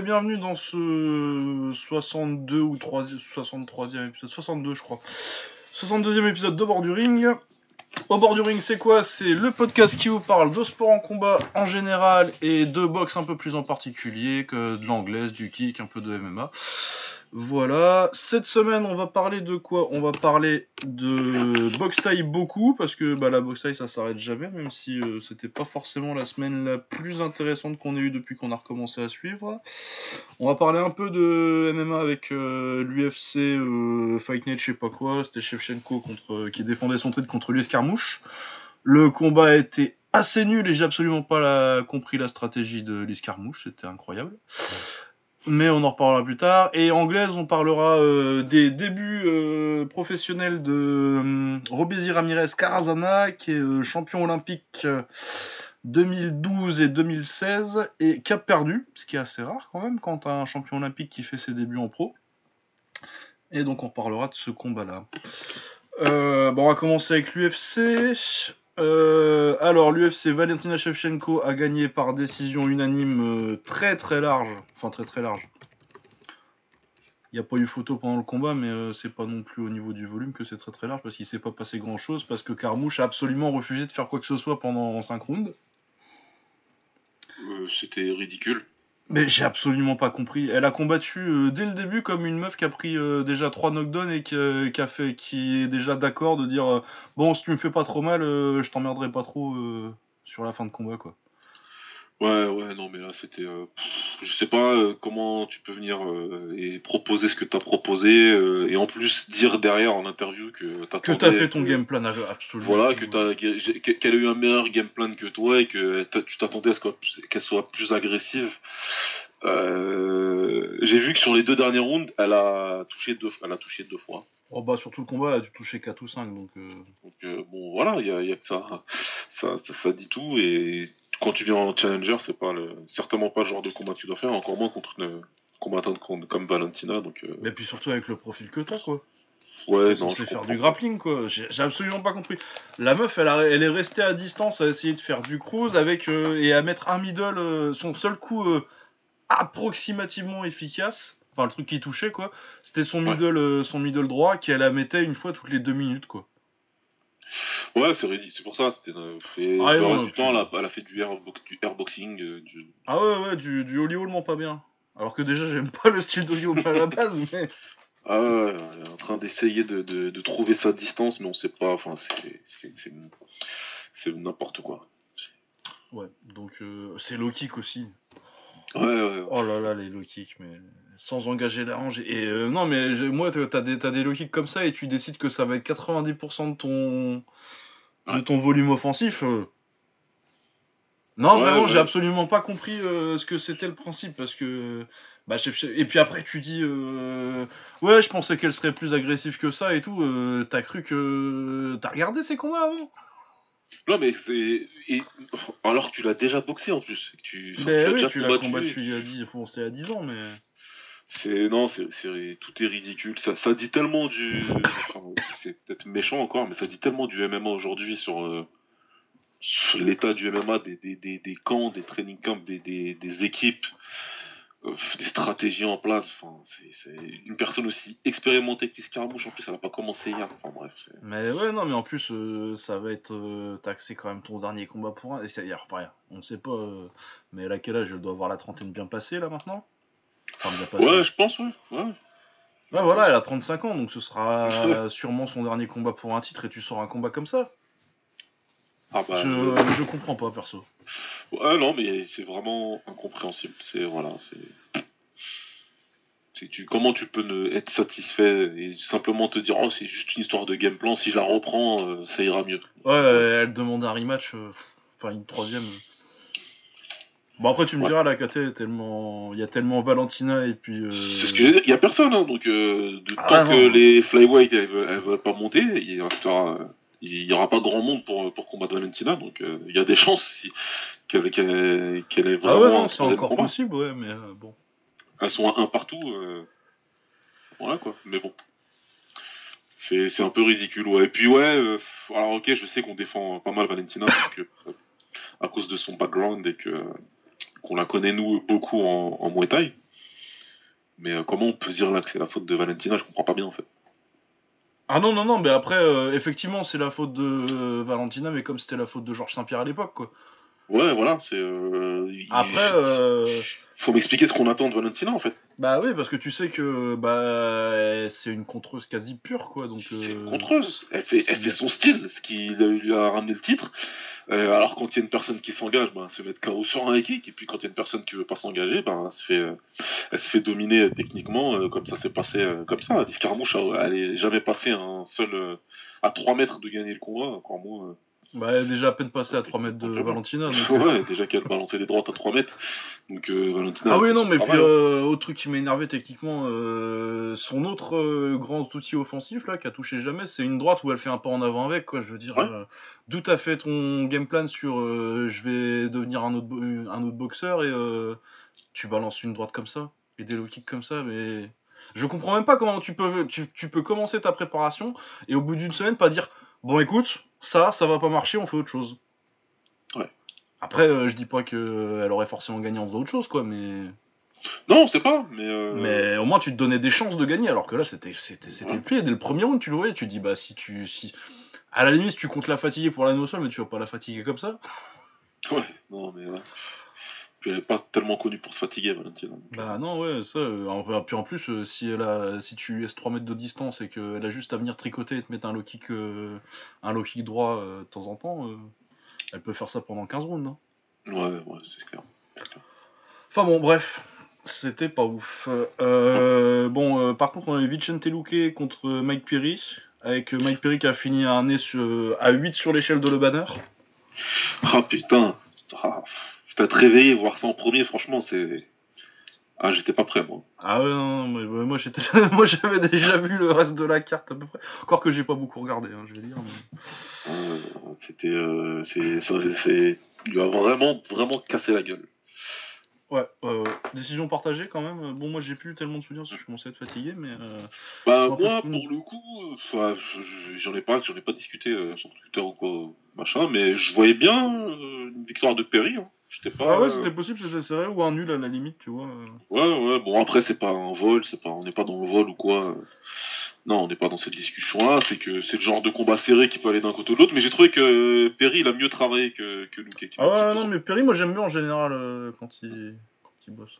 bienvenue dans ce 62 ou 3, 63e épisode, 62 je crois. 62e épisode de Bord du Ring. Au bord du ring, c'est quoi? C'est le podcast qui vous parle de sport en combat en général et de boxe un peu plus en particulier, que de l'anglaise, du kick, un peu de MMA. Voilà, cette semaine on va parler de quoi? On va parler de boxe taille beaucoup parce que bah, la boxe taille ça s'arrête jamais même si euh, c'était pas forcément la semaine la plus intéressante qu'on ait eu depuis qu'on a recommencé à suivre. On va parler un peu de MMA avec euh, l'UFC euh, Fight Night je sais pas quoi, c'était Shevchenko contre, qui défendait son titre contre lui Carmouche. Le combat a été assez nul et j'ai absolument pas compris la stratégie de Luis Carmouche, c'était incroyable mais on en reparlera plus tard. Et anglaise, on parlera euh, des débuts euh, professionnels de euh, Robézy Ramirez Carazana, qui est euh, champion olympique 2012 et 2016, et cap perdu, ce qui est assez rare quand même quand un champion olympique qui fait ses débuts en pro. Et donc on parlera de ce combat-là. bon, on va commencer avec l'UFC. Euh, alors, l'UFC Valentina Shevchenko a gagné par décision unanime euh, très très large. Enfin, très très large. Il n'y a pas eu photo pendant le combat, mais euh, c'est pas non plus au niveau du volume que c'est très très large parce qu'il s'est pas passé grand chose. Parce que Carmouche a absolument refusé de faire quoi que ce soit pendant 5 rounds. C'était ridicule. Mais j'ai absolument pas compris. Elle a combattu euh, dès le début comme une meuf qui a pris euh, déjà trois knockdowns et euh, qui, a fait, qui est déjà d'accord de dire bon si tu me fais pas trop mal, je t'emmerderai pas trop sur la fin de combat quoi. Ouais, ouais, non, mais là, c'était. Euh, je sais pas euh, comment tu peux venir euh, et proposer ce que tu as proposé, et en plus dire derrière en interview que tu Que t'as fait ton game plan absolument. Voilà, que t'as, qu'elle a eu un meilleur game plan que toi et que tu t'attendais à ce qu'elle soit plus agressive. J'ai vu que sur les deux derniers rounds, elle a touché deux, elle a touché deux fois. Oh bah sur tout le combat, elle a dû toucher 4 ou 5 donc. Donc bon voilà, il y a, y a, que ça. Ça, ça. ça dit tout et quand tu viens en challenger, c'est pas le, certainement pas le genre de combat que tu dois faire, encore moins contre une combattante comme Valentina. Donc, euh. Mais puis surtout avec le profil que t'as, quoi. Ouais, non, je faire du grappling, quoi. J'ai absolument pas compris. La meuf, elle, elle est restée à distance à essayer de faire du cruise avec euh, et à mettre un middle, euh, son seul coup approximativement efficace. Enfin, le truc qui touchait, quoi. C'était son middle, son middle droit qui elle la mettait une fois toutes les deux minutes, quoi. Ouais, c'est c'est pour ça. C'était fait... ah, le reste du temps, elle a, fait du, air, du airboxing. Euh, du... Ah ouais, ouais, du, du Holly pas bien. Alors que déjà, j'aime pas le style d'Holly à la base, mais. Ah ouais, elle est en train d'essayer de, de, de, trouver sa distance, mais on sait pas. Enfin, c'est n'importe quoi. Ouais, donc euh, c'est low kick aussi. Ouais, ouais, Oh là là, les low kicks, mais sans engager la range. Et euh, non, mais moi, t'as des, as des low kicks comme ça et tu décides que ça va être 90% de ton, de ton volume offensif. Euh. Non, vraiment, j'ai absolument pas compris euh, ce que c'était le principe parce que. Bah, et puis après, tu dis Ouais, je pensais qu'elle serait plus agressive que ça et tout. T'as cru que. T'as regardé ces combats avant? Non, mais c'est. Alors que tu l'as déjà boxé en plus. Tu, ben oui, tu l'as combattu il y a 10, à 10 ans, mais. C'est non, c'est tout est ridicule. Ça, ça dit tellement du, c'est peut-être méchant encore, mais ça dit tellement du MMA aujourd'hui sur, euh, l'état du MMA, des, des, des, des, camps, des training camps, des, des équipes, des stratégies en place. Enfin, c'est une personne aussi expérimentée que Scaramouche. En plus, elle n'a pas commencé hier. Enfin bref. Mais ouais, non, mais en plus, euh, ça va être euh, taxé quand même ton dernier combat pour un. Et c'est hier, enfin, on ne sait pas. mais à quel âge elle doit avoir la trentaine bien passée là maintenant? Ouais, je pense, ouais. ouais. Ouais, voilà, elle a 35 ans, donc ce sera sûrement son dernier combat pour un titre et tu sors un combat comme ça. Ah bah, je, je comprends pas, perso. Ouais, non, mais c'est vraiment incompréhensible. C'est voilà, c'est. Tu, comment tu peux ne, être satisfait et simplement te dire oh c'est juste une histoire de game plan si je la reprends euh, ça ira mieux ouais elle demande un rematch euh, enfin une troisième bon après tu me diras la KT tellement il y a tellement Valentina et puis euh, c'est ce que il y a personne hein, donc ah, tant que les flyweight elles, elles, veulent pas monter il restera il n'y aura pas grand monde pour, pour combattre Valentina, donc euh, il y a des chances qu'elle qu ait vraiment. Ah ouais, c'est encore possible, ouais, mais euh, bon. Elles sont un partout, euh, voilà quoi, mais bon. C'est un peu ridicule, ouais. Et puis, ouais, alors ok, je sais qu'on défend pas mal Valentina, parce que, à cause de son background et que qu'on la connaît nous beaucoup en, en Muay Thai. Mais comment on peut dire là que c'est la faute de Valentina Je comprends pas bien en fait. Ah non, non, non, mais après, euh, effectivement, c'est la faute de euh, Valentina, mais comme c'était la faute de Georges Saint-Pierre à l'époque, quoi. Ouais, voilà, c'est. euh, il- Après, euh, Faut m'expliquer ce qu'on attend de Valentina en fait. bah oui, parce que tu sais que bah c'est une contreuse quasi pure, quoi, donc... C'est une euh, contreuse. Elle fait, elle fait son style, ce qui lui a ramené le titre. Euh, alors quand il y a une personne qui s'engage, ben, elle se met KO sur un kick. Et puis quand il y a une personne qui veut pas s'engager, ben, elle, se fait, euh, elle se fait dominer euh, techniquement, euh, comme ça s'est passé euh, comme ça. Euh, elle est jamais passée un seul à 3 mètres de gagner le combat, encore moins. Euh, Bah, elle est déjà à peine passée à 3 mètres de Valentina, donc... euh, ouais, déjà qu'elle balançait les droites à 3 mètres. Donc euh, Valentina. Ah oui, non, mais puis, travail. euh, autre truc qui m'a énervé techniquement, euh, son autre euh, grand outil offensif, là, qui a touché jamais, c'est une droite où elle fait un pas en avant avec, quoi. Je veux dire, Ouais. euh, d'où t'as fait ton game plan sur euh, je vais devenir un autre, un autre boxeur et euh, tu balances une droite comme ça, et des low kicks comme ça, mais. Je comprends même pas comment tu peux, tu, tu peux commencer ta préparation et au bout d'une semaine pas dire bon écoute, ça, ça va pas marcher, on fait autre chose. Ouais. Après, euh, je dis pas qu'elle aurait forcément gagné en faisant autre chose, quoi, mais. Non, on sait pas, mais. euh, Mais au moins tu te donnais des chances de gagner, alors que là c'était c'était c'était Ouais. le plié. Dès le premier round, tu le voyais, tu dis bah si tu si à la limite tu comptes la fatiguer pour la au sol, mais tu vas pas la fatiguer comme ça. Ouais, non, mais. ouais. Puis elle est pas tellement connue pour se fatiguer, Valentina. donc, Bah non ouais ça. euh, en- puis en plus euh, si elle a si tu laisses 3 mètres de distance et qu'elle a juste à venir tricoter et te mettre un low kick euh, un low kick droit euh, de temps en temps, elle peut faire ça pendant 15 rounds. hein. Ouais, ouais, c'est clair. Enfin bon bref. C'était pas ouf. Euh, bon, euh, par contre, on avait Vicente Luque contre Mike Perry, avec Mike Perry qui a fini à, un nez sur- à 8 sur l'échelle de le banner. Ah putain, ah, peut-être réveillé, voir ça en premier, franchement, c'est. Ah, j'étais pas prêt, moi. Ah ouais, non, non, moi, moi, j'étais, moi j'avais déjà vu le reste de la carte à peu près. Encore que j'ai pas beaucoup regardé, hein, je vais dire. mais- Euh, C'était. euh, c'est. ça, c'est- c'est- Il a vraiment, vraiment cassé la gueule. Ouais, décision partagée quand même. Bon, moi j'ai plus tellement de souvenirs parce que je commençais à être fatigué, mais. euh, Bah, moi, pour le coup, enfin, j'en ai pas, j'en ai pas discuté euh, sur Twitter ou quoi, machin, mais je voyais bien une victoire de Perry. Hein. Pas. Ah ouais, euh, c'était possible, c'était serré ou un nul à la limite, tu vois. euh. Ouais, ouais, bon après c'est pas un vol, c'est pas, on n'est pas dans le vol ou quoi. Non, on n'est pas dans cette discussion-là. C'est que c'est le genre de combat serré qui peut aller d'un côté ou de l'autre. Mais j'ai trouvé que Perry il a mieux travaillé que que qui- Ah ouais, non, mais Perry, moi j'aime bien en général euh, quand il, quand il bosse.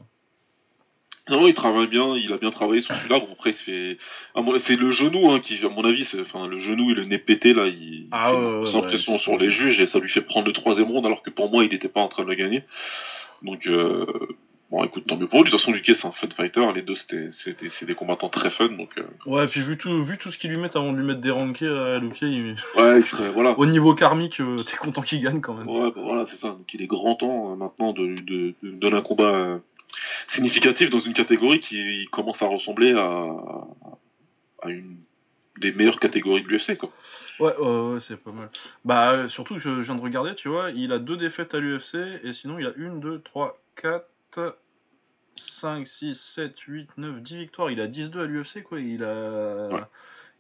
Non, il travaille bien. Il a bien travaillé sur celui-là. Bon après il se fait. à mon- C'est le genou hein, qui, à mon avis, c'est enfin le genou et le nez pété là. Il, Ah fait ouais, ouais, ouais, ouais. sur les juges et ça lui fait prendre le troisième round alors que pour moi il n'était pas en train de le gagner. Donc euh, bon, écoute, tant mieux pour lui. De toute façon, Luque c'est un fun fighter. Les deux c'était c'est des, combattants très fun. Donc euh, Ouais, puis vu tout, vu tout ce qu'ils lui mettent avant de lui mettre des rankés à Luque, il- ouais, il serait voilà. au niveau karmique, euh, t'es content qu'il gagne quand même. Ouais, bah voilà, c'est ça. Donc il est grand temps euh, maintenant de, de, de donner un combat euh, significatif dans une catégorie qui commence à ressembler à, à une des meilleures catégories de l'UFC, quoi. Ouais, ouais, ouais, c'est pas mal. Bah, euh, surtout je, je viens de regarder, tu vois, il a deux défaites à l'UFC, et sinon il a 1, 2, 3, 4, 5, 6, 7, 8, 9, 10 victoires. Il a 10-2 à l'UFC, quoi. Il a... Ouais.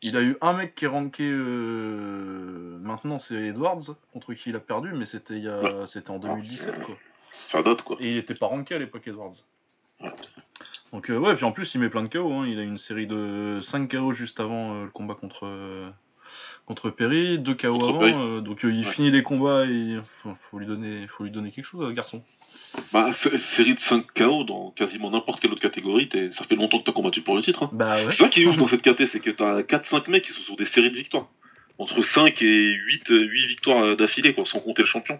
il a eu un mec qui est ranké euh, maintenant, c'est Edwards, contre qui il a perdu, mais c'était a... c'était en 2017, quoi. Ça date, quoi. Et il était pas ranké à l'époque, Edwards. Ouais. Donc, euh, ouais, puis en plus, il met plein de KO. Hein. Il a une série de 5 KO juste avant euh, le combat contre, euh, contre Perry, 2 KO Contre avant. Donc, il Ouais. finit les combats et faut, faut lui donner, faut lui donner quelque chose à ce garçon. Bah, sé- série de 5 KO dans quasiment n'importe quelle autre catégorie, ça fait longtemps que t'as combattu pour le titre. Hein. Bah ouais. C'est ça qui est ouf dans cette KT, c'est que t'as 4-5 mecs qui sont sur des séries de victoires. Entre 5 et 8, euh, 8 victoires d'affilée, quoi, sans compter le champion.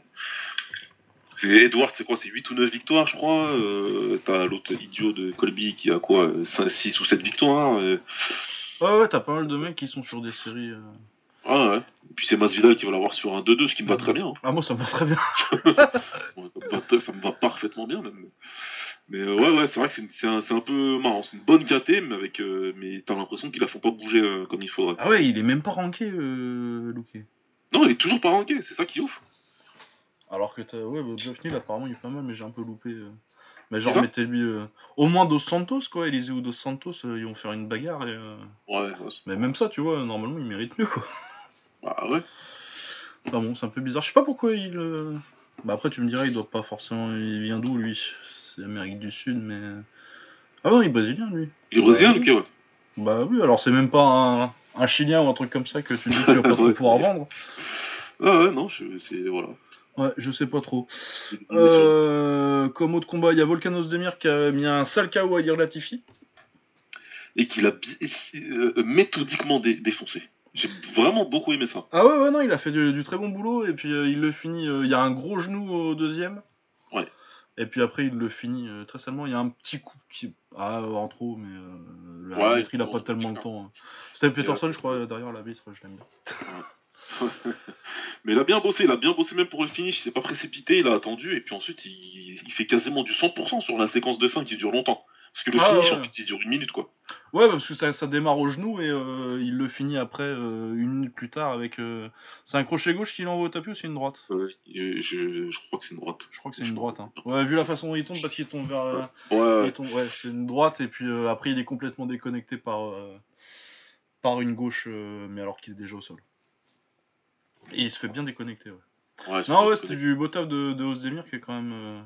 C'est Edward, c'est quoi C'est 8 ou 9 victoires, je crois. Euh, t'as l'autre idiot de Colby qui a quoi 5, 6 ou 7 victoires. euh. Ouais, ouais, t'as pas mal de mecs qui sont sur des séries. euh. Ah ouais. Et puis c'est Masvidal qui va l'avoir sur un 2-2, ce qui me va très bien. hein. Ah, moi, ça me va très bien. Ça, me va, parfaitement bien même. Mais euh, ouais, ouais, c'est vrai que c'est un, un peu marrant. C'est une bonne KT, mais avec, euh, mais t'as l'impression qu'ils la font pas bouger euh, comme il faudrait. Ah ouais, il est même pas ranké, euh, Luque. Non, il est toujours pas ranké, c'est ça qui est ouf. Alors que t'as. Ouais, bah, Jeff Neal, apparemment, il est pas mal, mais j'ai un peu loupé. euh. Mais genre, mettez-lui. euh, Au moins Dos Santos, quoi. Eliseu ou Dos Santos, euh, ils vont faire une bagarre. Et, euh, Ouais, c'est- Mais même ça, tu vois, normalement, il mérite mieux, quoi. bah ouais. Enfin bon, c'est un peu bizarre. Je sais pas pourquoi il. euh, Bah après, tu me dirais, il doit pas forcément. Il vient d'où lui? C'est Amérique du Sud, mais. Ah non, il est brésilien lui. Il est brésilien, ok, ouais. Bah oui, alors c'est même pas un, un Chilien ou un truc comme ça que tu dis que tu vas pas trop pouvoir vendre. Ah ouais, non, je- c'est. Voilà. Ouais, je sais pas trop. Euh, comme autre combat, il y a Volkanos Demir qui a mis un sale KO à Yair Latifi. Et qu'il a euh, méthodiquement dé- défoncé. J'ai vraiment beaucoup aimé ça. Ah ouais, ouais, non, il a fait du, du très bon boulot et puis euh, il le finit. Il y a un gros genou au deuxième. Ouais. Et puis après, il le finit très salement. Il y a un petit coup qui. Ah, en trop, mais euh, le Ouais, l'arbitre, il a pas tellement le temps. hein. C'était Peterson, je crois, derrière l'arbitre, je l'aime bien. Mais il a bien bossé, il a bien bossé même pour le finish, il s'est pas précipité, il a attendu, et puis ensuite il, il fait quasiment du 100% sur la séquence de fin qui dure longtemps. Parce que le Ah, finish, ouais. en fait, il dure une minute, quoi. Ouais, parce que ça, ça démarre au genou et euh, il le finit après, euh, une minute plus tard, avec. euh, C'est un crochet gauche qu'il envoie au tapis ou c'est une droite? Je, je crois que c'est une droite. Je crois que c'est une droite. Hein. Ouais, vu la façon dont il tombe, parce qu'il tombe vers. euh, Ouais, tombe- ouais, c'est une droite et puis après il est complètement déconnecté par, par une gauche, mais alors qu'il est déjà au sol. Et il se fait bien déconnecter, ouais. Non, ouais, c'était du beau taf de, de Ozdemir qui est quand même. euh,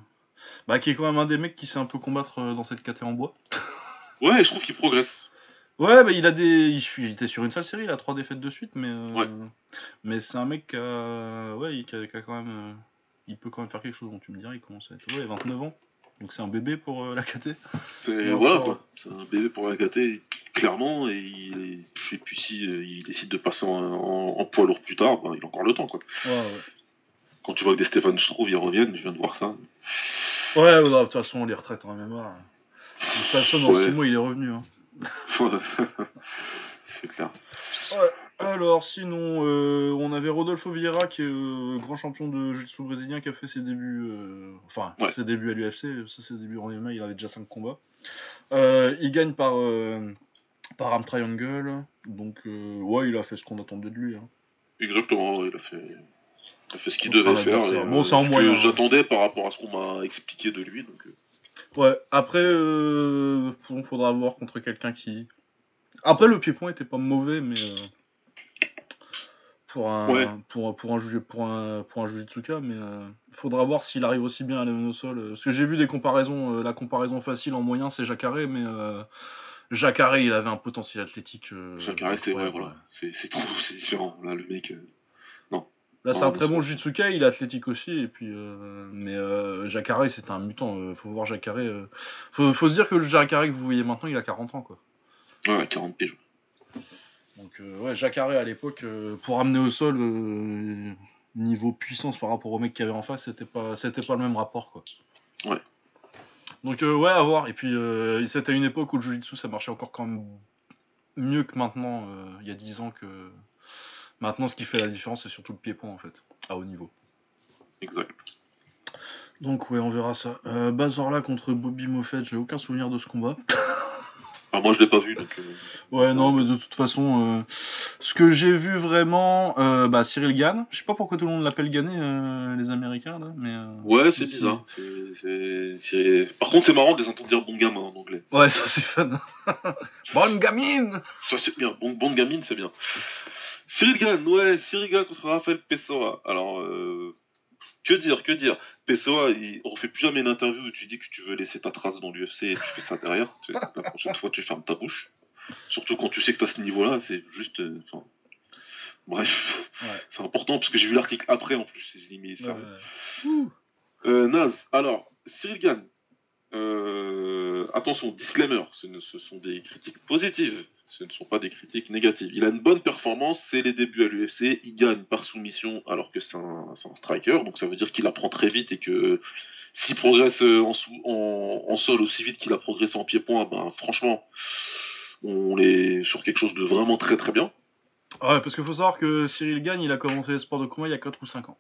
Bah, qui est quand même un des mecs qui sait un peu combattre euh, dans cette caté en bois. Ouais, je trouve qu'il progresse. Ouais, bah il a des. Il, était sur une sale série, il a trois défaites de suite, mais. euh, Ouais. Mais c'est un mec qui a. Ouais, il- qui a, qui a quand même. Il peut quand même faire quelque chose, dont tu me dirais, il commence à être. Ouais, 29 ans. Donc c'est un bébé pour euh, la KT. C'est voilà, encore- quoi. C'est un bébé pour la KT, clairement, et, il, et puis si euh, il décide de passer en, en- en poids lourd plus tard, ben, il a encore le temps, quoi. Ouais, ouais. Quand tu vois que des Stéphane Stroove, ils reviennent, je viens de voir ça. Ouais, de toute façon, les retraites en mémoire. De toute façon, dans Ouais. 6 mois, il est revenu. Hein. c'est clair. Alors, sinon, euh, on avait Rodolfo Vieira, qui est euh, grand champion de jiu-jitsu brésilien, qui a fait ses débuts. euh, Enfin, Ouais. ses débuts à l'UFC. Ses débuts en MMA, il avait déjà 5 combats. Il gagne par, par Arm Triangle. Donc, euh, ouais, il a fait ce qu'on attendait de lui. hein. Exactement, il a fait, il a fait ce qu'il devait faire. et, Bon, euh, c'est en ce moyen, que hein. j'attendais par rapport à ce qu'on m'a expliqué de lui. Donc, euh, Ouais, après, euh, faudra voir contre quelqu'un qui. Après, le pied-point était pas mauvais, mais. euh, pour un, Ouais. pour, pour un, juge- pour un, pour un Jujitsuka, mais euh, faudra voir s'il arrive aussi bien à la au sol. euh, Parce que j'ai vu des comparaisons, euh, la comparaison facile en moyen, c'est Jacare, mais euh, Jacare, il avait un potentiel athlétique. euh, Jacare, c'est ouais, voilà. C'est c'est trop, c'est différent. Là, le mec. euh, Là, c'est un très bon Jujitsuka, il est athlétique aussi, et puis, euh, mais euh, Jacare, c'est un mutant. faut voir Jacare. faut, faut se dire que le Jacare que vous voyez maintenant, il a 40 ans, quoi. Ouais, 40 piges. Donc ouais, Jacare à l'époque, pour amener au sol, niveau puissance par rapport au mec qu'il y avait en face, c'était pas, c'était pas le même rapport quoi. Ouais. Donc euh, ouais, à voir. Et puis euh, c'était une époque où le Jiu-Jitsu ça marchait encore quand même mieux que maintenant, euh, il y a 10 ans que maintenant ce qui fait la différence c'est surtout le pied-point en fait, à haut niveau. Exact. Donc ouais, on verra ça. Euh, Bazorla contre Bobby Moffett, j'ai aucun souvenir de ce combat. Moi, je l'ai pas vu, donc. euh, Ouais, non, mais de toute façon, euh, ce que j'ai vu vraiment, euh, bah, Cyril Gann, je sais pas pourquoi tout le monde l'appelle Ganné, les Américains, là, mais... Ouais, c'est bizarre. Par contre, c'est marrant de les entendre dire bon gamin en anglais. Ouais, ça c'est fun. Bonne gamine Ça, c'est bien. Bon, bon gamine, c'est bien. Cyril Gann, ouais, Cyril Gann contre Rafael Pessoa. Alors, euh, que dire, que dire? Pessoa, il... on refait plus jamais une interview où tu dis que tu veux laisser ta trace dans l'UFC et tu fais ça derrière. La prochaine fois, tu fermes ta bouche. Surtout quand tu sais que tu as ce niveau-là, c'est juste. euh, Bref, Ouais. c'est important parce que j'ai vu l'article après en plus. mais ça- Ouais. Ouh. Euh, Naz, alors, Cyril Gann, euh, attention, disclaimer, ce, ne, ce sont des critiques positives, ce ne sont pas des critiques négatives. Il a une bonne performance, c'est les débuts à l'UFC, il gagne par soumission alors que c'est un, striker, donc ça veut dire qu'il apprend très vite et que s'il progresse euh, en, sol aussi vite qu'il a progressé en pied-point, ben franchement, on est sur quelque chose de vraiment très très bien. Ouais, parce qu'il faut savoir que Cyril Gann, il a commencé les sports de combat il y a 4 ou 5 ans.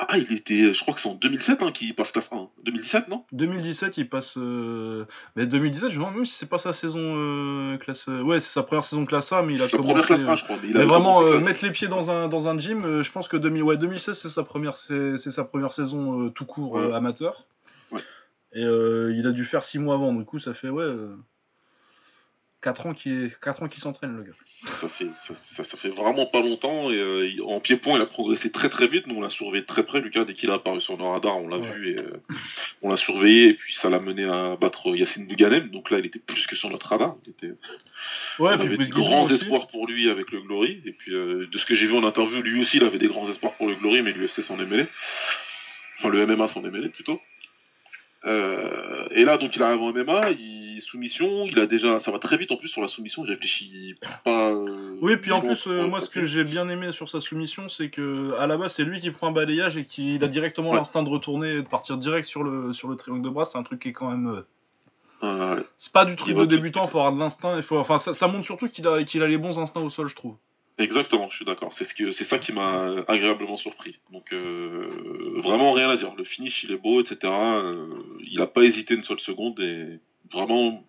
Ah, il était, je crois que c'est en 2007 hein, qu'il passe classe 1. 2017, non? 2017, il passe... euh, Mais 2017, je me demande même si c'est pas sa saison euh, classe... euh, Ouais, c'est sa première saison classe A, mais il a sa commencé... première classe 1, je crois. Mais, il Mais a vraiment, euh, mettre les pieds dans un, dans un gym, je pense que 2000, ouais, 2016, c'est sa première, c'est, c'est sa première saison tout court Ouais. amateur. Ouais. Et il a dû faire 6 mois avant, du coup, ça fait, ouais. 4 ans qu'il qu s'entraîne, le gars. Ça fait, ça, ça, fait vraiment pas longtemps. Et euh, en pied-point, il a progressé très très vite. Nous, on l'a surveillé très près, Lucas, dès qu'il a apparu sur nos radars, on l'a vu et euh, on l'a surveillé. Et puis ça l'a mené à battre Yacine Bouganem. Donc là, il était plus que sur notre radar. Il était... Ouais, on avait de grands espoirs pour lui avec le Glory. Et puis euh, de ce que j'ai vu en interview, lui aussi, il avait des grands espoirs pour le Glory, mais l'UFC s'en est mêlé. Enfin, le MMA s'en est mêlé plutôt. Et là, donc, il arrive en MMA, il soumission, il a déjà, ça va très vite en plus sur la soumission, il réfléchit pas. Euh, oui, puis en plus, euh, moi, ce que j'ai bien aimé sur sa soumission, c'est que à la base, c'est lui qui prend un balayage et qu'il a directement l'instinct de retourner et de partir direct sur le sur le triangle de bras. C'est un truc qui est quand même. C'est pas du truc de débutant, il faut avoir de l'instinct. Faut... Enfin, ça, ça, montre surtout qu'il a qu'il a les bons instincts au sol, je trouve. Exactement, je suis d'accord. C'est ce que c'est ça qui m'a agréablement surpris. Donc euh, vraiment rien à dire. Le finish il est beau, etc. Euh, il a pas hésité une seule seconde et vraiment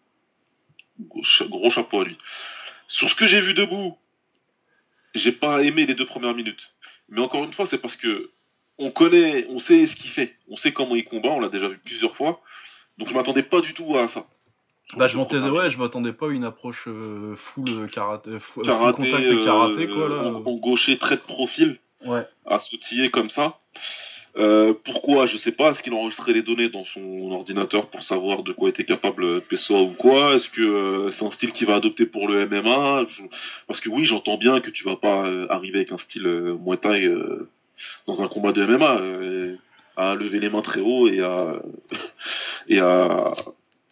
gros, chapeau à lui. Sur ce que j'ai vu debout, j'ai pas aimé les deux premières minutes. Mais encore une fois, c'est parce que on connaît, on sait ce qu'il fait, on sait comment il combat, on l'a déjà vu plusieurs fois. Donc je m'attendais pas du tout à ça. Bah, je m'attendais, ouais, je m'attendais pas à une approche euh, full euh, karaté, euh, full contact et karaté, quoi, là. En, gaucher, très de profil. Ouais. À sautiller comme ça. Pourquoi Je sais pas. Est-ce qu'il a enregistré les données dans son ordinateur pour savoir de quoi était capable Pessoa ou quoi Est-ce que c'est un style qu'il va adopter pour le MMA Parce que oui, j'entends bien que tu vas pas arriver avec un style Muay Thai dans un combat de MMA, à lever les mains très haut et à et à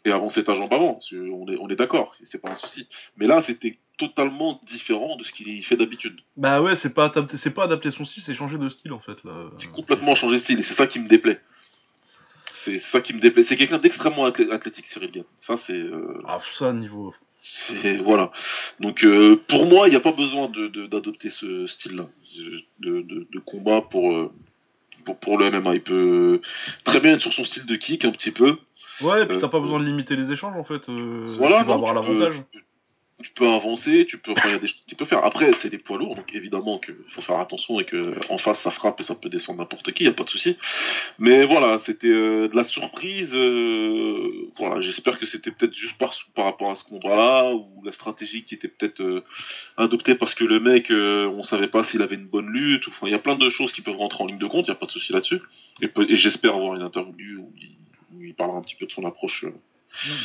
et avancer ta jambe avant. On est, on est d'accord, c'est pas un souci. Mais là, c'était totalement différent de ce qu'il fait d'habitude. Bah ouais, c'est pas c'est pas adapter son style, c'est changer de style en fait. C'est complètement changer de style et c'est ça qui me déplaît. C'est ça qui me déplaît. C'est quelqu'un d'extrêmement athlétique, Cyril Gann. Ça, c'est. Euh... Ah, ça, niveau. Voilà. Donc, euh, pour moi, il n'y a pas besoin d'adopter de, ce style-là de, de, combat pour, euh, pour, pour le MMA. Il peut très bien être sur son style de kick un petit peu. Ouais, et puis t'as pas besoin de limiter les échanges en fait. Euh, voilà, tu vas avoir l'avantage. Tu peux avancer, tu peux, enfin, y a des choses que tu peux faire. Après, c'est des poids lourds, donc évidemment qu'il faut faire attention et que en face ça frappe et ça peut descendre n'importe qui, y a pas de souci. Mais voilà, c'était euh, de la surprise. Euh, voilà, j'espère que c'était peut-être juste par, par rapport à ce combat-là ou la stratégie qui était peut-être adoptée parce que le mec, on savait pas s'il avait une bonne lutte. Enfin, il y a plein de choses qui peuvent rentrer en ligne de compte, il y a pas de souci là-dessus. Et, et j'espère avoir une interview où il il parlera un petit peu de son approche. Euh,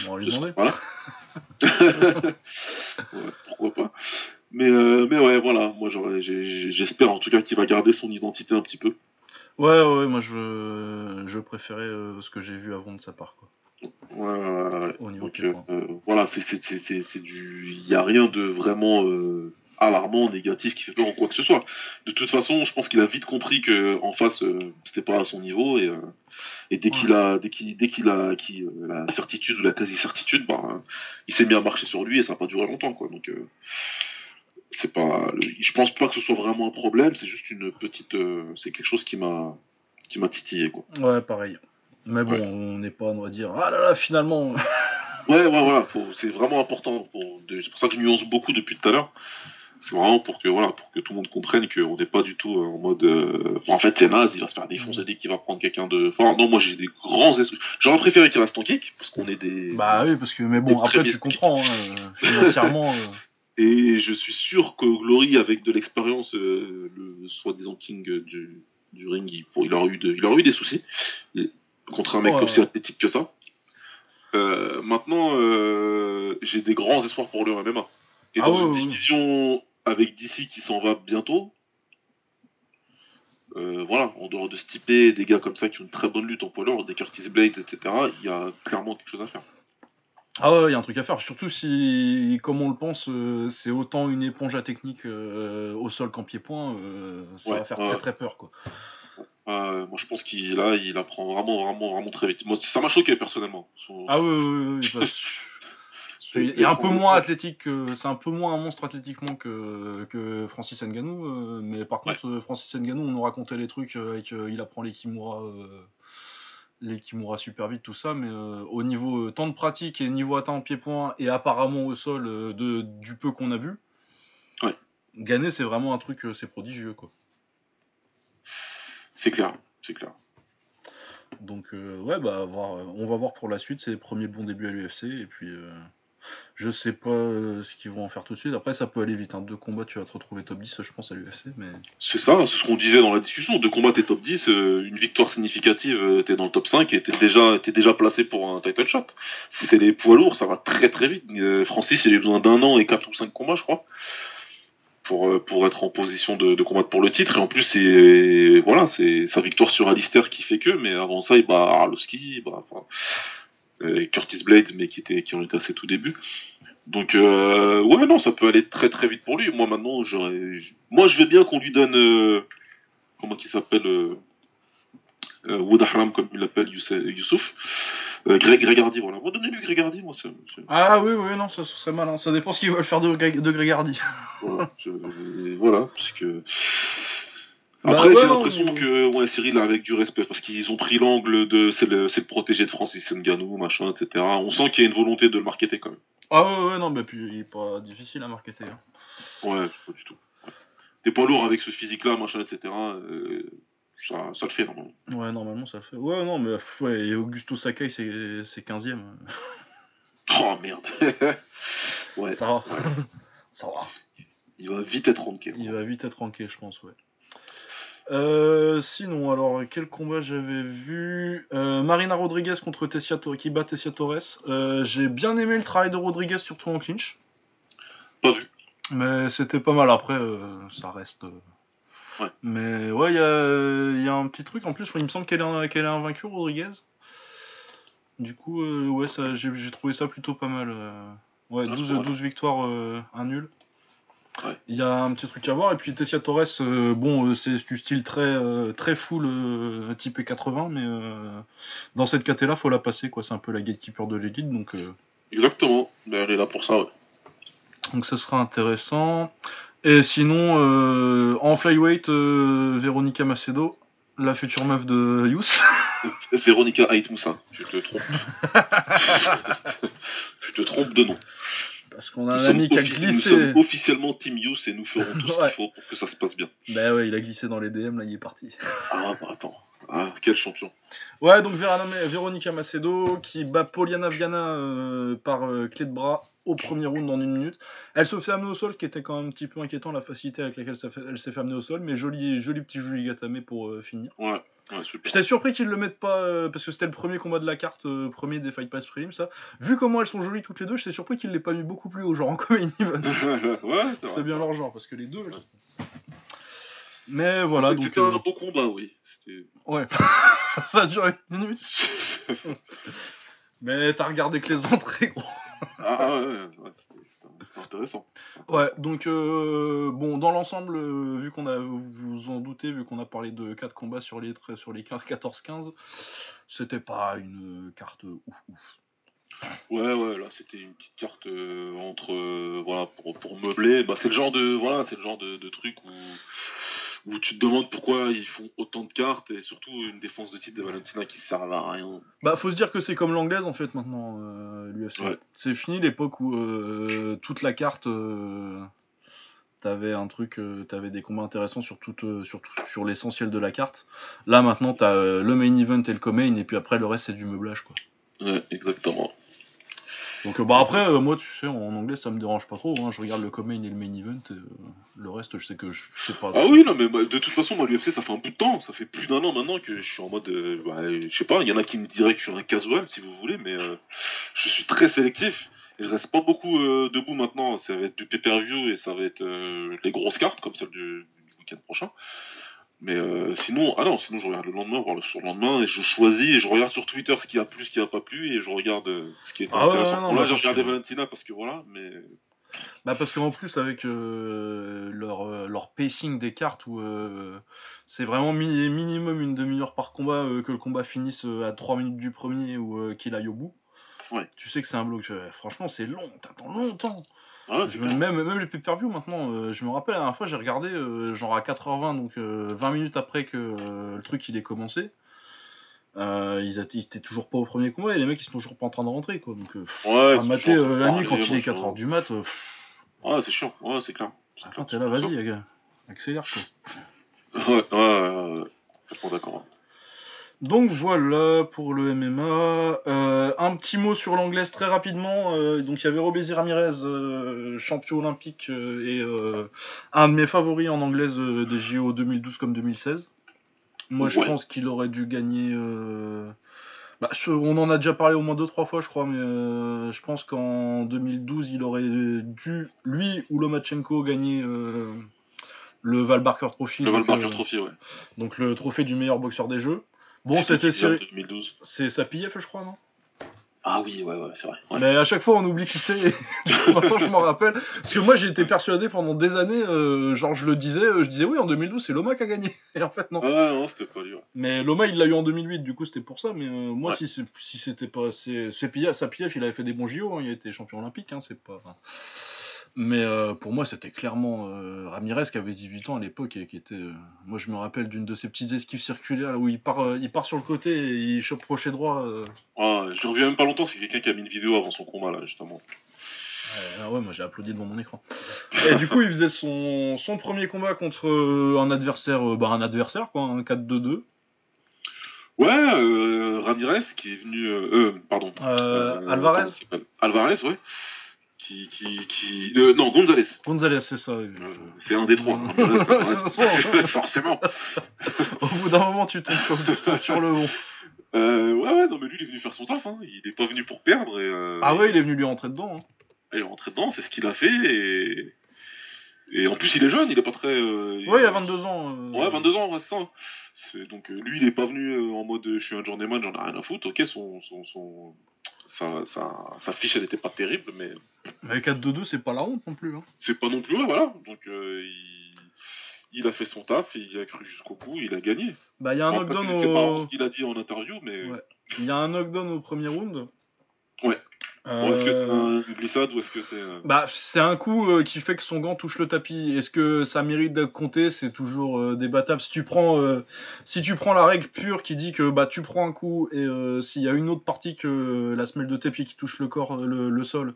on va lui demander. Voilà. pourquoi pas. Mais, euh, mais ouais, voilà, moi j'espère en tout cas qu'il va garder son identité un petit peu. Ouais, ouais, moi je, je préférais euh, ce que j'ai vu avant de sa part. Quoi. Ouais, ouais, ouais. Au niveau voilà, c'est du. Il n'y a rien de vraiment alarmant, négatif, qui fait peur en quoi que ce soit. De toute façon, je pense qu'il a vite compris que en face, euh, c'était pas à son niveau et, euh, et dès qu'il a, dès qu'il, dès qu'il a acquis euh, la certitude ou la quasi-certitude, bah, il s'est mis à marcher sur lui et ça n'a pas duré longtemps, quoi. Donc, c'est pas, je pense pas que ce soit vraiment un problème. C'est juste une petite, c'est quelque chose qui m'a, qui m'a titillé, quoi. Ouais, pareil. Mais bon, on n'est pas, on va dire, ah là là, finalement. ouais, ouais, voilà, c'est vraiment important. C'est pour ça que je nuance beaucoup depuis tout à l'heure. C'est vraiment pour que voilà, pour que tout le monde comprenne qu'on n'est pas du tout euh, en mode. Euh, en fait, c'est naze, il va se faire défoncer dès qu'il va prendre quelqu'un de. Enfin, non, moi j'ai des grands esprits. J'aurais préféré qu'il reste en kick parce qu'on est des. Bah oui, parce que mais bon, après tu comprends hein, financièrement. Euh. Et je suis sûr que Glory, avec de l'expérience, le soi-disant king du, du ring, il, il, aurait eu il aurait eu des soucis contre un mec aussi athlétique que ça. maintenant, j'ai des grands espoirs pour en MMA. Et ah dans une division avec DC qui s'en va bientôt, euh, voilà, en dehors de Stipe, des gars comme ça qui ont une très bonne lutte en poids lourd, des Curtis Blades, etc., il y a clairement quelque chose à faire. Ah ouais, il y a un truc à faire, surtout si, comme on le pense, euh, c'est autant une éponge à technique euh, au sol qu'en pied-point, ça va faire très très peur. Quoi. moi je pense qu'il là, il apprend vraiment, vraiment, vraiment très vite. Moi, ça m'a choqué personnellement. Ah oui, oui, oui. Il est un peu moins athlétique, c'est un peu moins un monstre athlétiquement que, que Francis Nganou, euh, mais par contre euh, Francis Nganou, on nous racontait les trucs avec euh, il apprend les Kimura, les Kimura super vite tout ça, mais au niveau temps de pratique et niveau atteint en pied-point et apparemment au sol de, du peu qu'on a vu, ouais. gagner c'est vraiment un truc c'est prodigieux quoi. C'est clair, c'est clair. Donc ouais bah voir, on va voir pour la suite, c'est les premiers bons débuts à l'UFC et puis Je sais pas euh, ce qu'ils vont en faire tout de suite. Après, ça peut aller vite. Hein. Deux combats, tu vas te retrouver top 10, je pense, à l'UFC. Mais... C'est ça, c'est ce qu'on disait dans la discussion. Deux combats, t'es top 10, euh, une victoire significative, euh, t'es dans le top 5 et t'es déjà, t'es déjà placé pour un title shot. Si c'est des poids lourds, ça va très très vite. Euh, Francis, il a besoin d'un an et 4 ou 5 combats, je crois. Pour, pour être en position de, de combattre pour le titre. Et en plus, c'est voilà, c'est sa victoire sur Alistair qui fait que, mais avant ça, il bat Arlovski, il bat enfin, Curtis Blade, mais qui, était, qui en était à ses tout débuts. Donc, euh, ouais, non, ça peut aller très très vite pour lui. Moi, maintenant, j'aurais. Moi, je veux bien qu'on lui donne. euh, comment il s'appelle euh, euh, Wood Ahram, comme il l'appelle Youssef- Youssouf. Euh, Greg Gregardi, voilà. Moi, donnez-lui Gregardi, moi, c'est. Ah oui, oui, non, ça, ce serait malin. Ça dépend ce qu'ils veulent faire de, Greg- de Grégardi. Voilà, je- voilà, parce que. Bah Après, ouais, j'ai l'impression que ouais, Cyril a avec du respect, parce qu'ils ont pris l'angle de c'est le, le protégé de Francis Ngannou, machin, etc. On sent qu'il y a une volonté de le marketer quand même. Ah ouais, ouais, non, mais puis il est pas difficile à marketer. hein. Ouais, pas du tout. Ouais. T'es pas lourd avec ce physique-là, machin, etc. euh, ça, ça le fait normalement. Ouais, normalement, ça le fait. Ouais, non, mais pff, ouais, et Augusto Sakai, c'est c'est 15ème. Oh merde. ouais, Ça va. ça va. il va vite être ranké. Il va vite être ranké, je pense, ouais. Euh, sinon, alors, quel combat j'avais vu? Euh, Marina Rodriguez contre Tessia qui bat Tessia Torres. Euh, J'ai bien aimé le travail de Rodriguez, surtout en clinch. Pas vu. Mais c'était pas mal. Après, ça reste. Ouais. Mais ouais, il y a, il y a un petit truc. En plus, il me semble qu'elle est, qu'elle est invaincue, Rodriguez. Du coup, ouais, j'ai, trouvé ça plutôt pas mal. Ouais, Ah, 12, c'est vrai. 12 victoires, euh, un Ouais. Il y a un petit truc à voir. Et puis Tessia Torres, euh, bon, euh, c'est du style très, euh, très full, type 80, mais euh, dans cette caté-là, faut la passer, quoi. C'est un peu la gatekeeper de l'élite, donc. Exactement. Mais elle est là pour ça, ouais. donc ça sera intéressant. Et sinon, en flyweight, Véronica Macedo, la future meuf de Yous. Véronica Haït-Moussa, tu te trompes. tu te trompes de nom. Parce qu'on a un ami qui a offi- Nous glissé. sommes officiellement Team Youth et nous ferons tout ce Ouais. qu'il faut pour que ça se passe bien. Bah ouais, il a glissé dans les DM, là il est parti. Ah, bah attends. Ah, quel champion. Ouais, donc Véronica Macedo qui bat Poliana Viana euh, par euh, clé de bras au premier round en une minute. Elle se fait amener au sol, ce qui était quand même un petit peu inquiétant la facilité avec laquelle ça fait- elle s'est fait amener au sol, mais joli, joli petit Julie Gatame pour euh, finir. Ouais, ouais. J'étais surpris qu'ils le mettent pas euh, parce que c'était le premier combat de la carte, euh, premier des Fight Pass Prelim, ça. Vu comment elles sont jolies toutes les deux, j'étais surpris qu'ils l'aient pas mis beaucoup plus haut, genre en event. ouais, c'est bien leur genre parce que les deux. elles Mais voilà, donc. C'était un beau combat, oui. Ouais. ça a duré une minute. Mais t'as regardé que les entrées, gros. Ah ouais, ouais, c'était intéressant. Ouais, donc euh, bon, dans l'ensemble, euh, vu qu'on a, vous en doutez, vu qu'on a parlé de 4 combats sur les, sur les 14-15, c'était pas une carte ouf ouf. Ouais, ouais, là c'était une petite carte euh, entre euh, voilà pour, pour meubler. Bah, c'est le genre de voilà, c'est le genre de, de truc où où tu te demandes pourquoi ils font autant de cartes et surtout une défense de titre de Valentina qui servent à rien. Bah, faut se dire que c'est comme l'anglaise en fait maintenant, l'UFC. Ouais. C'est fini l'époque où euh, toute la carte, euh, t'avais un truc, euh, t'avais des combats intéressants sur euh, sur, l'essentiel de la carte. Là maintenant, t'as euh, le main event et le co-main, et puis après le reste c'est du meublage quoi. Ouais, exactement. Donc euh, bah après, euh, moi tu sais, en anglais ça me dérange pas trop. hein. Je regarde le co-main et le main event. et, euh, le reste, je sais que je sais pas. Ah oui, non, mais bah, de toute façon, moi, l'UFC, ça fait un bout de temps. Ça fait plus d'un an maintenant que je suis en mode. euh, bah, je sais pas, il y en a qui me diraient que je suis un casual, si vous voulez, mais euh, je suis très sélectif. Et je reste pas beaucoup debout maintenant. Ça va être du pay-per-view et ça va être euh, les grosses cartes, comme celle du, du week-end prochain. Mais euh, sinon, ah non, sinon je regarde le lendemain, voire le surlendemain, et je choisis et je regarde sur Twitter ce qui a plu, ce qui a pas plu, et je regarde euh, ce qui est Ah intéressant. ouais, non, Bon, là, j'ai parce regardé que- Valentina parce que voilà, mais Bah parce qu'en plus avec euh, leur, euh, leur pacing des cartes où euh, c'est vraiment mi- minimum une demi-heure par combat que le combat finisse à 3 minutes du premier ou qu'il aille au bout. Ouais. Tu sais que c'est un bloc. franchement c'est long, t'attends longtemps. Ah, Je même, même les pay-per-view maintenant, euh, je me rappelle la dernière fois j'ai regardé euh, genre à 4h20, donc euh, 20 minutes après que euh, le truc il ait commencé. Euh, ils, étaient, toujours pas au premier combat et les mecs ils sont toujours pas en train de rentrer quoi. Donc euh, pff, Ouais, à mater euh, la nuit pareil, quand il est machin. 4h du mat, euh, pff, Ouais, c'est chiant, ouais, c'est clair. Attends, t'es là, vas-y, accélère quoi. Ouais, ouais, ouais, ouais, complètement d'accord. Donc voilà pour le MMA. Euh, un petit mot sur l'anglaise très rapidement. Euh, donc il y avait Robézy Ramirez, euh, champion olympique et un de mes favoris en anglaise des JO 2012 comme 2016. Moi je pense qu'il aurait dû gagner. Bah, on en a déjà parlé au moins deux trois fois je crois, mais je pense qu'en 2012 il aurait dû lui ou Lomachenko gagner le Val Barker Trophy. Le Val Barker Trophy, ouais. Donc le trophée du meilleur boxeur des jeux. Bon, c'était série. 2012. C'est Sapiev, je crois, non ah oui, ouais, ouais, c'est vrai. Mais à chaque fois, on oublie qui c'est. Maintenant, je m'en rappelle. Parce que moi, j'ai été persuadé pendant des années, euh, genre, je le disais, euh, je disais, oui, en 2012, c'est Loma qui a gagné. Et en fait, non. Ah non, c'était pas lui. Mais Loma, il l'a eu en 2008, du coup, c'était pour ça. Mais euh, moi, si, si c'était pas. Sapiev, il avait fait des bons JO, hein, il a été champion olympique, hein, c'est pas. Mais euh, pour moi, c'était clairement euh, Ramirez qui avait 18 ans à l'époque et qui était. Euh, moi, je me rappelle d'une de ces petites esquives circulaires où il part, il part sur le côté et il chope crochet droit. Ah, je reviens même pas longtemps, c'est quelqu'un qui a mis une vidéo avant son combat là, justement. Ah ouais, moi j'ai applaudi devant mon écran. Et du coup, il faisait son, son premier combat contre un adversaire, bah, un adversaire quoi, un 4-2-2. Ouais, Ramirez qui est venu. pardon. Alvarez. Alvarez, ouais qui, qui, qui... Euh, non, Gonzalez. Gonzalez, c'est ça. Euh, c'est un des trois. Forcément. Au bout d'un moment, tu tombes sur, sur le bon. Euh, ouais, ouais, non, mais lui, il est venu faire son taf. Hein. Il est pas venu pour perdre. Et, euh, ah ouais, il est venu lui rentrer dedans. Hein. Il est rentré dedans, c'est ce qu'il a fait. Et... et en plus, il est jeune, il est pas très. ouais, il a 22 ans. Ouais, 22 ans, ouais, c'est ça. Donc, lui, il est pas venu en mode je suis un journeyman, j'en ai rien à foutre. Ok, son, son, son sa, fiche, elle n'était pas terrible, mais. Mais 4-2-2, c'est pas la honte non plus. Hein. C'est pas non plus, voilà. Donc, euh, il... a fait son taf, il a cru jusqu'au bout, il a gagné. Bah, il y a un knockdown au. C'est pas ce qu'il a dit en interview, mais. Il y a un knockdown au premier round. Ouais. Est-ce que c'est euh, un glissade ou est-ce que c'est. Euh, bah, c'est un coup euh, qui fait que son gant touche le tapis. Est-ce que ça mérite d'être compté? C'est toujours débattable. Si tu prends, si tu prends la règle pure qui dit que bah tu prends un coup et s'il y a une autre partie que la semelle de tapis qui touche le corps, le, sol,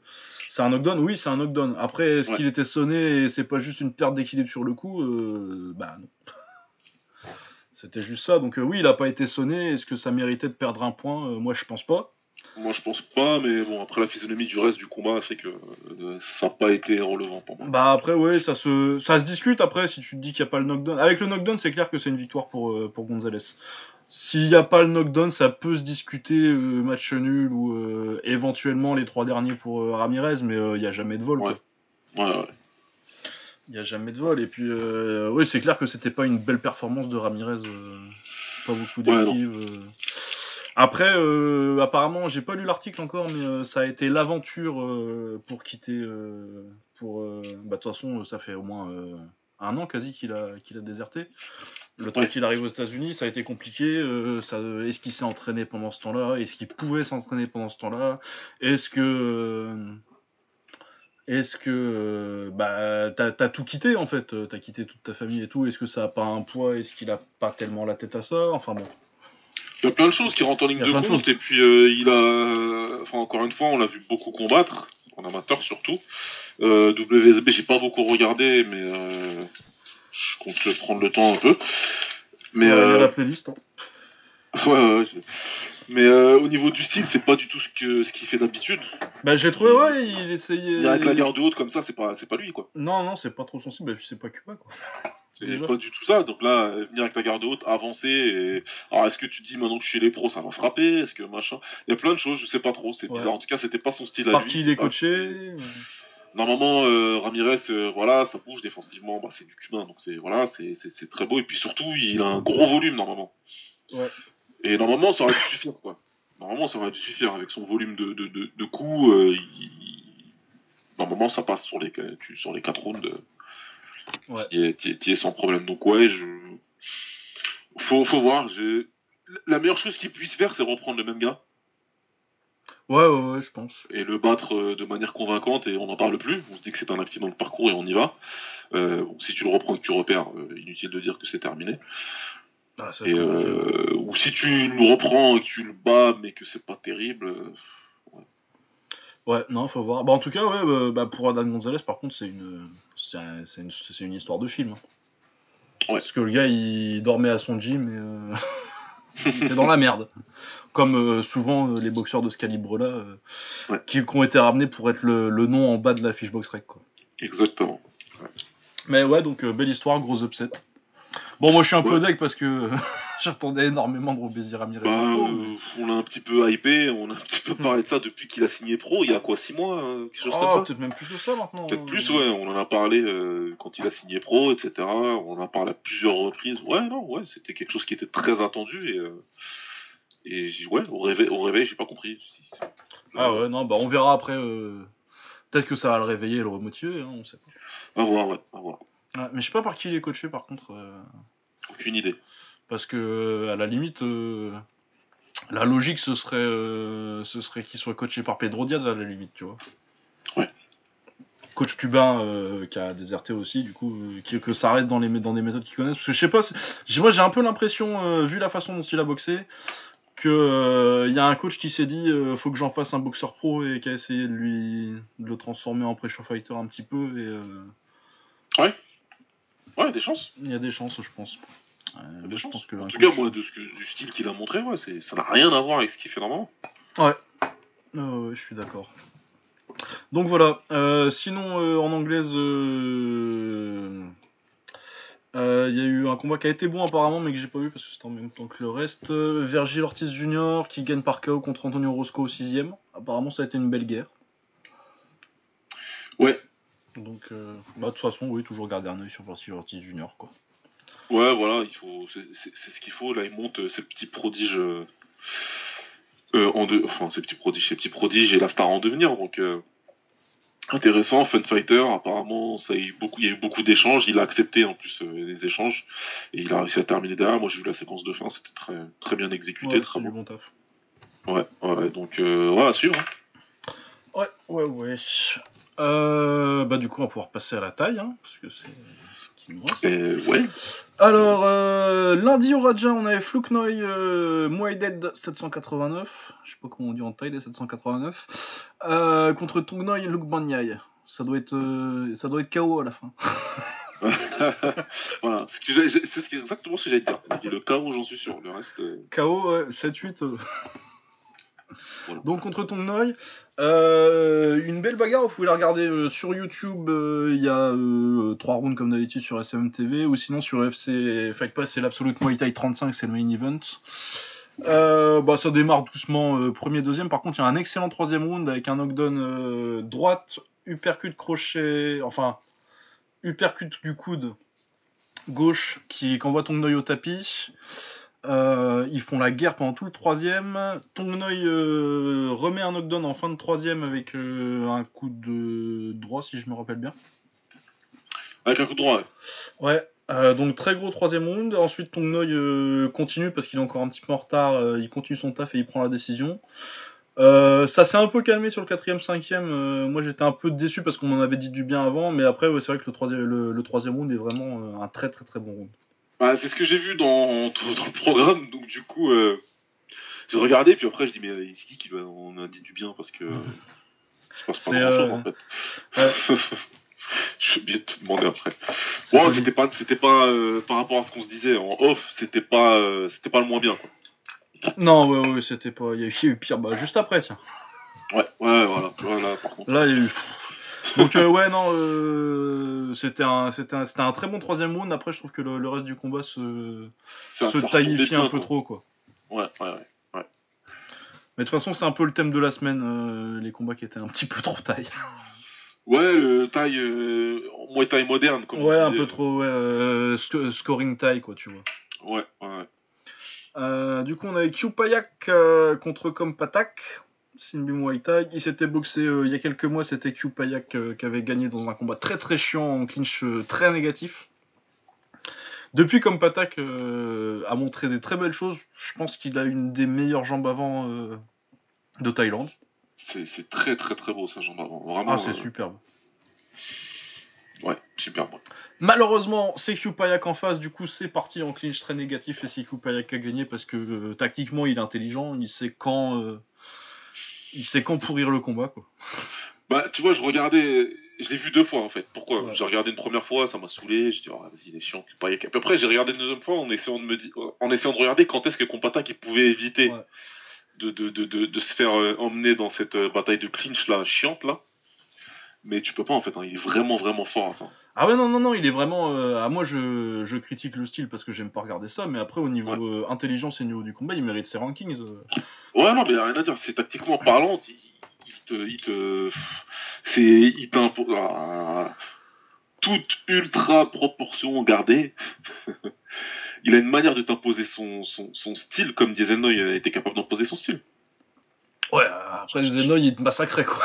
c'est un knockdown. Oui, c'est un knockdown. Après, est-ce qu'il était sonné et c'est pas juste une perte d'équilibre sur le coup? Bah non. C'était juste ça. Donc oui, il a pas été sonné. Est-ce que ça méritait de perdre un point? Moi, je pense pas. Moi, je pense pas, mais bon, après la physionomie du reste du combat fait que euh, ça n'a pas été relevant pour moi. Bah après, ouais, ça se, ça se discute après si tu te dis qu'il n'y a pas le knockdown. Avec le knockdown, c'est clair que c'est une victoire pour, euh, pour Gonzalez. S'il n'y a pas le knockdown, ça peut se discuter euh, match nul ou éventuellement les trois derniers pour Ramirez, mais il n'y a jamais de vol. Ouais, ouais, ouais. Il n'y a jamais de vol. Et puis, oui, c'est clair que c'était pas une belle performance de Ramirez. pas beaucoup d'esquives. Après, euh, apparemment, j'ai pas lu l'article encore, mais euh, ça a été l'aventure euh, pour quitter. Pour, bah, de toute façon, ça fait au moins un an quasi qu'il a, qu'il a déserté. Le temps qu'il arrive aux États-Unis, ça a été compliqué. est-ce qu'il s'est entraîné pendant ce temps-là? Est-ce qu'il pouvait s'entraîner pendant ce temps-là? Est-ce que. est-ce que bah t'as, as tout quitté en fait, t'as quitté toute ta famille et tout. Est-ce que ça a pas un poids? Est-ce qu'il a pas tellement la tête à ça? Enfin bon, il y a plein de choses qui rentrent en ligne de compte, et puis euh, il a. Enfin, encore une fois, on l'a vu beaucoup combattre, en amateur surtout. Euh, WSB, j'ai pas beaucoup regardé, mais euh, je compte prendre le temps un peu. Mais, il y a euh, la playlist. Hein. Ouais, ouais, Mais euh, au niveau du style, c'est pas du tout ce que ce qu'il fait d'habitude. Bah j'ai trouvé ouais, il essayait. Avec la garde haute comme ça, c'est pas c'est pas lui quoi. Non non, c'est pas trop sensible, bah, c'est pas Cuba quoi. C'est pas du tout ça. Donc là, venir avec la garde haute, avancer. Et... Alors, est-ce que tu dis maintenant que je suis les pros, ça va frapper Est-ce que machin? Il y a plein de choses, je sais pas trop. C'est bizarre. En tout cas, c'était pas son style à Par qui il est coaché Normalement, euh, Ramirez, euh, voilà, ça bouge défensivement, bah, c'est du cubain, donc c'est voilà, c'est très beau. Et puis surtout, il a un gros volume normalement. Ouais. Et normalement, ça aurait dû suffire, quoi. Normalement, ça aurait dû suffire avec son volume de, de, de, coups. Euh, normalement, ça passe sur les, sur les 4 rounds ouais. qui, est, sans problème. Donc ouais, je... faut, faut voir. La meilleure chose qu'il puisse faire, c'est reprendre le même gars. Ouais, ouais, ouais, je pense. Et le battre euh, de manière convaincante et on n'en parle plus. On se dit que c'est un accident de parcours et on y va. Euh, si tu le reprends et que tu repères, euh, inutile de dire que c'est terminé. Ah, ou si tu le reprends et que tu le bats mais que c'est pas terrible, Ouais, non, faut voir. Bah, en tout cas, ouais, bah, bah pour Adam Gonzalez, par contre, c'est une, c'est, une, une, histoire de film. Hein. Ouais. Parce que le gars, il dormait à son gym et. Euh, il était dans la merde. Comme euh, souvent euh, les boxeurs de ce calibre-là, euh, Ouais. qui, qui ont été ramenés pour être le, le nom en bas de la fiche box rec. Quoi. Exactement. Mais ouais, donc euh, belle histoire, gros upset. Bon, moi je suis un peu Ouais. deg parce que j'attendais énormément de Robézy Ramirez. Bah, euh, on l'a un petit peu hypé, on a un petit peu parlé de ça depuis qu'il a signé pro, il y a quoi, 6 mois hein, Quelque chose oh, peut-être même plus que ça maintenant. Peut-être plus, ouais, on en a parlé euh, quand il a signé pro, etc. On en a parlé à plusieurs reprises. Ouais, non, ouais, c'était quelque chose qui était très attendu et. euh, et ouais, au réveil, au réveil j'ai pas compris. Ah ouais, non, bah on verra après. euh, Peut-être que ça va le réveiller et le remotiver, hein, on sait pas. À voir, ouais, à voir. Ouais, mais je sais pas par qui il est coaché par contre. euh, Aucune idée. Parce que euh, à la limite, euh, la logique ce serait, euh, ce serait qu'il soit coaché par Pedro Diaz à la limite, tu vois. Ouais. Coach cubain euh, qui a déserté aussi, du coup, qui- que ça reste dans, les, dans des méthodes qu'ils connaissent. Parce que je sais pas, moi j'ai un peu l'impression, vu la façon dont il a boxé, que il y a un coach qui s'est dit faut que j'en fasse un boxeur pro et qui a essayé de lui de le transformer en pressure fighter un petit peu et euh, Ouais, des chances. il y a des chances, je pense. Euh, je pense que en tout cas, moi, de ce que, du style qu'il a montré, ouais, c'est- ça n'a rien à voir avec ce qu'il fait normalement. Ah ouais, je suis d'accord. Donc voilà. euh, sinon, euh, en anglaise, euh, euh, il y a eu un combat qui a été bon apparemment, mais que j'ai pas vu parce que c'était en même temps que le reste. Virgil Ortiz Jr. qui gagne par KO contre Antonio Roscoe au sixième. Apparemment, ça a été une belle guerre. Ouais, Donc, euh, bah, de toute façon, oui, toujours garder un œil sur Virgil Ortiz Jr. Quoi. Ouais, voilà, il faut, c'est ce qu'il faut. Là, il monte euh, ces petits prodiges euh, euh, en deux, enfin, ces petits prodiges, ces petits prodiges et la star en devenir. Donc, euh, intéressant, fun fighter. Apparemment, ça a eu beaucoup, il y a eu beaucoup d'échanges. Il a accepté en plus euh, les échanges et il a réussi à terminer derrière. Moi, j'ai vu la séquence de fin, c'était très, très bien exécuté, Ouais, très bon. bon taf. Ouais, ouais, donc, euh, ouais, à suivre. hein. Ouais, ouais, ouais. Euh, bah, du coup, on va pouvoir passer à la taille, hein, parce que c'est ce qui nous reste. Et, ouais, Alors, euh, lundi au Raja, on avait Fluknoy euh, Muay Dead 789. Je sais pas comment on dit en taille les 789. Euh, contre Tongnoy Lukbanyai. Ça doit être, euh, ça doit être KO à la fin. voilà, c'est ce exactement ce que j'allais dire. Dit le chaos, j'en suis sûr. Le reste, euh, KO, ouais, 7-8. Donc contre Tongnoy, euh, une belle bagarre, vous pouvez la regarder euh, sur YouTube, euh, il y a 3 rounds comme d'habitude sur SMM TV, ou sinon sur FC Fight Pass, c'est l'Absolute Muay Thai 35, c'est le main event. Bah, ça démarre doucement, premier, deuxième. Par contre, il y a un excellent troisième round avec un knockdown droite, uppercut crochet, enfin, uppercut du coude gauche qui envoie Tongnoy au tapis. Euh, ils font la guerre pendant tout le troisième. Tongnoy euh, remet un knockdown en fin de troisième avec euh, un coup de droit, si je me rappelle bien. Avec un coup de droit, ouais. Ouais, donc très gros troisième round. Ensuite, Tongnoy continue parce qu'il est encore un petit peu en retard. il continue son taf et il prend la décision. Ça s'est un peu calmé sur le quatrième, cinquième. moi, j'étais un peu déçu parce qu'on m'en avait dit du bien avant, mais après, ouais, c'est vrai que le troisième, le, le troisième round est vraiment un très très très bon round. Bah, c'est ce que j'ai vu dans, dans le programme, donc du coup, euh, j'ai regardé, puis après je dis, mais euh, c'est qui qui on a dit du bien parce que. je pense pas grand chose euh, en fait. ouais. je vais bien te demander après. Bon, c'était pas, c'était pas euh, par rapport à ce qu'on se disait en off, c'était pas, euh, c'était pas le moins bien quoi. Non, ouais, ouais, c'était pas. Il y, a eu- il y a eu pire. Bah, juste après, tiens. Ouais, ouais, voilà, voilà, par contre. Là, il y a eu. Donc, euh, ouais, non, euh, c'était un, c'était un, c'était un très bon troisième round. Après, je trouve que le, le reste du combat se, se taillifie un peu trop, quoi. Ouais, ouais, ouais. Mais de toute façon, c'est un peu le thème de la semaine, euh, les combats qui étaient un petit peu trop taille. Ouais, le taille, Muay Thai moderne, comme Ouais, un peu trop, ouais, sc- scoring taille, quoi, tu vois. Ouais, ouais, ouais. Du coup, on avait Kyupayak euh, contre Kompatak. Sinbi Muay Thai. Il s'était boxé euh, il y a quelques mois. C'était Kyupayak euh, qui avait gagné dans un combat très très chiant en clinch euh, très négatif. Depuis, Kompatak euh, a montré des très belles choses. Je pense qu'il a une des meilleures jambes avant de Thaïlande. C'est très très très beau ça, j'en avant. Vraiment. Ah, c'est superbe. Ouais, superbe. Malheureusement, c'est Kyupayak en face, du coup c'est parti en clinch très négatif et c'est qui a gagné parce que tactiquement il est intelligent, il sait quand il sait quand pourrir le combat quoi. Bah, tu vois, je regardais, je l'ai vu deux fois en fait. Pourquoi Ouais. J'ai regardé une première fois, ça m'a saoulé. J'ai dit, oh, vas-y, il est chiant, Kupayak. Puis après, j'ai regardé une deuxième fois en essayant de me en essayant de regarder quand est-ce que Kompata qui pouvait éviter Ouais. de, de, de, de, de se faire euh, emmener dans cette euh, bataille de clinch là, chiante là. Mais tu peux pas en fait, hein, il est vraiment vraiment fort à ça. Ah ouais, non, non, non, il est vraiment. euh, ah, moi, je, je critique le style parce que j'aime pas regarder ça, mais après, au niveau euh, intelligence et niveau du combat, il mérite ses rankings. euh. Ouais, non, mais y a rien à dire. C'est tactiquement parlant, il, il te, il te, c'est, il t'impose ah, toute ultra proportion gardée. il a une manière de t'imposer son, son, son style, comme Dieselnoy a été capable d'imposer son style. Ouais, après, Zenoy, il te massacrait, quoi.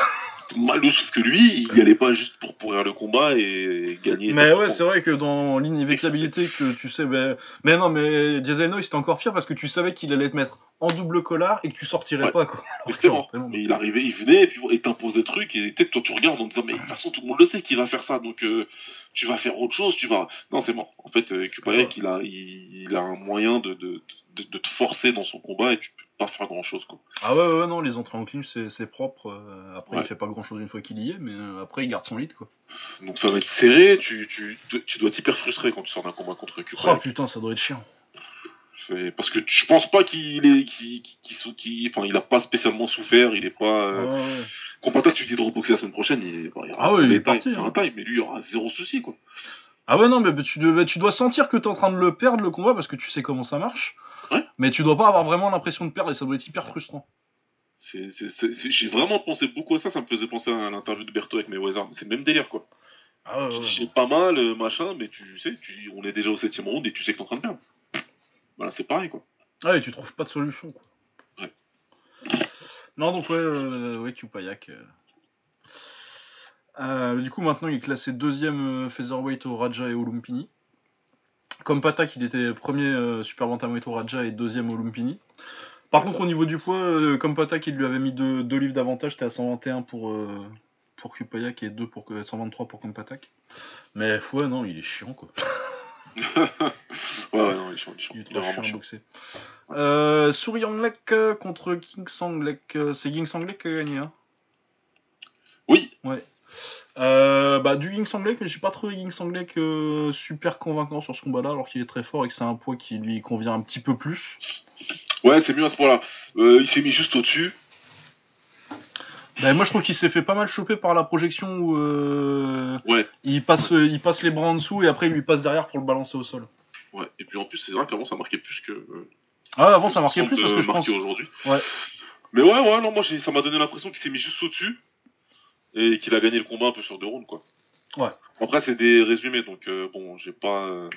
Malou, sauf que lui, il y allait pas juste pour pourrir le combat et gagner. Mais ouais, c'est vrai que dans l'inévitabilité que tu sais, ben... mais non, mais Dieselnoy c'était encore pire parce que tu savais qu'il allait te mettre en double collar et que tu sortirais Ouais. pas quoi. Alors vraiment, il arrivait, il venait, et puis il t'impose des trucs, et peut-être toi tu regardes en disant, mais de toute façon tout le monde le sait qu'il va faire ça, donc euh, tu vas faire autre chose, tu vas. Non, c'est mort. En fait, euh, Kupayak, il a, il, il a un moyen de, de, de, de te forcer dans son combat et tu peux pas faire grand chose, quoi. Ah ouais, ouais, non, les entrées en clinch c'est propre. euh, Après, Ouais. il fait pas grand chose une fois qu'il y est, mais euh, après, il garde son lead quoi. Donc ça va être serré, tu, tu, tu dois être hyper frustré quand tu sors d'un combat contre Oh Kupayak. putain, ça doit être chiant. Parce que je pense pas qu'il est, qu'il, sou- qu'il- enfin, il a pas spécialement souffert, il est pas. euh, Ouais, ouais. Compata, tu dis de reboxer la semaine prochaine, il, bon, il y aura Ah ouais, il est parti, c'est hein. un time, mais lui, il y aura zéro souci, quoi. Ah ouais, non, mais tu, dois- tu dois sentir que t'es en train de le perdre le combat parce que tu sais comment ça marche. Mais tu dois pas avoir vraiment l'impression de perdre et ça doit être hyper frustrant. J'ai vraiment pensé beaucoup à ça, ça me faisait penser à l'interview de Berto avec Mayweather. C'est le même délire, quoi. Ah ouais, ouais. C'est pas mal, euh, machin, mais tu sais, tu, on est déjà au septième round et tu sais que t'es en train de perdre. Voilà, c'est pareil, quoi. Ah ouais, tu trouves pas de solution quoi. Ouais. Non, donc ouais, euh, ouais, Kupayak. euh. Euh, du coup, maintenant, il est classé deuxième euh, featherweight au Raja et au Lumpini. Comme Patak, il était premier euh, super bantamweight au Raja et deuxième au Lumpini. Par contre, au niveau du poids, euh, comme Patak, il lui avait mis deux, deux livres d'avantage, c'était à 121 pour, euh, pour Kupayak et 2 pour, 123 pour Kompatak. Mais ouais, non, il est chiant quoi. ouais, ouais, non, il est chiant, il est chiant. Il est chiant à chiant. boxer. Euh, Lek contre King Sang Lek. euh, C'est King Sang Lek qui a gagné. Hein? Oui, Euh, bah, du King Sang Lek, mais j'ai pas trouvé King Sang Lek euh, super convaincant sur ce combat-là, alors qu'il est très fort et que c'est un poids qui lui convient un petit peu plus. ouais, c'est mieux à ce point-là. Euh, il s'est mis juste au-dessus. Bah, moi, je trouve qu'il s'est fait pas mal choper par la projection où euh, Ouais, il, passe, il passe les bras en dessous et après il lui passe derrière pour le balancer au sol. ouais. Et puis en plus, c'est vrai qu'avant, ça marquait plus que. Ah, avant ça marquait plus parce que je pense. aujourd'hui. Ouais. Mais ouais, ouais, non, moi, ça m'a donné l'impression qu'il s'est mis juste au-dessus. Et qu'il a gagné le combat un peu sur deux rounds, quoi. Ouais. Après, c'est des résumés, donc euh, bon, j'ai pas. euh,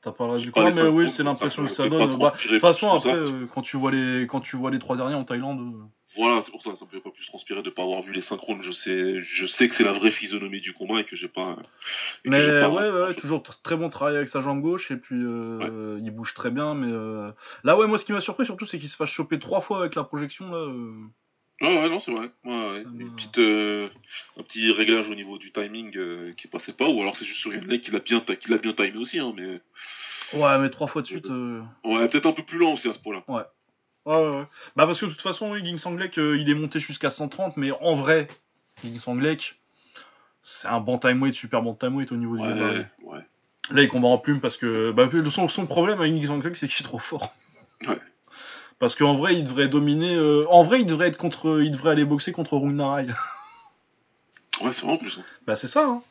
T'as pas le reste j'ai du combat, mais oui, c'est l'impression que ça donne. Bah, De toute façon, après, euh, quand, tu vois les, quand tu vois les trois derniers en Thaïlande. euh, Voilà, c'est pour ça, ça me fait pas plus transpirer de pas avoir vu les synchrones. Je sais, je sais que c'est la vraie physionomie du combat et que j'ai pas. que Mais ouais, pas- ouais, ouais, toujours tr- très bon travail avec sa jambe gauche et puis euh, il bouge très bien. Mais euh, là, ouais, moi ce qui m'a surpris surtout, c'est qu'il se fasse choper trois fois avec la projection là. Euh. Ouais, ouais, non, c'est vrai. Ouais, ouais. Ça Une petite, euh, un petit réglage au niveau du timing euh, qui passait pas, ou alors c'est juste sur Yannick qui l'a bien, qui l'a bien timé aussi, hein, mais. Ouais, mais trois fois de suite. euh, Ouais, peut-être un peu plus lent aussi à ce point-là. Ouais, ouais, ouais. Bah parce que de toute façon, Ging Sanglek, euh, il est monté jusqu'à 130, mais en vrai, Ging Sanglek, c'est un bantamweight, super bantamweight au niveau du Ouais, gabarit. ouais. Là, il combat en plume parce que bah, son, son problème avec Ging Sanglek, c'est qu'il est trop fort. Ouais. Parce qu'en vrai, il devrait dominer. euh, En vrai, il devrait être contre, il devrait aller boxer contre Rung Narai. Ouais, c'est vrai en plus. bah c'est ça. Hein.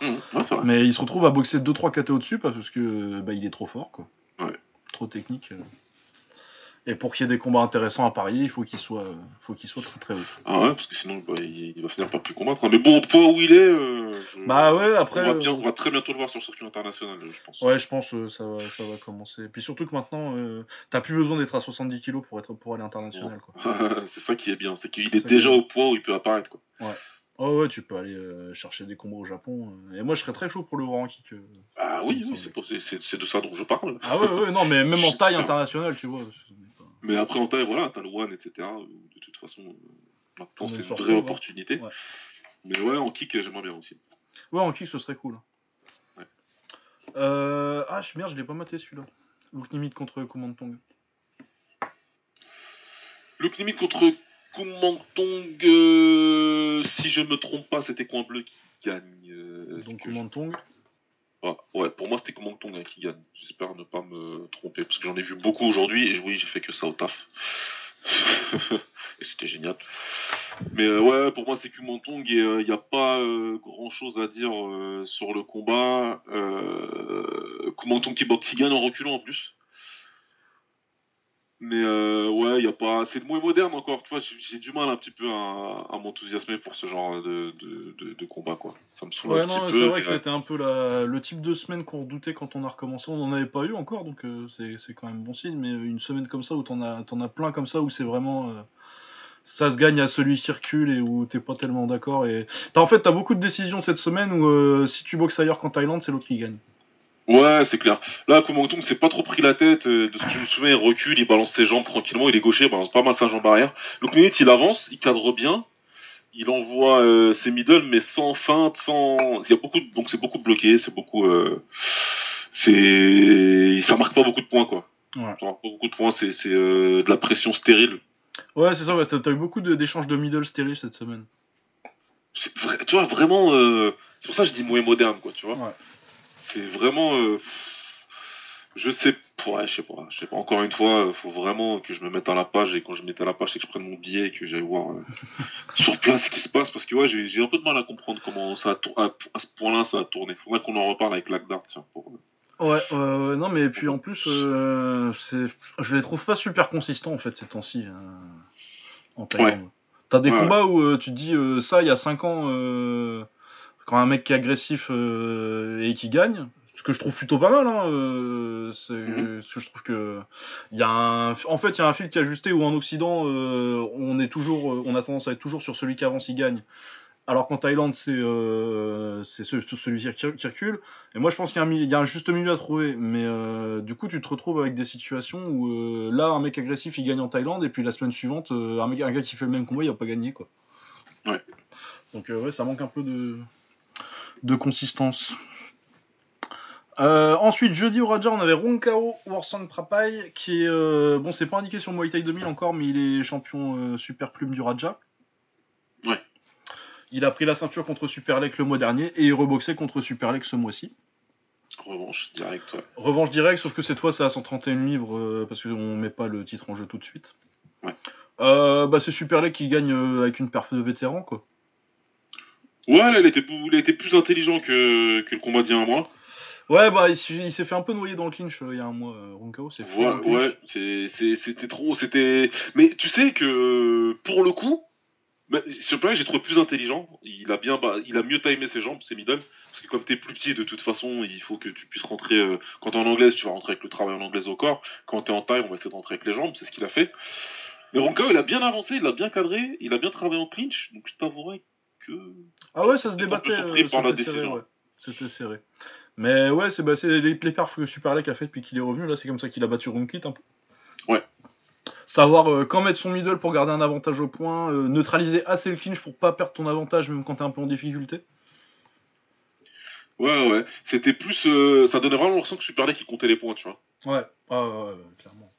Mmh, ouais, c'est vrai. Mais il se retrouve à boxer 2-3 KT au-dessus parce que bah, il est trop fort, quoi. Ouais. Trop technique. euh. Et pour qu'il y ait des combats intéressants à parier, il faut qu'il soit, faut qu'il soit très très haut. Ah ouais, parce que sinon, bah, il, va finir par plus combattre. hein. Mais bon, au point où il est, euh, je- Bah ouais, après. on, va euh, bien- on va très bientôt le voir sur le circuit international, je pense. Ouais, je pense que ça va, ça va commencer. Puis surtout que maintenant, euh, t'as plus besoin d'être à 70 kilos pour être pour aller international, quoi. c'est ça qui est bien, c'est qu'il est déjà au point où il peut apparaître. Quoi. Oh ouais, tu peux aller euh, chercher des combats au Japon. euh. Et moi, je serais très chaud pour le voir en kick. euh. Ah oui, c'est de ça dont je parle. Ah ouais, ouais, non, mais même en taille internationale, tu vois. Mais après, en taille, voilà, t'as le One, etc. De toute façon, euh, maintenant, c'est une vraie opportunité. Ouais. Mais ouais, en kick, j'aimerais bien aussi. Ouais, en kick, ce serait cool. Ouais. Euh... Ah, je- merde, je l'ai pas maté celui-là. Look limite contre Kumantong. Luke Limite contre Kumantong, euh, si je me trompe pas, c'était Coin Bleu qui gagne. euh, Donc je-. Ah, ouais, pour moi c'était Kumantong hein, qui gagne. J'espère ne pas me tromper, parce que j'en ai vu beaucoup aujourd'hui et oui, j'ai fait que ça au taf. et c'était génial. Mais euh, ouais, pour moi c'est Kumantong et il n'y a pas grand chose à dire euh, sur le combat. Euh, Kumantong qui, qui gagne en reculant en plus. Mais euh, ouais, il y a pas. C'est moins moderne encore. Tu vois, j'ai- du mal un petit peu à, à m'enthousiasmer pour ce genre de, de, de- de combat, quoi. Ça me saoule Ouais, un non, petit c'est vrai que c'était un peu la- le type de semaine qu'on redoutait quand on a recommencé. On n'en avait pas eu encore, donc euh, c'est quand même bon signe. Mais une semaine comme ça où t'en as, t'en as plein comme ça où c'est vraiment. euh, ça se gagne à celui qui recule et où t'es pas tellement d'accord. Et en fait t'as beaucoup de décisions cette semaine où si tu boxes ailleurs qu'en Thaïlande, c'est l'autre qui gagne. Ouais, c'est clair. Là, Kumangtong s'est pas trop pris la tête. euh, De ce que je me souviens, il recule, il balance ses jambes tranquillement. Il est gaucher, il balance pas mal sa jambe arrière. Le minute, il avance, il cadre bien. Il envoie euh, ses middle, mais sans feinte, sans. Il y a beaucoup, de- donc c'est beaucoup bloqué, c'est beaucoup. euh, C'est, ça marque pas beaucoup de points, quoi. Ouais. Ça marque pas beaucoup de points. C'est, c'est euh, de la pression stérile. Ouais, c'est ça. Ouais, t'as t'as eu beaucoup de- d'échanges de middle stériles cette semaine. C'est vrai- tu vois, vraiment. euh, C'est pour ça que je dis moins moderne, quoi. Tu vois. Ouais. C'est vraiment. euh, Je sais, ouais, je sais pas, je sais pas. Encore une fois, euh, faut vraiment que je me mette à la page et quand je me mette à la page, c'est que je prenne mon billet et que j'aille voir euh, sur place ce qui se passe parce que ouais, j'ai un peu de mal à comprendre comment ça a à, à ce point-là ça a tourné. Faudrait qu'on en reparle avec Lagdart, tiens. Pour... Ouais, euh, non, mais puis en plus, euh, je les trouve pas super consistants en fait ces temps-ci en Thaïlande. T'as des Ouais, combats où tu te dis ça il y a 5 ans, quand un mec qui est agressif euh, et qui gagne, ce que je trouve plutôt pas mal. Hein, euh, c'est, Mhm. parce que je trouve que il y a un, en fait il y a un fil qui est ajusté où en Occident euh, on est toujours, on a tendance à être toujours sur celui qui avance il gagne. Alors qu'en Thaïlande, c'est euh, c'est ce- celui qui qui recule. Et moi, je pense qu'il y, y a un juste milieu à trouver. Mais euh, du coup, tu te retrouves avec des situations où euh, là, un mec agressif, il gagne en Thaïlande. Et puis la semaine suivante, un, mec, un gars qui fait le même combat, il va pas gagner. Quoi. Ouais. Donc, ouais, ça manque un peu de, de consistance. Euh, ensuite, jeudi au Raja, on avait Ronkao Warsang Prapai, qui est. euh, bon, c'est pas indiqué sur Muay Thai 2000 encore, mais il est champion euh, super plume du Raja. Ouais. Il a pris la ceinture contre Superlek le mois dernier et il reboxait contre Superlek ce mois-ci. Revanche, direct, ouais. Revanche directe, sauf que cette fois c'est à 131 livres parce qu'on met pas le titre en jeu tout de suite. Ouais. Bah, c'est Superlek qui gagne avec une perf de vétéran quoi. Ouais, là, il était, il était plus intelligent que, que le combat d'il y a un mois. Ouais, bah il, s'est fait un peu noyer dans le clinch euh, il y a un mois, euh, Ronkao, c'est fou. Ouais, c'est- c'était trop, c'était. Mais tu sais que pour le coup, bah, sur le plan, j'ai trouvé plus intelligent. Il a bien, bah, il a mieux timé ses jambes, ses middle, parce que comme t'es plus petit, de toute façon, il faut que tu puisses rentrer. euh, quand t'es en anglaise, tu vas rentrer avec le travail en anglaise au corps. Quand t'es en taille, on va essayer de rentrer avec les jambes. C'est ce qu'il a fait. Mais Ronkao, il a bien avancé, il a bien cadré, il a bien travaillé en clinch. Donc je t'avouerai que. Ah ouais, ça se débattait, euh, c'était serré, ouais. C'était serré. Mais ouais, c'est bah, les, les perfs que Superlek a fait depuis qu'il est revenu, là c'est comme ça qu'il a battu Runkit un peu. Ouais. Savoir euh, quand mettre son middle pour garder un avantage au point, euh, neutraliser assez le clinch pour pas perdre ton avantage même quand t'es un peu en difficulté. Ouais, ouais. C'était plus. euh, ça donnait vraiment l'impression que Super League, il comptait les points, tu vois. Ouais, ah, ouais, ouais, clairement.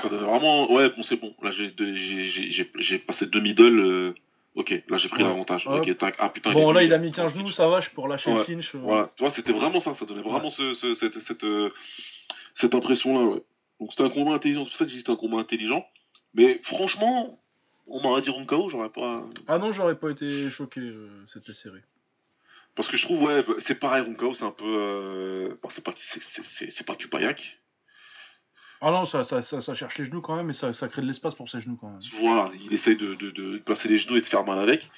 Ça donnait vraiment. Ouais, bon, c'est bon. Là, j'ai passé deux middle. Ok, là, j'ai pris Ouais. l'avantage. Ok, tac. Ah putain. Bon, là il a mis qu'un genou, ça va, je peux relâcher le clinch. euh. Voilà, tu vois, c'était vraiment ça. Ça donnait vraiment ce, ce- cette, cette, euh, cette impression-là, ouais. Donc c'était un combat intelligent. C'est pour ça que j'ai dit c'était un combat intelligent. Mais franchement, on m'aurait dit Ronkao, j'aurais pas. Ah non, j'aurais pas été choqué, euh, c'était serré. Parce que je trouve, ouais, c'est pareil, Ronkao, c'est un peu. euh, bon, c'est pas, c'est- c'est- c'est- c'est pas Kupayak. Ah non, ça, ça, ça, ça cherche les genoux quand même, et ça, ça crée de l'espace pour ses genoux quand même. Voilà, il essaye de, de, de placer les genoux et de faire mal avec.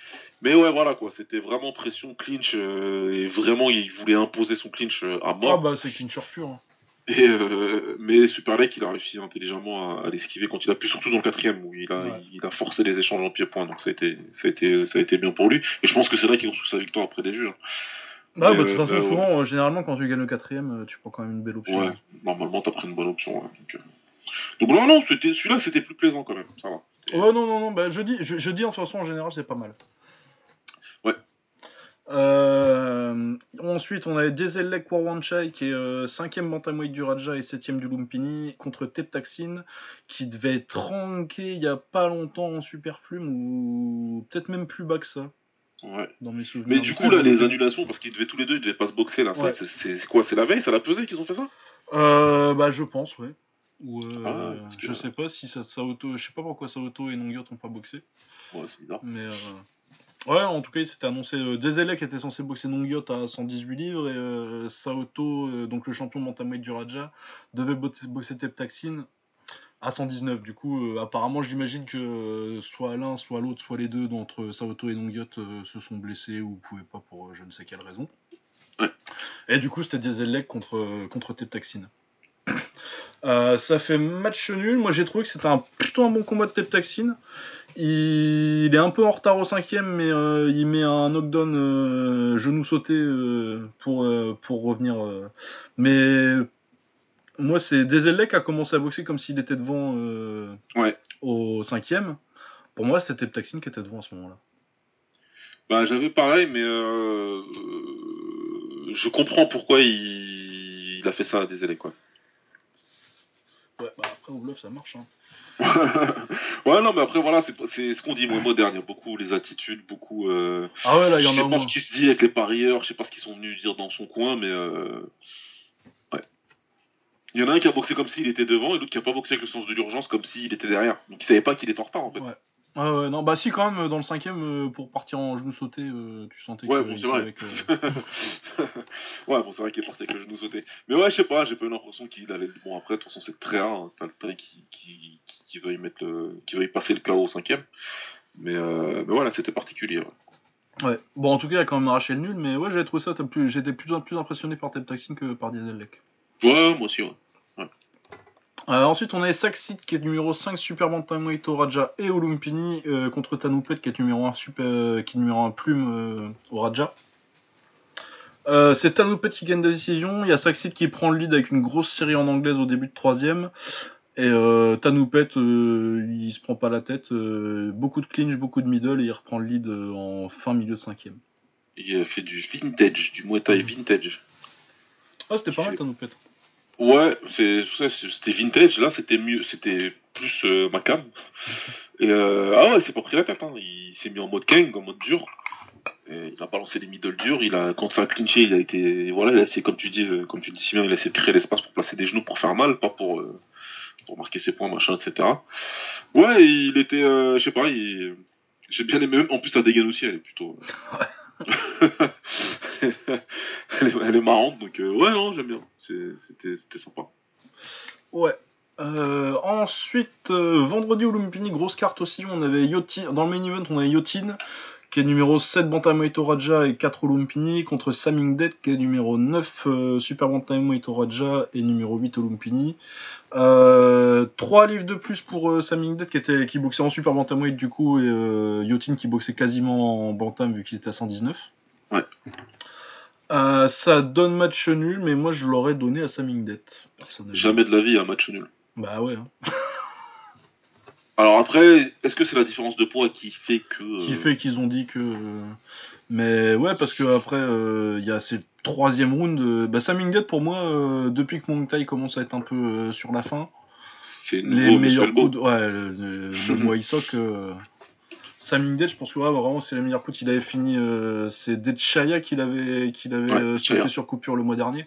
Mais ouais, voilà quoi, c'était vraiment pression clinch euh, et vraiment il voulait imposer son clinch euh, à Ah mort. bah c'est clincher pur. hein. Et, euh, mais Superlek, il a réussi intelligemment à, à l'esquiver quand il a pu, surtout dans le quatrième où il a, Ouais. il a forcé les échanges en pied-point. Donc ça a, été, ça, a été, ça a été bien pour lui. Et je pense que c'est là qu'il construit sa victoire après des juges. Bah, Mais, bah, de toute euh, façon, euh, souvent, euh, généralement, quand tu gagnes le quatrième, euh, tu prends quand même une belle option. Ouais, normalement t'as pris une bonne option. ouais, donc, euh. donc non, non, celui-là c'était plus plaisant quand même. Ça va. Ouais, non, non, non, bah, jeudi, je, jeudi, en toute façon, en général, c'est pas mal. Ouais. Euh, ensuite, on avait Dezelek Warwanchai qui est 5ème bantamweight du Raja et 7ème du Lumpini contre Teptaxin qui devait être ranké il y a pas longtemps en superplume ou peut-être même plus bas que ça. Ouais. Dans mes souvenirs. Mais du coup, là, les annulations, parce qu'ils devaient tous les deux, ils devaient pas se boxer là. ça, Ouais. c'est- quoi C'est la veille Ça l'a pesé qu'ils ont fait ça? Euh, bah, je pense, ouais. Ou, euh, Ah, je sais pas si ça, Saoto, je sais pas pourquoi Saoto et Nongyot ont pas boxé, Ouais, c'est bizarre. mais euh, ouais, en tout cas, il s'était annoncé. Euh, Dezelek était censé boxer Nongyot à 118 livres et Saoto, donc le champion bantamweight du Raja, devait boxer, boxer Teptaxin à 119. Du coup, euh, apparemment, j'imagine que euh, soit l'un, soit l'autre, soit les deux d'entre Saoto et Nongyot euh, se sont blessés ou pouvaient pas pour je ne sais quelle raison. Ouais. Et du coup, c'était Dezelek contre, contre Teptaxin. Euh, ça fait match nul. Moi, j'ai trouvé que c'était un, plutôt un bon combat de Teptaxin. Il, il est un peu en retard au cinquième, mais euh, il met un knockdown euh, genou sauté pour, pour revenir. Mais moi, c'est Dezelek qui a commencé à boxer comme s'il était devant euh, Ouais. au cinquième. Pour moi, c'était Teptaxin qui était devant à ce moment-là. Bah, j'avais pareil, mais euh, euh, je comprends pourquoi il, il a fait ça à élèves, quoi. Ouais, bah après, au bluff, ça marche. hein. ouais, non, mais après, voilà, c'est c'est ce qu'on dit, moi, moderne. Il y a beaucoup les attitudes, beaucoup. Euh, Ah ouais, là, il y je en sais a pas moins. ce qui se dit avec les parieurs, je sais pas ce qu'ils sont venus dire dans son coin, mais. Euh. Il y en a un qui a boxé comme s'il était devant et l'autre qui a pas boxé avec le sens de l'urgence comme s'il était derrière. Donc il savait pas qu'il était en retard, en fait. Ouais. Ah ouais, non, bah si, quand même, dans le cinquième, euh, pour partir en genou sauté, euh, tu sentais Ouais, que bon, c'est vrai. que- ouais, bon, c'est vrai qu'il est parti avec le genou sauté. Mais ouais, je sais pas, j'ai pas eu l'impression qu'il allait. Bon, après, de toute façon, c'est très rare, hein, t'as le taille qui, qui, qui, qui veuille mettre le... qui veuille passer le KO au cinquième. Mais, euh, mais voilà, c'était particulier. ouais. Ouais. Bon, en tout cas, il a quand même arraché le nul, mais ouais, j'avais trouvé ça, plus... j'étais plus, plus impressionné par Teptaxin que par Diesellec. Ouais, moi aussi, ouais. Euh, ensuite, on a Saxit qui est numéro 5 Super Bantamweight Raja et au Lumpini euh, contre Tanupet qui est numéro 1 super, euh, qui est numéro 1 plume au Raja. C'est Tanupet qui gagne la décision. Il y a Saxit qui prend le lead avec une grosse série en anglaise au début de troisième. Et Tanupet, euh, il se prend pas la tête. beaucoup de clinch, beaucoup de middle et il reprend le lead en fin milieu de cinquième. Il a fait du vintage, du Muay Thai vintage. Ah, c'était pas mal Tanupet. Ouais, c'est c'est- c'était vintage. Là, c'était mieux, c'était plus euh, ma cam. Et euh, ah ouais, il s'est pas pris la tête. Hein. Il s'est mis en mode king, en mode dur. Et il a balancé les middle durs. Il a, quand ça a clinché, il a été, voilà, il a essayé, comme tu dis, euh, comme tu dis si bien, il a essayé de créer l'espace pour placer des genoux pour faire mal, pas pour euh, pour marquer ses points, machin, etc. Ouais, il était, euh, je sais pas, il... j'ai bien aimé. En plus, sa dégaine aussi, elle est plutôt. elle, est, marrante, donc euh, ouais, non, j'aime bien. C'était sympa. Ouais. Euh, ensuite, euh, vendredi au grosse carte aussi. On avait Yotin. Dans le main event, on avait Yotin, qui est numéro 7 Bantamweight Raja et 4 au contre Samingdet, qui est numéro 9 euh, Super Bantamweight Raja et numéro 8 au Lumpini. Euh, 3 livres de plus pour euh, Samingdet, qui, était, qui boxait en Super Bantamweight du coup, et Yotin qui boxait quasiment en Bantam vu qu'il était à 119. Ouais. Euh, ça donne match nul, mais moi je l'aurais donné à Samingdet, personnellement. Jamais de la vie un match nul. Bah ouais. hein. Alors après, est-ce que c'est la différence de poids qui fait que. euh, Qui fait qu'ils ont dit que. euh, Mais ouais, parce que après, il y a ces troisième round. Bah, Samingdet, pour moi, depuis que Muay Thai commence à être un peu sur la fin, C'est les meilleurs coups. De... Ouais, le, le, le Euh, Samingdet, je pense que ouais, vraiment, c'est les meilleurs coups. Il avait fini. euh, c'est Detchaya qu'il avait, qu'il avait Ouais, euh, stoppé sur coupure le mois dernier.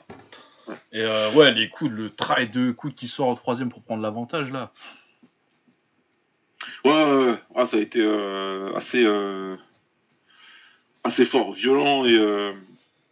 Ouais. Et euh, ouais, les coups, le try de coups qui sort au troisième pour prendre l'avantage là. Ouais, ouais, ouais. Ah, ça a été assez, assez fort, violent et,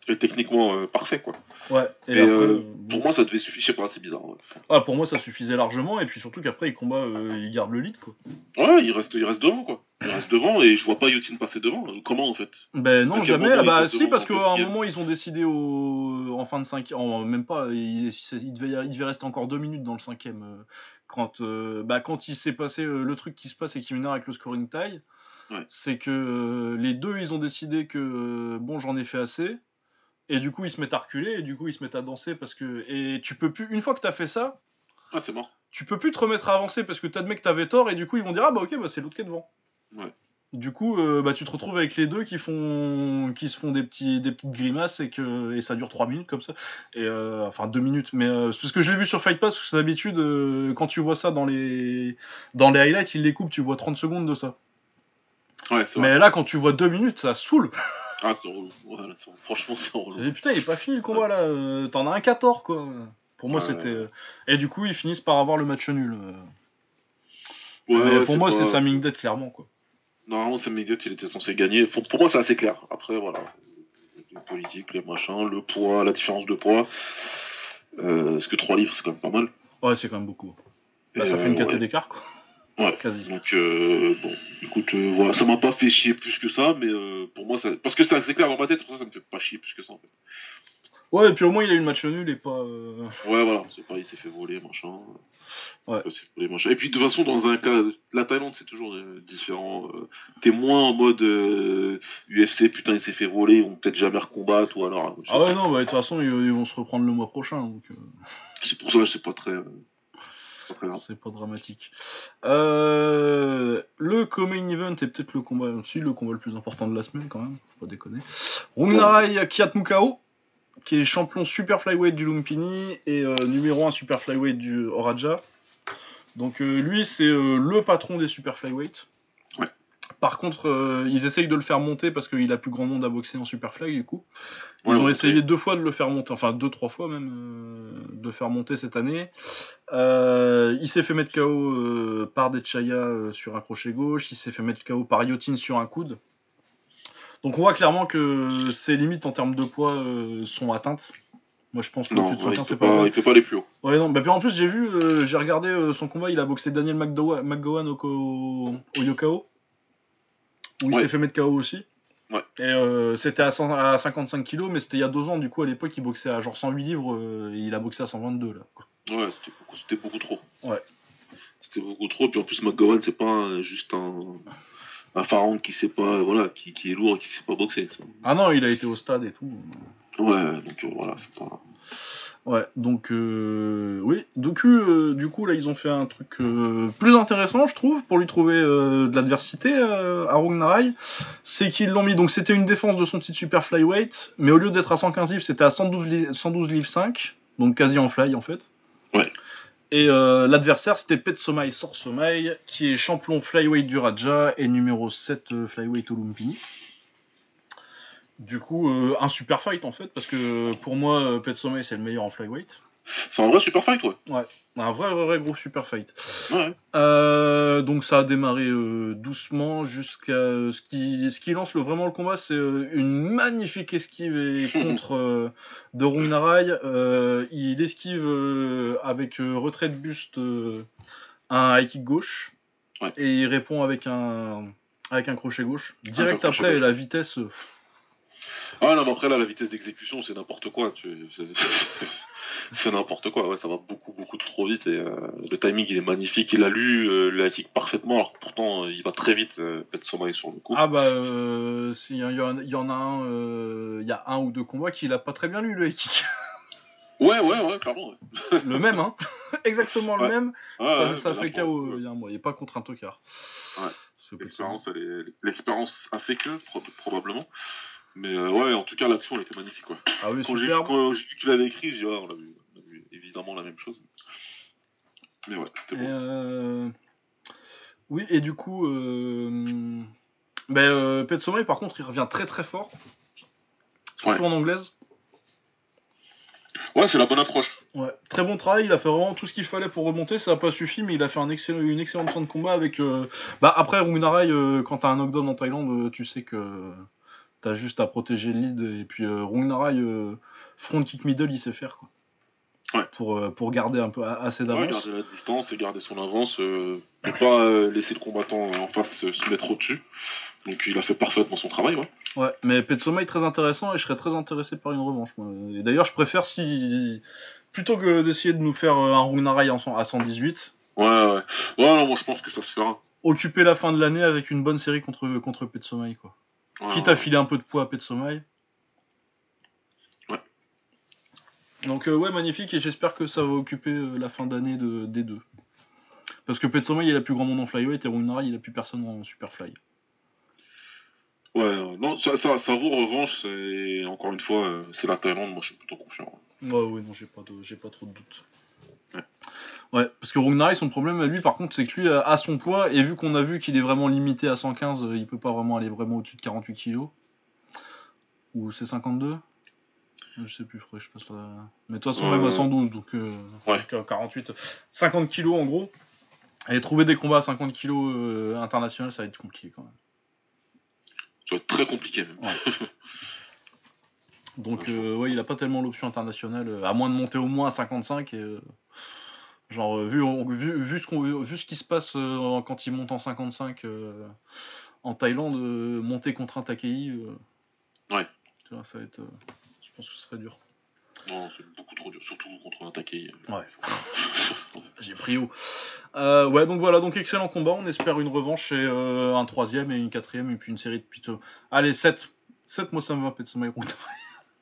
et techniquement euh, parfait, quoi. Ouais. Et après, euh, Pour moi, ça devait suffire, je sais pas, c'est bizarre. Ouais. Ah, pour moi, ça suffisait largement, et puis surtout qu'après, il combat, euh, il garde le lead, quoi. Ouais, il reste, il reste devant, quoi. Il reste devant et je vois pas Yotin passer devant. Comment, en fait? Ben non, jamais. Ah bah si, devant parce en qu'à un moment, ils ont décidé au... en fin de cinquième, même pas, il, il devait, il devait rester encore deux minutes dans le cinquième. Quand, bah, quand il s'est passé le truc qui se passe et qui m'énerve avec le scoring tie, Ouais. c'est que les deux, ils ont décidé que bon, j'en ai fait assez. Et du coup, ils se mettent à reculer, et du coup, ils se mettent à danser parce que. Et tu peux plus, une fois que t'as fait ça, Ah, c'est mort. tu peux plus te remettre à avancer parce que t'admets que t'avais tort, et du coup, ils vont dire Ah bah ok, bah c'est l'autre qui est devant. Ouais. Du coup, euh, bah, tu te retrouves avec les deux qui font, qui se font des petits, des petites grimaces et que, et ça dure 3 minutes comme ça. Et euh, enfin 2 minutes. Mais euh, c'est parce que je l'ai vu sur Fight Pass, parce que d'habitude, euh, quand tu vois ça dans les, dans les highlights, ils les coupent, tu vois 30 secondes de ça. Ouais, c'est vrai. Mais là, quand tu vois 2 minutes, ça saoule. Ah, c'est relou. Ouais, franchement, c'est relou. dis, putain, il est pas fini le combat là. euh, T'en as un 14 quoi. Pour moi, Ouais. c'était. euh, Et du coup, ils finissent par avoir le match nul. euh. Ouais, Mais ouais, pour moi, pas- c'est Sam Dead clairement quoi. Normalement, Sam Elliott, il était censé gagner. Pour, pour moi, c'est assez clair. Après, voilà. Les politiques, les machins, le poids, la différence de poids. Euh, parce que 3 livres, c'est quand même pas mal. Ouais, c'est quand même beaucoup. Bah, ça fait une ouais. d'écart quoi. Ouais. Quasi. Donc, euh, bon, écoute, euh, voilà, ça m'a pas fait chier plus que ça, mais euh, pour moi, ça... parce que c'est clair dans ma tête, pour ça, ça me fait pas chier plus que ça, en fait. Ouais, et puis au moins, il a eu le match nul et pas. euh, Ouais, voilà, c'est pas, il s'est fait voler, machin. Ouais. Il fait voler, machin. Et puis, de toute façon, dans un cas, la Thaïlande, c'est toujours euh, différent. T'es moins en mode UFC, putain, il s'est fait voler, ils vont peut-être jamais recombattre, ou alors. Ah ouais, non, bah de toute façon, ils, ils vont se reprendre le mois prochain, donc euh, C'est pour ça c'est pas très. C'est pas dramatique. Euh, le co-main event est peut-être le combat, si le combat le plus important de la semaine quand même, faut pas déconner. Rungnarai Kiatmukao, qui est champion super flyweight du Lumpini et euh, numéro 1 super flyweight du Oraja. Donc euh, lui, c'est le patron des super flyweight. Par contre, euh, ils essayent de le faire monter parce qu'il a plus grand monde à boxer en super fly du coup. Ils Ouais, ont essayé deux fois de le faire monter, enfin deux, trois fois même, euh, de le faire monter cette année. Euh, il s'est fait mettre KO euh, par Dechaya sur un crochet gauche, il s'est fait mettre KO par Yotin sur un coude. Donc on voit clairement que ses limites en termes de poids sont atteintes. Moi je pense que Non, de ouais, 115 il, c'est pas il peut pas aller plus haut. Ouais non, bah puis en plus j'ai vu, j'ai regardé son combat, il a boxé Daniel McGowan au Yokao, où il Ouais. s'est fait mettre KO aussi. Ouais. Et euh, c'était à, 100 à 55 kilos, mais c'était il y a deux ans, du coup à l'époque il boxait à genre 108 livres, euh, et il a boxé à 122 là. quoi. Ouais, c'était beaucoup, trop. Ouais. C'était beaucoup trop. Puis en plus, McGowan, c'est pas un- juste un, un pharaon qui sait pas, voilà, qui, qui est lourd et qui sait pas boxer. ça. Ah non, il a été au stade et tout. Ouais, donc euh, voilà, c'est pas. Ouais, donc euh, oui, donc euh, du coup là ils ont fait un truc euh, plus intéressant je trouve pour lui trouver de l'adversité à Rungnarai, c'est qu'ils l'ont mis donc c'était une défense de son titre super flyweight, mais au lieu d'être à 115 livres c'était à 112, li- 112 livres 5, donc quasi en fly en fait. Ouais. Et l'adversaire c'était Pet Somai Sor Somai qui est champion flyweight du Raja et numéro 7 euh, flyweight au Lumpini. Du coup, euh, un super fight en fait, parce que pour moi, euh, Pet Somai c'est le meilleur en flyweight. C'est un vrai super fight, ouais. Un vrai, vrai, vrai gros super fight. Ouais. Euh, donc ça a démarré euh, doucement jusqu'à ce qui, ce qui lance le, vraiment le combat, c'est une magnifique esquive et contre de Rungnarai. Euh, il esquive avec retrait de buste un high kick gauche Ouais. et il répond avec un avec un crochet gauche. Direct après, la vitesse. Ah non, mais après, là, la vitesse d'exécution, c'est n'importe quoi. Tu... c'est- C'est n'importe quoi, ouais, ça va beaucoup, beaucoup trop vite. Et euh, le timing, il est magnifique. Il a lu euh, kick parfaitement, alors que pourtant, euh, il va très vite, euh, Pet Somai sur le coup. Ah bah, euh, y, il y en- a un, il y a un ou deux combats qu'il a pas très bien lu le kick. Ouais, ouais, ouais, clairement. Ouais. le même, hein Exactement le Ouais. même. Ça ça bah, fait KO il y a pas contre un tocard. L'expérience, est- a fait que, pro- probablement. Mais euh, ouais, en tout cas, l'action, elle était magnifique. Quoi. Ah oui, Quand j'ai vu, que tu l'avais écrit, j'ai dit, ouais, on a, vu, on a vu évidemment la même chose. Mais ouais, c'était bon. euh, Oui, et du coup, euh... ben, euh, Pet Sommeil, par contre, il revient très très fort. Surtout Ouais. en anglaise. Ouais, c'est la bonne approche. Ouais, très bon travail, il a fait vraiment tout ce qu'il fallait pour remonter, ça n'a pas suffi, mais il a fait un excellent, une excellente fin de combat avec... euh, Bah après, Rungnarai, euh, quand t'as un knockdown en Thaïlande, tu sais que t'as juste à protéger le lead, et puis euh, Rungnarai, euh, front kick middle, il sait faire, quoi. Ouais. Pour, euh, pour garder un peu assez Ouais, d'avance. garder la distance et garder son avance. Ne pas euh, laisser le combattant en face se, mettre au-dessus. Donc il a fait parfaitement son travail. Ouais. Ouais, mais Pet Sommeil très intéressant et je serais très intéressé par une revanche. moi. Et d'ailleurs, je préfère si. Plutôt que d'essayer de nous faire un Rungnarai à 118, Ouais, ouais. Ouais, non, moi je pense que ça se fera. occuper la fin de l'année avec une bonne série contre, contre quoi. Ouais, Quitte à filer un peu de poids à Pet Sommeil. Ouais. Donc, euh, ouais, magnifique et j'espère que ça va occuper euh, la fin d'année de, des deux. Parce que Pet Sommeil, il a plus grand monde en flyweight et Rungnarai, il a plus personne en super fly. Ouais, non, ça, ça, ça vaut revanche, c'est encore une fois, euh, c'est la Thaïlande, moi je suis plutôt confiant. Ouais, ouais, non, j'ai pas, de- j'ai pas trop de doutes. Ouais, parce que Rungnarai, son problème à lui, par contre, c'est que lui a a son poids, et vu qu'on a vu qu'il est vraiment limité à 115, euh, il peut pas vraiment aller vraiment au-dessus de 48 kilos. Ou c'est 52 Je sais plus, faudrait que je fasse la. Mais de toute façon, même Euh, à 112, donc. euh, ouais. donc, euh, 48. 50 kilos en gros. Et trouver des combats à 50 kilos euh, internationaux, ça va être compliqué quand même. Ça va être très compliqué même. Donc, Ouais, euh, ouais, il a pas tellement l'option internationale, euh, à moins de monter au moins à 55. Et, euh, genre, euh, vu, vu, vu, ce qu'on- vu ce qui se passe euh, quand il monte en 55 euh, en Thaïlande, euh, monter contre un Takei, Ouais. tu vois, ça va être. je pense que ce serait dur. Non, c'est beaucoup trop dur, surtout contre un taquet. Ouais. J'ai pris haut. Ouais, donc voilà, donc excellent combat. On espère une revanche et un troisième et une quatrième et puis une série de plutôt. Allez, 7. 7, moi ça me va, Hirota.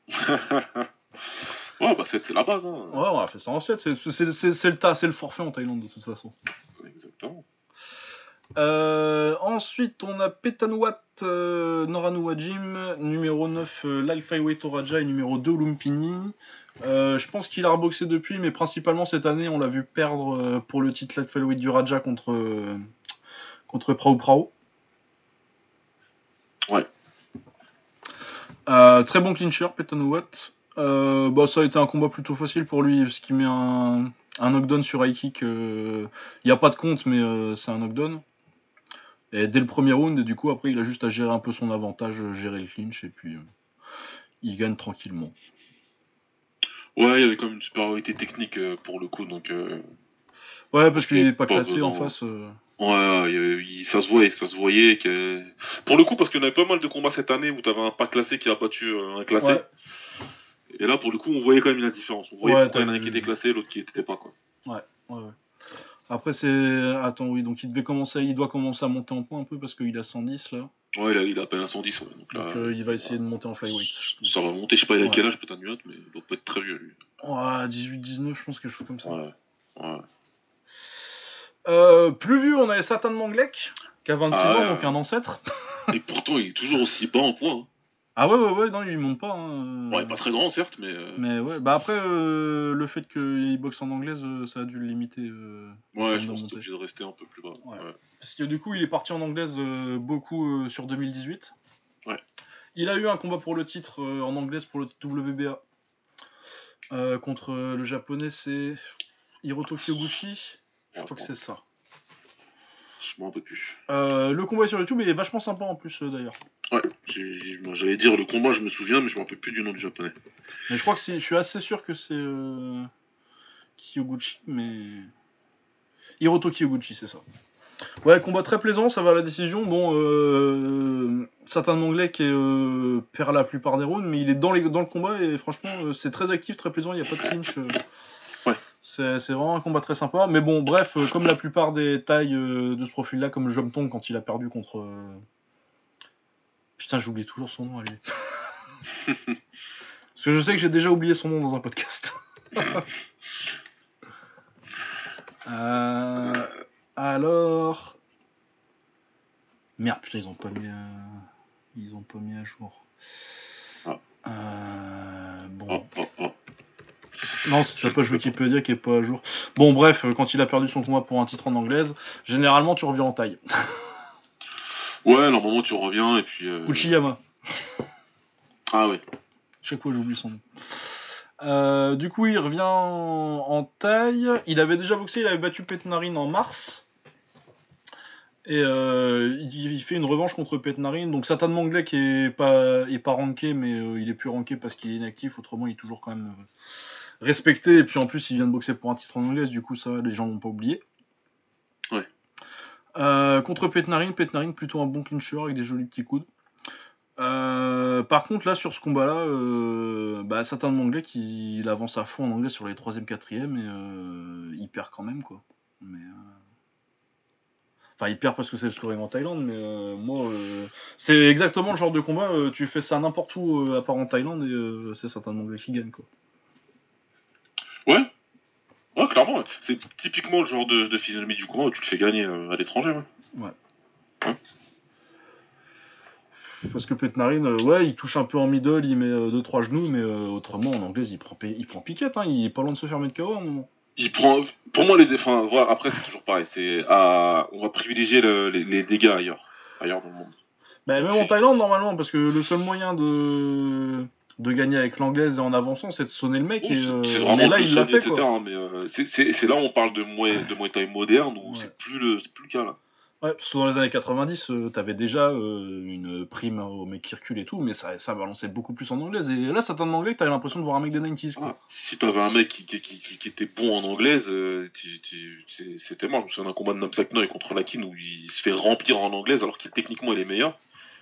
ouais, bah c'est c'est la base, hein. Ouais, on a fait ça en 7. C'est c'est- c'est- c'est le tas, c'est le forfait en Thaïlande de toute façon. Exactement. Euh, ensuite, on a Petanwat euh, Noranua Jim, numéro 9 euh, Lalfaiwe Toraja et numéro 2 Lumpini. Euh, je pense qu'il a reboxé depuis, mais principalement cette année, on l'a vu perdre euh, pour le titre Lalfaiwe du Raja contre, contre Prao Prao. Ouais. Très bon clincher, Petanwat. Euh, bah, ça a été un combat plutôt facile pour lui, parce qu'il met un, un knockdown sur high kick. Il n'y a pas de compte, mais euh, c'est un knockdown. Et dès le premier round, et du coup, après, il a juste à gérer un peu son avantage, euh, gérer le clinch, et puis euh, il gagne tranquillement. Ouais, il y avait comme une supériorité technique euh, pour le coup, donc. euh, Ouais, parce qu'il n'est pas classé en besoin. face. euh, Ouais, ça se voyait, ça se voyait que. Pour le coup, parce qu'il y en avait pas mal de combats cette année où t'avais un pas classé qui a battu euh, un classé. Ouais. Et là, pour le coup, on voyait quand même la différence. On voyait Ouais, pourquoi il y en a un qui était classé, l'autre qui était pas, quoi. ouais, ouais. Après, c'est. Attends, oui, donc il devait commencer, il doit commencer à monter en point un peu parce qu'il a 110 là. Ouais, il a, il a à peine un 110, ouais. Donc là, Donc euh, il va essayer de monter en flyweight. je ça va monter, je sais pas il a Ouais. quel âge, peut-être nuot, mais il doit pas être très vieux, lui. Ouais, 18-19, je pense, quelque chose comme ça. Ouais. Ouais. Euh, plus vieux, on avait Satan Manglek, qui a 26 Ah ans, ouais. donc un ancêtre. Et pourtant, il est toujours aussi bas en poids. hein. Ah ouais, ouais, ouais, non, il lui monte pas. hein. Ouais, pas très grand, certes, mais. euh, Mais ouais, bah après, euh, le fait qu'il boxe en anglaise, euh, ça a dû le limiter. euh, Ouais, je de pense t'es obligé de rester un peu plus bas. Ouais. Ouais. Parce que du coup, il est parti en anglaise euh, beaucoup euh, sur 2018. Ouais. Il a eu un combat pour le titre euh, en anglaise pour le titre WBA euh, contre euh, le japonais, c'est Hiroto Kyoguchi. Je crois que c'est ça. Je m'en peux plus. Euh, le combat est sur YouTube et est vachement sympa en plus euh, d'ailleurs. Ouais, j'allais dire le combat, je me souviens, mais je m'en rappelle plus du nom du japonais. Mais je crois que c'est, je suis assez sûr que c'est euh, Kyoguchi, mais Hiroto Kyoguchi, c'est ça. Ouais, combat très plaisant, ça va à la décision. Bon, euh, Satan Monglet qui perd la plupart des rounds, mais il est dans, les, dans le combat et franchement, c'est très actif, très plaisant. Il n'y a pas de clinch. C'est, vraiment un combat très sympa. Mais bon, bref, euh, comme la plupart des tailles euh, de ce profil-là, comme Jom Tong quand il a perdu contre. euh, Putain, j'oublie toujours son nom lui. Parce que je sais que j'ai déjà oublié son nom dans un podcast. Euh, alors. Merde, putain, ils ont pas mis. à- Ils ont pas mis à jour. Ah. Euh, Bon. Non, c'est sa page Wikipédia qui est pas à jour. Bon, bref, euh, quand il a perdu son combat pour un titre en anglaise, généralement tu reviens en taille. Ouais, normalement tu reviens et puis. euh, Uchiyama. Ah ouais. Chaque fois j'oublie son nom. Euh, du coup, il revient en, en taille. Il avait déjà boxé, il avait battu Petnarine en mars. Et euh, il, il fait une revanche contre Petnarine. Donc Satan Manglet qui est pas, est pas ranké, mais euh, il est plus ranké parce qu'il est inactif. Autrement, il est toujours quand même respecté. Et puis en plus, il vient de boxer pour un titre en anglaise. Du coup, ça, les gens l'ont pas oublié. Ouais. Euh, contre Petnarine, Petnarine plutôt un bon clincher avec des jolis petits coudes. Euh, par contre, là, sur ce combat-là, euh, bah, Satan Manglet qui il avance à fond en anglais sur les 3 4 et euh, il perd quand même, quoi. Mais, Enfin, il perd parce que c'est le scoring en Thaïlande, mais euh, moi, euh, c'est exactement le genre de combat, euh, tu fais ça n'importe où à part en Thaïlande et c'est Satan Manglet qui gagne, quoi. Ouais. Ouais, clairement. ouais. C'est typiquement le genre de, de physionomie du combat où tu le fais gagner euh, à l'étranger. Ouais. Parce que Petnarine, euh, ouais, il touche un peu en middle, il met 2-3 genoux, mais autrement, en anglaise, il prend, il prend piquette, hein, il est pas loin de se faire mettre KO à un moment. Il prend, pour moi, les défenses, après, c'est toujours pareil, c'est à... on va privilégier les, les dégâts ailleurs, ailleurs dans le monde. Bah, même en Thaïlande, normalement, parce que le seul moyen de de gagner avec l'anglaise et en avançant, c'est de sonner le mec. et, euh, mais là, il l'a fait. Quoi. Hein, mais euh, c'est là où on parle de Muay, de Thai moderne, où c'est plus le, plus le cas là. Ouais, parce que dans les années 90, euh, t'avais déjà une prime au mec qui recule et tout, mais ça, ça balançait beaucoup plus en anglaise. Et là, ça en anglais, t'avais l'impression de voir un mec des 90s. Quoi. Ah, si t'avais un mec qui, qui, qui, était bon en anglaise, c'était mort. C'est un combat de Namsak Noy contre Lakin où il se fait remplir en anglaise alors qu'il techniquement il est meilleur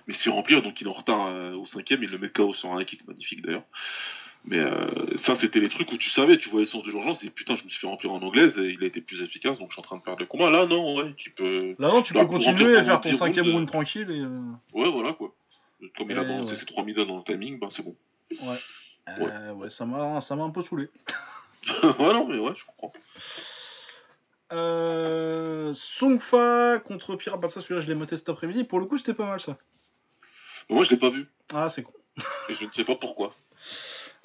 mais se remplir, donc il est en retard euh, au cinquième, il le met KO sur un kick magnifique d'ailleurs. Mais euh, ça, c'était les trucs où tu savais, tu voyais le sens de l'urgence, et putain, je me suis fait remplir en anglaise, et il a été plus efficace, donc je suis en train de perdre le combat. Là, non, ouais, tu peux. Là, non, tu peux continuer à faire ton cinquième round tranquille. Et euh, Ouais, voilà, quoi. Comme il a balancé ses 3 midons dans le timing, ben c'est bon. Ouais. ouais. ouais, ça m'a un peu saoulé. ouais, non, mais ouais, je comprends. Euh, Songfa contre Pirate, bah, ça celui-là je l'ai maté cet après-midi. Pour le coup, c'était pas mal ça. Moi, je l'ai pas vu. Ah, c'est con. Et je ne sais pas pourquoi.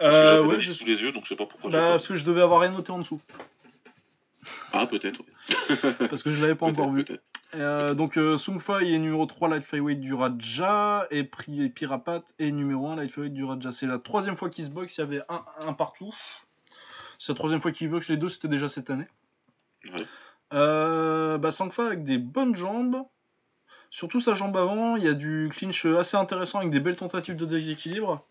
Euh, ouais, je... sous les yeux, donc je sais pas pourquoi. Bah, parce que je devais avoir rien noté en dessous. Ah, peut-être. parce que je l'avais pas encore vu. Euh, donc euh, Sungfa il est numéro 3 light flyweight du Raja et, Pirapat est numéro 1 light flyweight du Raja. C'est la troisième fois qu'il se boxe, il y avait un, un partout. C'est la troisième fois qu'il boxe, les deux c'était déjà cette année. Ouais. Euh, bah Sangfa avec des bonnes jambes, Surtout sa jambe avant, il y a du clinch assez intéressant avec des belles tentatives de déséquilibre.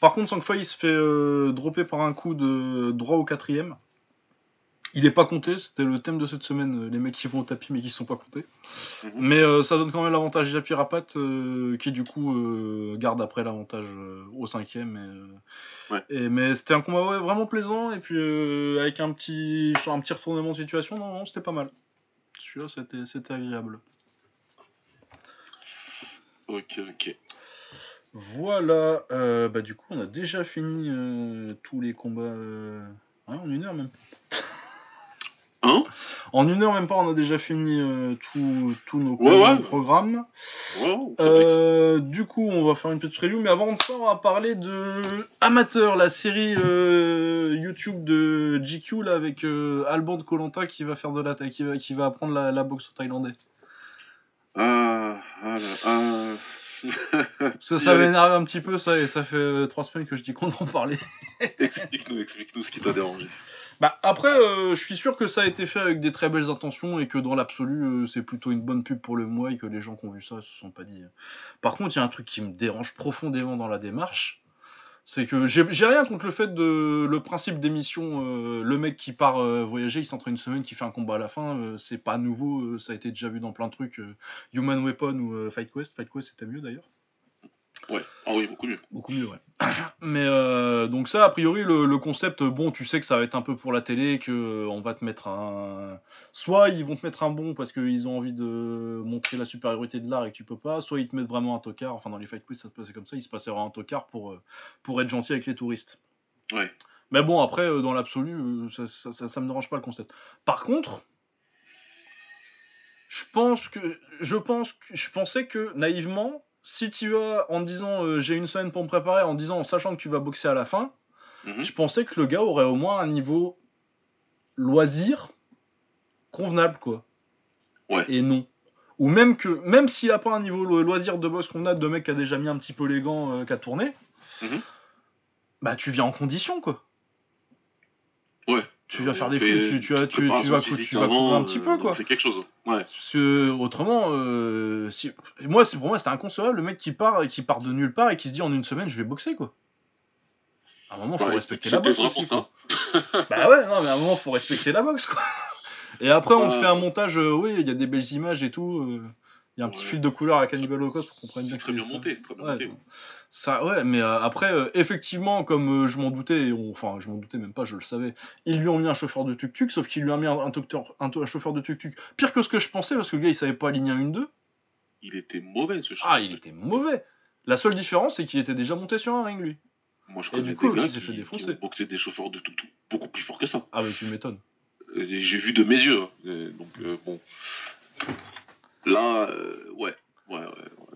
Par contre, Sangfa il se fait euh, dropper par un coup de droit au quatrième. Il est pas compté, c'était le thème de cette semaine, les mecs qui vont au tapis mais qui sont pas comptés. Mhm. Mais euh, ça donne quand même l'avantage à Pirapat euh, qui du coup garde après l'avantage au cinquième. Et, mais c'était un combat vraiment plaisant et puis avec un petit, un petit retournement de situation, non, non c'était pas mal. Celui-là c'était agréable. Ok, ok. Voilà, euh, bah du coup on a déjà fini euh, tous les combats euh, hein, en une heure même. Hein? En une heure même pas, on a déjà fini tous nos programmes. du coup on va faire une petite preview, mais avant de ça on va parler de Amateur, la série YouTube de GQ là avec Alban de Colanta qui va faire de la qui va, qui va apprendre la, la boxe au thaïlandais. Ah, ah, ah. Ça, ça m'énerve un petit peu, ça, et ça fait trois semaines que je dis qu'on en parlait. explique-nous, explique-nous ce qui t'a dérangé. Bah, après, euh, je suis sûr que ça a été fait avec des très belles intentions et que dans l'absolu, euh, c'est plutôt une bonne pub pour le mois et que les gens qui ont vu ça se sont pas dit. Par contre, il y a un truc qui me dérange profondément dans la démarche, c'est que j'ai rien contre le fait de le principe d'émission, euh, le mec qui part euh, voyager, il s'entraîne une semaine, qui fait un combat à la fin, euh, c'est pas nouveau, ça a été déjà vu dans plein de trucs, Human Weapon ou Fight Quest, Fight Quest c'était mieux d'ailleurs. Ouais, ah oui, beaucoup mieux. Beaucoup mieux, ouais. Mais euh, donc ça, a priori, le, concept, bon, tu sais que ça va être un peu pour la télé, que euh, on va te mettre un... Soit ils vont te mettre un bon parce qu'ils ont envie de montrer la supériorité de l'art et que tu peux pas, soit ils te mettent vraiment un tocard, enfin dans les fight quiz ça se passait comme ça, il se vraiment un tocard pour, euh, pour être gentil avec les touristes. Ouais. Mais bon, après, dans l'absolu, ça, ça, ça, me dérange pas le concept. Par contre, je pense que... Je pense que... Je pensais que, naïvement si tu vas en disant euh, j'ai une semaine pour me préparer, en disant en sachant que tu vas boxer à la fin, mhm. je pensais que le gars aurait au moins un niveau loisir convenable, quoi. Ouais. Et non. Ou même que, même s'il a pas un niveau loisir de boxe convenable de mec qui a déjà mis un petit peu les gants, euh, qui a tourné, mhm. bah tu viens en condition, quoi. Ouais tu vas faire des fous, tu, tu, vas, tu, tu vas, tu vas courir un petit peu quoi. C'est quelque chose. Ouais. Parce que autrement, euh, si, moi, pour moi, c'était inconcevable le mec qui part, qui part de nulle part et qui se dit en une semaine, je vais boxer quoi. À un moment, faut respecter la boxe aussi. Quoi. bah ouais, non, mais à un moment, faut respecter la boxe quoi. Et après, on te fait un montage, euh, oui, il y a des belles images et tout. Euh, il y a un petit fil de couleur à Cannibal Holocaust pour qu'on comprenne bien que c'est bien monté. Très bien monté. Ça, ouais, mais euh, après, euh, effectivement, comme euh, je m'en doutais, enfin, je m'en doutais même pas, je le savais, ils lui ont mis un chauffeur de tuk-tuk, sauf qu'il lui a mis un, un, chauffeur de tuk-tuk pire que ce que je pensais, parce que le gars, il savait pas aligner un 1-2. Il était mauvais, ce chauffeur. Ah, il était mauvais. La seule différence, c'est qu'il était déjà monté sur un ring, lui. Moi, je connais Et du coup, il s'est fait défoncer. Qui des chauffeurs de tuk-tuk beaucoup plus forts que ça. Ah, mais tu m'étonnes. J'ai vu de mes yeux. Hein. Donc, bon. Là, ouais. Ouais, ouais,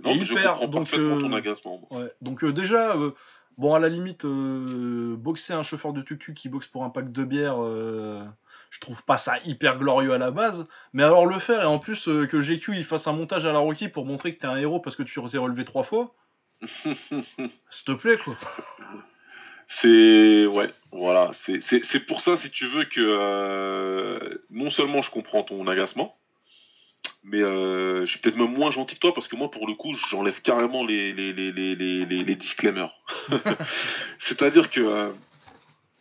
Non, et mais je hyper. comprends Donc, euh, ton agacement. moi. ouais. donc euh, déjà, euh, bon, à la limite, euh, boxer un chauffeur de tuk-tuk qui boxe pour un pack de bière, euh, je trouve pas ça hyper glorieux à la base. Mais alors le faire, et en plus euh, que GQ il fasse un montage à la Rocky pour montrer que t'es un héros parce que tu t'es relevé trois fois, s'il te plaît, quoi. C'est ouais, voilà, c'est pour ça si tu veux que euh, non seulement je comprends ton agacement, mais euh, je suis peut-être même moins gentil que toi parce que moi pour le coup j'enlève carrément les les les les les, disclaimers. C'est-à-dire que euh,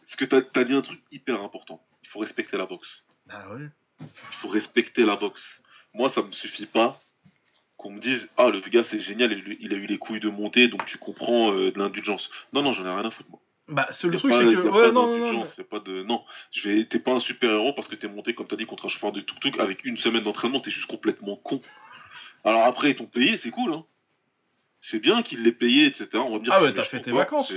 parce que t'as as dit un truc hyper important? Il faut respecter la boxe. Bah ouais. Il faut respecter la boxe. Moi ça me suffit pas qu'on me dise ah le gars c'est génial il, il a eu les couilles de monter donc tu comprends euh, de l'indulgence. Non non j'en ai rien à foutre moi. Bah, c'est- le truc, c'est que. Ouais, non, non, non. pas de... Non, je vais... t'es pas un super héros parce que t'es monté, comme t'as dit, contre un chauffeur de tuk-tuk avec une semaine d'entraînement, t'es juste complètement con. Alors après, ils t'ont payé, c'est cool, hein. C'est bien qu'ils l'aient payé, etc. On va dire Ah ouais, t'as fait tes vacances.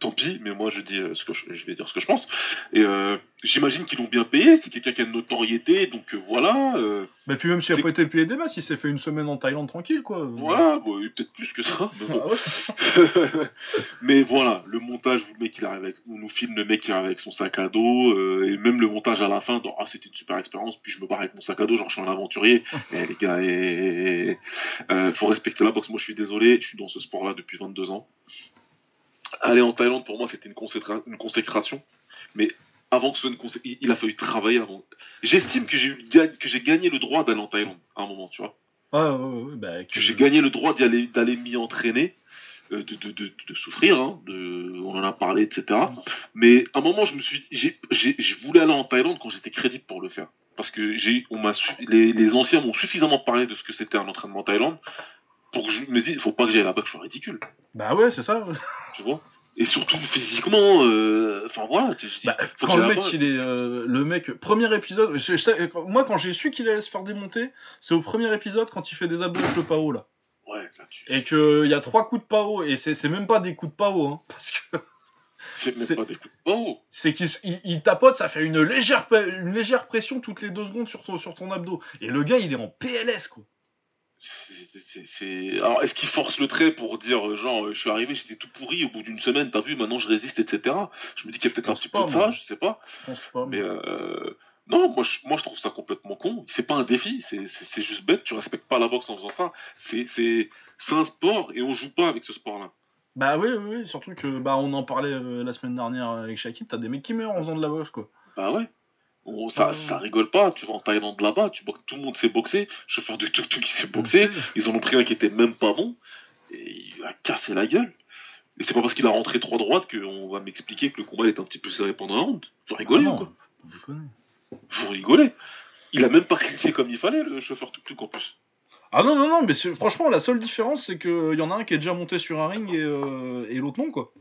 Tant pis, mais moi je dis euh, ce que je... je vais dire ce que je pense. Et euh, j'imagine qu'ils l'ont bien payé, c'est quelqu'un qui a une notoriété, donc euh, voilà. euh, Bah, puis même s'il a pas été payé des masses, il s'est fait une semaine en Thaïlande tranquille, quoi. Voilà, bon, peut-être plus que ça. mais bon. Ah ouais. mais voilà, le montage où le mec il arrive avec, on nous filme le mec qui arrive avec son sac à dos, et même le montage à la fin, dans, ah c'était une super expérience, puis je me barre avec mon sac à dos, genre je suis un aventurier. Eh les gars, eh, euh, faut respecter la boxe. Moi je suis désolé, je suis dans ce sport-là depuis 22 ans. Aller en Thaïlande pour moi c'était une, consécra- une consécration, mais avant que ce soit une consécration, il, a fallu travailler avant. J'estime que j'ai eu le ga- que j'ai gagné le droit d'aller en Thaïlande à un moment, tu vois Ouais, ouais, ouais, bah, que j'ai gagné le droit d'y aller, d'aller m'y entraîner, euh, de, de, de, de souffrir, hein, on en a parlé, etc. Mais à un moment, je me suis, j'ai, je voulais aller en Thaïlande quand j'étais crédible pour le faire, parce que j'ai, on m'a, les, les anciens m'ont suffisamment parlé de ce que c'était un entraînement en Thaïlande pour que je me dise, il faut pas que j'aille là-bas, que je sois ridicule, Bah ouais, c'est ça. tu vois? Et surtout physiquement, euh, enfin voilà, dis, Bah, quand que le mec, il est, euh, le mec, premier épisode, je- je sais- moi quand j'ai su qu'il allait se faire démonter, c'est au premier épisode quand il fait des abdos avec le pao là. Ouais, là, tu Et qu'il y a trois coups de pao, et c'est même pas des coups de pao, hein, parce que c'est- pas des coups de oh, c'est qu'il il- il tapote, ça fait une légère, une légère pression toutes les deux secondes sur ton, sur ton abdo. Et le gars, il est en PLS quoi. C'est- Alors, est-ce qu'il force le trait pour dire, euh, genre, euh, je suis arrivé, j'étais tout pourri, au bout d'une semaine, t'as vu, maintenant je résiste, etc. Je me dis qu'il y a peut-être un petit peu de ça, je sais pas. Je pense pas. Mais euh, non, moi je, moi je trouve ça complètement con. C'est pas un défi, c'est- juste bête, tu respectes pas la boxe en faisant ça. C'est un sport et on joue pas avec ce sport-là. Bah oui, oui, oui, surtout que bah on en parlait euh, la semaine dernière avec Shakib, t'as des mecs qui meurent en faisant de la boxe quoi. Bah ouais. On- ça, ça rigole pas, tu vas en Thaïlande là-bas, tu boxes, tout le monde sait boxer, chauffeur de tuk-tuk qui sait boxer, ils en ont pris un qui était même pas bon, et il a cassé la gueule. Et c'est pas parce qu'il a rentré trois droites qu'on va m'expliquer que le combat est un petit peu serré pendant. Faut rigoler, Ah non, quoi. Faut rigoler. Il a même pas cliqué comme il fallait, le chauffeur tuk-tuk en plus. Ah non, non, non, mais franchement, la seule différence, c'est qu'il y en a un qui est déjà monté sur un ring et, euh, et l'autre non, quoi.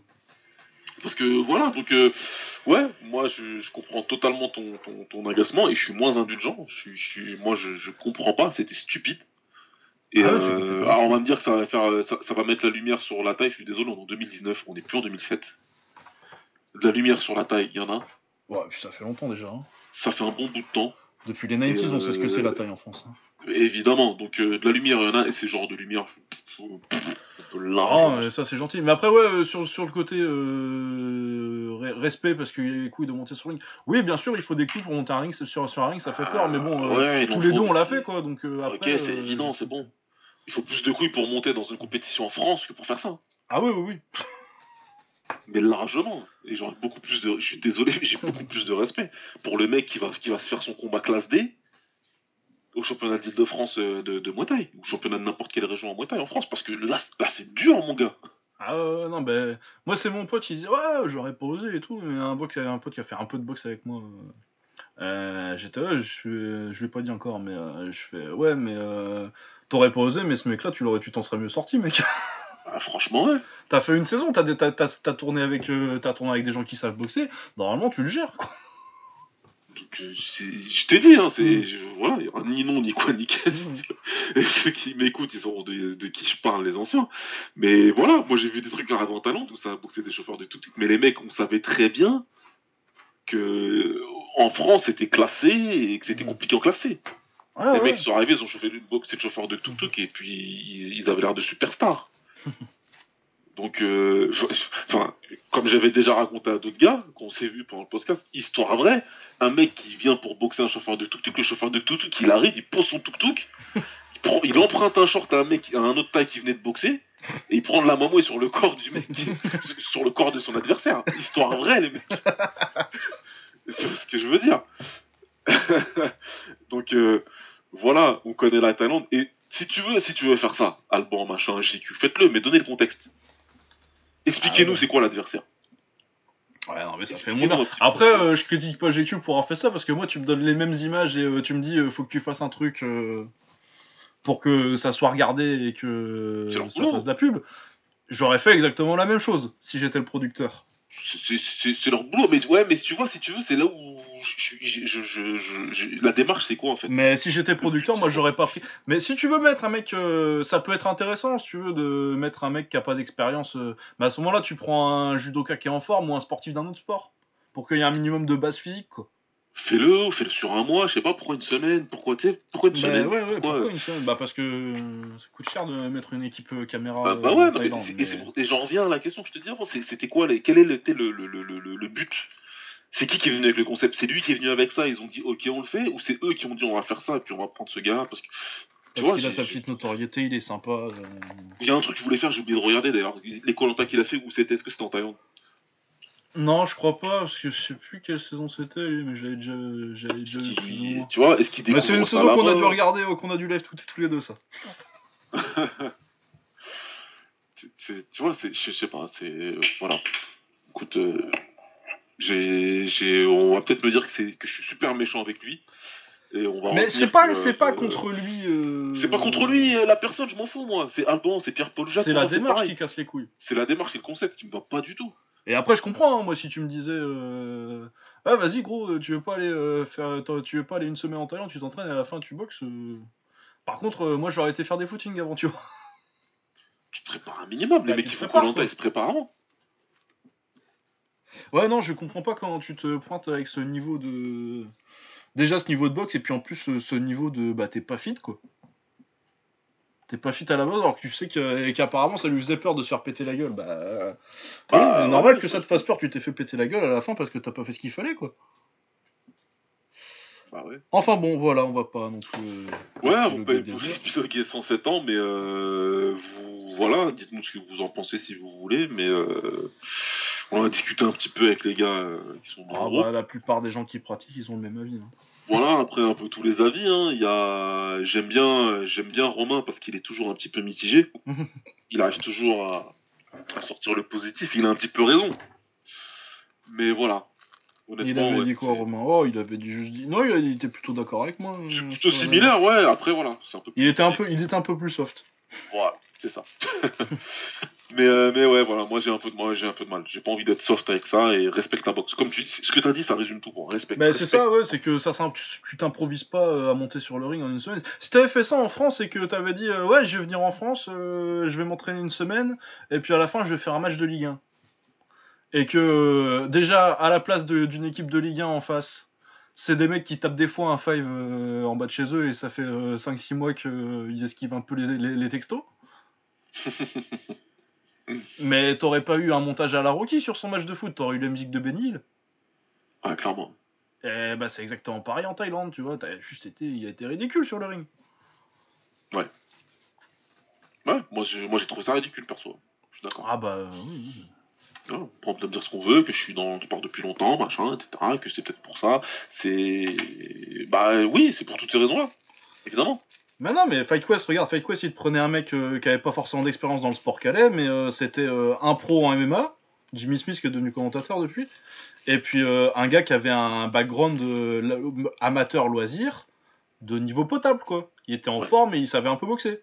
Parce que voilà, donc euh, ouais, moi je, je comprends totalement ton, ton, ton agacement et je suis moins indulgent. Je, suis- je suis, moi je, je comprends pas, c'était stupide. Et Ah ouais, euh, alors on va me dire que ça va faire, euh, ça, ça va mettre la lumière sur la taille. Je suis désolé, on est en 2019, on n'est plus en 2007. De la lumière sur la taille, il y en a. Ouais, puis ça fait longtemps déjà. hein. Ça fait un bon bout de temps, Depuis les 90s, on sait ce que c'est la taille en France. hein. Évidemment. Donc euh, de la lumière, il y en a et ces genres de lumière, je- Ah, mais ça c'est gentil. Mais après, ouais, euh, sur, sur le côté euh, re- respect, parce qu'il y a les couilles de monter sur le ring. Oui, bien sûr, il faut des couilles pour monter un ring, sur, sur un ring, ça fait peur, mais bon, euh, Ouais, tous les faut deux on l'a fait, quoi. Donc euh, Ok, après. c'est évident, c'est bon. Il faut plus de couilles pour monter dans une compétition en France que pour faire ça. Ah oui, oui, oui. Mais largement. Et j'aurais beaucoup plus de. Je suis désolé, mais j'ai beaucoup plus de respect pour le mec qui va, qui va se faire son combat classe D au championnat d'Île-de-France euh, de, de Muay Thai, ou au championnat de n'importe quelle région en Muay Thai en France, parce que là, là c'est dur, mon gars. Ah ouais, non, ben. Moi, c'est mon pote qui disait, ouais, j'aurais pas osé et tout. Mais un, box, un pote qui a fait un peu de boxe avec moi. euh, euh, J'étais je, je lui ai pas dit encore, mais euh, je fais, ouais, mais euh, t'aurais pas osé, mais ce mec-là, tu l'aurais, tu t'en serais mieux sorti, mec. Ah, franchement, ouais. T'as fait une saison, t'as t'as- t'as- t'as tourné avec, euh, t'as tourné avec des gens qui savent boxer. Normalement, tu le gères, quoi. Je t'ai dit, hein, c'est. Mm. je- voilà, il y aura ni non, ni quoi, ni qu'est-ce. Et ceux qui m'écoutent, ils sauront de, de qui je parle, les anciens. Mais voilà, moi j'ai vu des trucs à en talent, tout ça, boxer des chauffeurs de tout. Mais les mecs, on savait très bien que en France c'était classé et que c'était Mm. compliqué en classé. Les ouais. mecs sont arrivés, ils ont chauffé le box, c'est le chauffeur de tuk-tuk et puis ils, ils avaient l'air de superstars. Donc, euh, enfin, comme j'avais déjà raconté à d'autres gars, qu'on s'est vu pendant le podcast, histoire vraie, un mec qui vient pour boxer un chauffeur de tuk-tuk, le chauffeur de tuk-tuk, il arrive, il pose son tuk-tuk, il, emprunte un short à un mec, à un autre taille qui venait de boxer, et il prend de la mamouille sur le corps du mec, sur le corps de son adversaire. Histoire vraie, les mecs. C'est ce que je veux dire. Donc, euh, voilà, on connaît la Thaïlande, et si tu veux, si tu veux faire ça, Alban, machin, JQ, faites-le, mais donnez le contexte. Expliquez-nous Ah ouais. c'est quoi l'adversaire? Ouais, non, mais ça fait mon. Après, euh, je critique pas GQ pour avoir fait ça parce que moi, tu me donnes les mêmes images et euh, tu me dis, euh, faut que tu fasses un truc pour que ça soit regardé et que ça fasse de la pub. J'aurais fait exactement la même chose si j'étais le producteur. C'est- leur boulot, mais ouais, mais tu vois, si tu veux, c'est là où je, je- je- la démarche, c'est quoi en fait? Mais si j'étais producteur, moi, j'aurais pas pris. Mais si tu veux mettre un mec, euh, ça peut être intéressant si tu veux de mettre un mec qui a pas d'expérience. euh, Mais à ce moment-là, tu prends un judoka qui est en forme ou un sportif d'un autre sport pour qu'il y ait un minimum de base physique, quoi. Fais-le, fais-le sur un mois, je sais pas, pourquoi une semaine Pourquoi, tu sais, pourquoi une Bah semaine ouais, ouais, Pourquoi, pourquoi une semaine? Bah parce que euh, ça coûte cher de mettre une équipe euh, caméra. Bah, bah euh, ouais, mais et, j'en reviens à la question que je te dis avant, c'était quoi, les, quel était le, le, le, le, but? C'est qui qui est venu avec le concept? C'est lui qui est venu avec ça, ils ont dit ok on le fait, ou c'est eux qui ont dit on va faire ça et puis on va prendre ce gars parce que tu Parce qu'il a sa petite notoriété, il est sympa. euh, il y a un truc que je voulais faire, j'ai oublié de regarder d'ailleurs, les Koh-Lanta qu'il a fait, où c'était Est-ce que c'était en Thaïlande? Non, je crois pas, parce que je sais plus quelle saison c'était, lui, mais j'avais déjà, j'avais déjà vu plus ou Qui- moins. Tu vois, est-ce qu'il Mais c'est une saison qu'on a dû regarder, euh, qu'on a dû live tous, tous les deux, ça. Tu vois, c'est, je sais pas, c'est euh, voilà. Écoute, euh, j'ai, j'ai, on va peut-être me dire que c'est que je suis super méchant avec lui, et on va. Mais c'est pas, que, c'est pas euh, contre lui. euh, C'est pas contre lui, la personne, je m'en fous moi. C'est Alban, c'est Pierre-Paul Jacques. C'est la démarche pareil. qui casse les couilles. C'est la démarche et le concept qui me va pas du tout. Et après, je comprends, hein, moi, si tu me disais, euh... ah, vas-y, gros, euh, tu veux pas aller euh, faire, tu veux pas aller une semaine en Thaïlande, tu t'entraînes et à la fin tu boxes. euh. Par contre, moi, j'aurais été faire des footings avant, tu vois. Tu te prépares un minimum. Bah, Les mecs tu qui font quoi. ils se préparent avant. Ouais, non, je comprends pas quand tu te pointes avec ce niveau de. Déjà ce niveau de boxe, et puis en plus ce niveau de. Bah, t'es pas fit, quoi. T'es pas fit à la base, alors que tu sais que- et qu'apparemment ça lui faisait peur de se faire péter la gueule. Bah. euh, Bah, normal que ça te fasse peur, tu t'es fait péter la gueule à la fin parce que t'as pas fait ce qu'il fallait, quoi. Bah ouais. Enfin bon, voilà, on va pas non plus. euh, Ouais, on peut des heures. épiloguer 107 ans, mais euh, vous, voilà, dites-nous ce que vous en pensez si vous voulez, mais euh, on a discuté un petit peu avec les gars euh, qui sont dans Ah bah, la plupart des gens qui pratiquent, ils ont le même avis. hein. Voilà, après un peu tous les avis, hein. Il y a, j'aime bien, j'aime bien Romain parce qu'il est toujours un petit peu mitigé. il arrive toujours à, à sortir le positif. Il a un petit peu raison. Mais voilà. Il avait ouais, dit quoi, c'est- Romain? Oh, il avait dit juste dit. Non, il, était plutôt d'accord avec moi. C'est euh, plutôt similaire, ouais. Après, voilà, c'est un peu. Il était un peu, il était un peu plus soft. Voilà, c'est ça. mais, euh, mais ouais, voilà, moi j'ai un peu de mal, j'ai un peu de mal. J'ai pas envie d'être soft avec ça et respecte la boxe. Comme tu, ce que t'as dit, ça résume tout. Quoi. Respecte. Bah c'est ça, ouais, c'est que ça, tu t'improvises pas euh, à monter sur le ring en une semaine. Si t'avais fait ça en France et que t'avais dit, euh, ouais, je vais venir en France, euh, je vais m'entraîner une semaine, et puis à la fin, je vais faire un match de Ligue 1. Et que déjà, à la place d'une équipe de Ligue 1 en face, c'est des mecs qui tapent des fois un 5 en bas de chez eux, et ça fait 5-6 mois qu'ils esquivent un peu les, les- les textos. Mais t'aurais pas eu un montage à la Rocky sur son match de foot, t'aurais eu la musique de Benny Hill. Ouais, clairement. Eh bah c'est exactement pareil en Thaïlande, tu vois, t'as juste été, il a été ridicule sur le ring. Ouais, moi j'ai, moi j'ai trouvé ça ridicule perso. Je suis d'accord. Ah bah oui. on peut me dire ce qu'on veut, que je suis dans le sport depuis longtemps, machin, etc. Que c'est peut-être pour ça. C'est. Bah oui, c'est pour toutes ces raisons-là. Évidemment. Mais non, mais Fight Quest, regarde, Fight Quest, il te prenait un mec euh, qui avait pas forcément d'expérience dans le sport calais, mais euh, c'était euh, un pro en MMA, Jimmy Smith qui est devenu commentateur depuis, et puis un gars qui avait un background amateur loisir de niveau potable, quoi. Il était en Ouais. forme et il savait un peu boxer.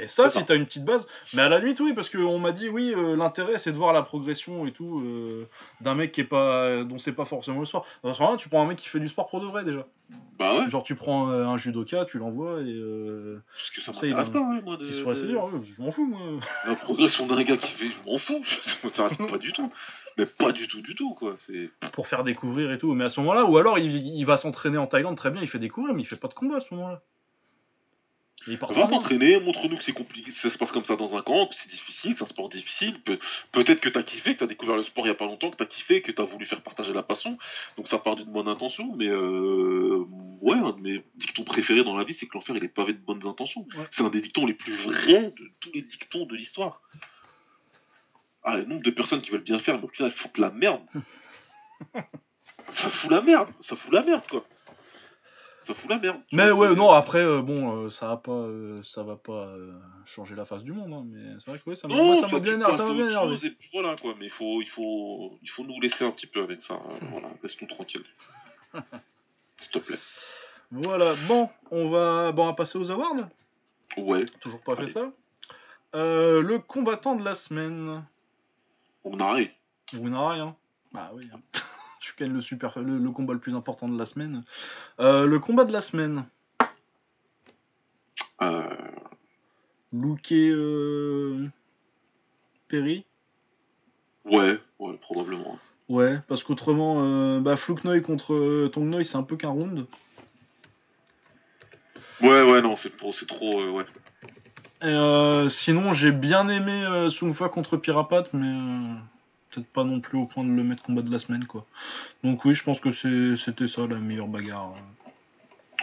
Et ça, si t'as une petite base, mais à la limite, oui, parce qu'on m'a dit, oui, euh, l'intérêt c'est de voir la progression et tout euh, d'un mec qui est pas, dont c'est pas forcément le sport. Dans ce moment-là, tu prends un mec qui fait du sport pour de vrai déjà. Bah ouais, Genre, tu prends euh, un judoka, tu l'envoies et euh, parce que ça m'intéresse pas, ouais, moi, de, qui se se dire, ouais, je m'en fous moi. La progression d'un gars qui fait, je m'en fous, ça m'intéresse pas du tout. Mais pas du tout, du tout, quoi. Pour faire découvrir et tout. Mais à ce moment-là, ou alors il, il va s'entraîner en Thaïlande, très bien, il fait découvrir, mais il fait pas de combat à ce moment-là. Va t'entraîner, montre-nous que c'est compliqué, ça se passe comme ça dans un camp, que c'est difficile, que c'est un sport difficile. Peut- peut-être que t'as kiffé, que t'as découvert le sport il y a pas longtemps, que t'as kiffé, que t'as voulu faire partager la passion. Donc ça part d'une bonne intention, mais euh, ouais, un de mes dictons préférés dans la vie, c'est que l'enfer il est pavé de bonnes intentions. Ouais. C'est un des dictons les plus vrais de tous les dictons de l'histoire. Ah, le nombre de personnes qui veulent bien faire, mais au final, elles foutent la merde. ça fout la merde, ça fout la merde, quoi. Ça fout la merde. Mais ouais, non, après, euh, bon, euh, ça va pas, euh, ça va pas euh, changer la face du monde, hein, mais c'est vrai que ouais, ça m'a bien, ça m'a bien énervé. chose, et puis voilà quoi, mais il faut, il faut, il faut nous laisser un petit peu avec ça. hein. Voilà, laisse-nous tranquille. S'il te plaît. Voilà, bon, on va, bon, on va passer aux awards. Ouais, Toujours pas fait ça. Euh, le combattant de la semaine. on arrête. Winari, hein. Bah oui. hein. Tu gagnes le, super, le, le combat le plus important de la semaine. Euh, le combat de la semaine. Euh, Luke euh... Perry. ouais, ouais, probablement. Ouais, parce qu'autrement, euh, bah, Flouknoy contre euh, Tongnoi, c'est un peu qu'un round. Ouais, ouais, non, c'est trop, c'est trop, ouais. Et, sinon, j'ai bien aimé Sungfa contre Pirapat, mais peut-être pas non plus au point de le mettre combat de la semaine, quoi. Donc oui, je pense que c'était ça la meilleure bagarre.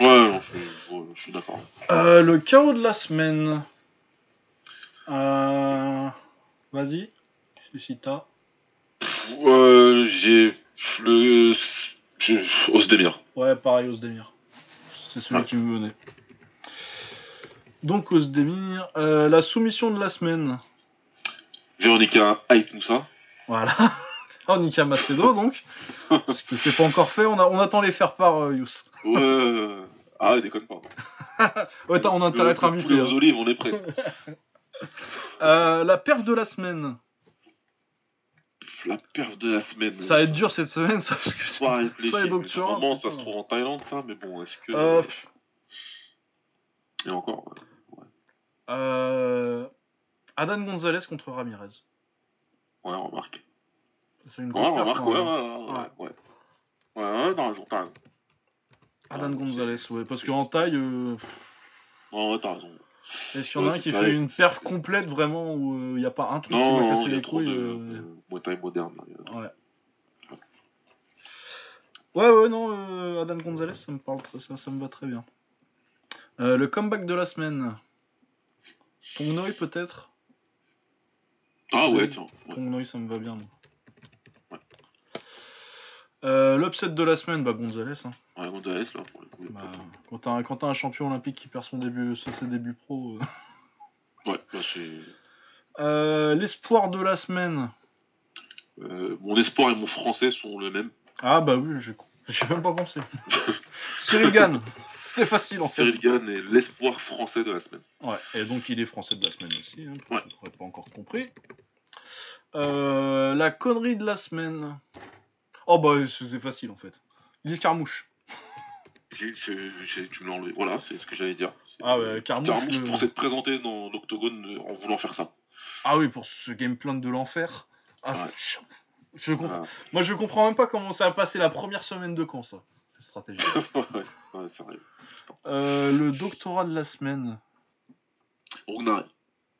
Ouais, non, je, je- ouais, je suis d'accord. Euh, le chaos de la semaine. Euh... Vas-y, si t'as. Euh, j'ai le, Osdemir. Ouais, pareil, Osdemir. C'est celui qui me venait. Donc Osdemir, euh, la soumission de la semaine. Véronica Hype Moussa. Voilà. Oh, Nika Macedo, donc. Parce que c'est pas encore fait, on, a- on attend les faire par euh, Yous. Ouais. ah, déconne pas. Ouais, attends, on a intérêt à être invité. hein. olives, on est prêt. Euh, la perf de la semaine. La perf de la semaine. Ça va être dur cette semaine, ça, parce que Faut réfléchir, ça et mais Doctura. Normalement, ça se trouve en Thaïlande, ça, mais bon, est-ce que. Euh, Et encore. ouais. euh, Adan Gonzalez contre Ramirez. Ouais, remarque. C'est une Ouais, grosse perf. remarque, ouais, ouais, ouais. Ouais, ouais, ouais, t'as raison, t'as raison. Adan Ouais, Gonzalez, ouais, parce qu'en taille, euh, Ouais, ouais, t'as raison. est-ce qu'il y en a Ouais, un qui fait une perf complète vraiment où il n'y a pas un truc qui Non, m'a non, cassé il y a les euh, Muay Thai moderne. Ouais. Ouais, ouais, non, euh, Adan Gonzalez, ça me parle ça me va très bien. Euh, le comeback de la semaine. Tongnoi peut-être? Ah ouais, tiens. ouais. Ça me va bien. Ouais. Euh, L'upset de la semaine, bah Gonzalez. hein. Ouais, Gonzalez, là, pour le coup. Bah, quand t'as un, champion olympique qui perd son début, c'est ses débuts pro. euh. Ouais, là, c'est. Euh, L'espoir de la semaine. Euh, mon espoir et mon français sont le même. Ah bah oui, j'ai même pas pensé. Cyril Gann. C'était facile en fait. Cyril Gann est l'espoir français de la semaine. Ouais, et donc il est français de la semaine aussi, hein, pour Ouais. ceux qui n'auraient pas encore compris. Euh, la connerie de la semaine. Oh bah c'était facile en fait. L'escarmouche. J'ai- j'ai- j'ai- tu me l'as enlevé. Voilà, c'est ce que j'allais dire. C'est- Ah ouais, Carmouche, Carmouche le- pour s'être présenté dans l'octogone euh, en voulant faire ça. Ah oui, pour ce game plan de l'enfer. Ah, Ouais. je, je comprends. Moi je comprends même pas comment ça a passé la première semaine de camp ça. Cette stratégie. ouais, ouais, sérieux. Euh, le doctorat de la semaine. Rognari.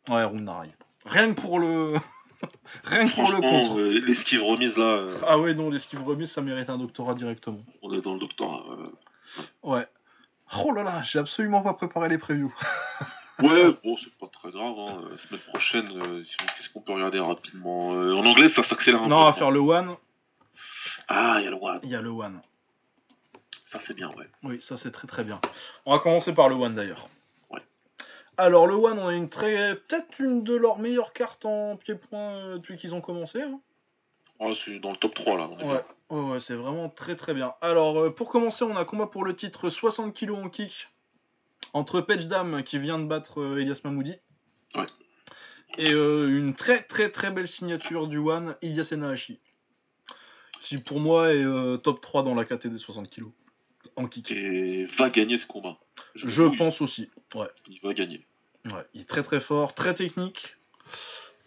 Ouais, Runari. Rien que pour le. Rien que pour le contre. euh, l'esquive remise là, euh, Ah ouais, non, l'esquive remise, ça mérite un doctorat directement. on est dans le doctorat. euh. Ouais. Oh là là, j'ai absolument pas préparé les previews. Ouais, bon, c'est pas très grave. Hein. La semaine prochaine, euh, qu'est-ce qu'on peut regarder rapidement Euh, En anglais, ça s'accélère un Non, peu. on va faire le one. Ah, il y a le one. Il y a le one. Ça, c'est bien, ouais. Oui, ça c'est très très bien. On va commencer par le one d'ailleurs. Ouais. Alors le one, on a une très, peut-être une de leurs meilleures cartes en pied-point euh, depuis qu'ils ont commencé. hein. Ouais, c'est dans le top 3 là. on est Ouais, ouais, ouais, c'est vraiment très très bien. Alors euh, pour commencer, on a combat pour le titre 60 kg en kick entre Page Dam qui vient de battre euh, Elias Mamoudi Ouais. Et euh, une très très très belle signature du One, Ilya Senahashi. Qui pour moi est top 3 dans la KT des 60 kg en kick. Et va gagner ce combat. Je pense aussi. Ouais. Il va gagner. Ouais, il est très très fort, très technique.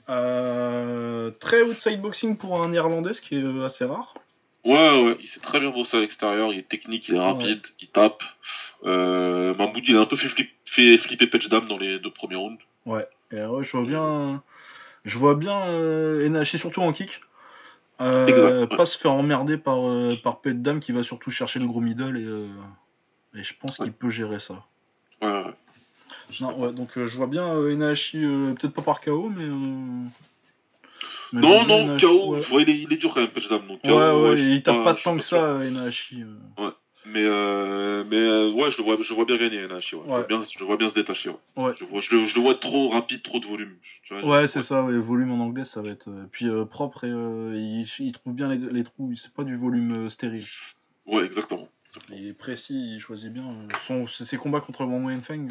Euh, très outside boxing pour un néerlandais, ce qui est assez rare. Ouais, ouais, il s'est très bien bossé à l'extérieur, il est technique, il est rapide, il tape. Euh, Mahmoud, il a un peu fait, flip- fait flipper Patch Dam dans les deux premiers rounds. Ouais, et ouais, je vois bien, je vois bien euh, Enachi surtout en kick. Euh, ouais. Pas se faire emmerder par, euh, par Pet Dame qui va surtout chercher le gros middle et, euh, et je pense qu'il peut gérer ça. Ouais, ouais. Non, ouais, donc euh, je vois bien euh, peut-être pas par KO, mais. Non, non, KO, ouais. ouais, il, est, il est dur quand même, Patch Dam. Donc, Ouais, KO, ouais, il tape pas, je tant que ça, Enachi. euh. Mais, euh, mais euh, ouais, je le vois, je vois bien gagner, Nashi. Ouais. Je, Ouais. vois bien, je vois bien se détacher. Ouais. Je, vois, je, le, je le vois trop rapide, trop de volume. Tu vois, Ouais, c'est ça, ouais, le volume en anglais, ça va être. euh, puis euh, propre et euh, il, il trouve bien les, les trous, c'est pas du volume stérile. Ouais, exactement. Il est précis, il choisit bien. Son, ses combats contre Wang Wenfeng,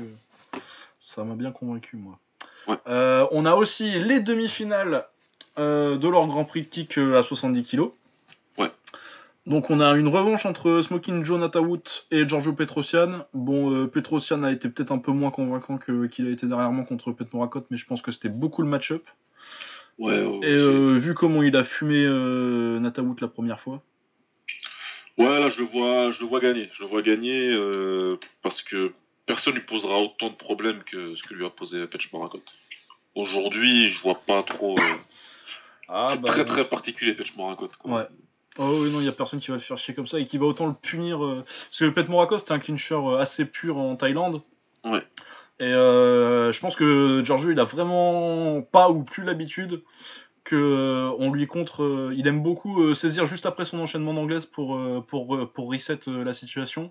ça m'a bien convaincu, moi. On a aussi les demi-finales de leur Grand Prix de kick à 70 kg. Ouais. Donc on a une revanche entre Smoking Joe Natawood et Giorgio Petrosian. Bon, euh, Petrosian a été peut-être un peu moins convaincant que- qu'il a été dernièrement contre Pet Morakot, mais je pense que c'était beaucoup le match-up. Ouais, ouais, Et euh, vu comment il a fumé euh, la première fois. ouais, là, je le vois, je le vois gagner. Je le vois gagner euh, parce que personne lui posera autant de problèmes que ce que lui a posé Patch Morakot. Aujourd'hui, je vois pas trop. Ah, c'est très très particulier, Patch Morakot. quoi. Ouais. Oh oui, non, il n'y a personne qui va le faire chier comme ça et qui va autant le punir. euh, Parce que Pet Morakot, c'était un clincher euh, assez pur en Thaïlande. Ouais. Et euh, je pense que Giorgio, il a vraiment pas ou plus l'habitude que euh, on lui contre. il aime beaucoup saisir juste après son enchaînement d'anglaise pour, pour, pour reset la situation.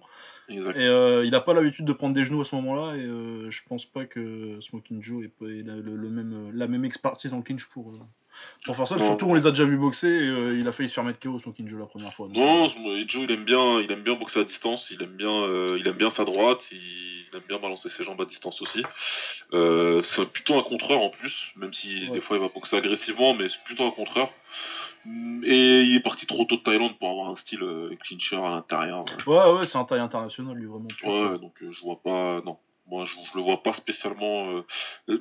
Et euh, il a pas l'habitude de prendre des genoux à ce moment-là. Et euh, je pense pas que Smoking Joe ait, la, le- le même, la même expertise en clinch pour, pour faire ça. Surtout, on les a déjà vu boxer et euh, il a failli se faire mettre KO Smoking Joe la première fois. donc, Non, euh, Joe, il aime bien, il aime bien boxer à distance. Il aime bien, euh, il aime bien sa droite. Il, il aime bien balancer ses jambes à distance aussi. Euh, c'est plutôt un contreur en plus, même si Ouais. des fois il va boxer agressivement, mais c'est plutôt un contreur. Et il est parti trop tôt de Thaïlande pour avoir un style clincher à l'intérieur. Ouais, ouais, c'est un taille international, lui, vraiment. Ouais, donc je vois pas. Non, moi je, je le vois pas spécialement.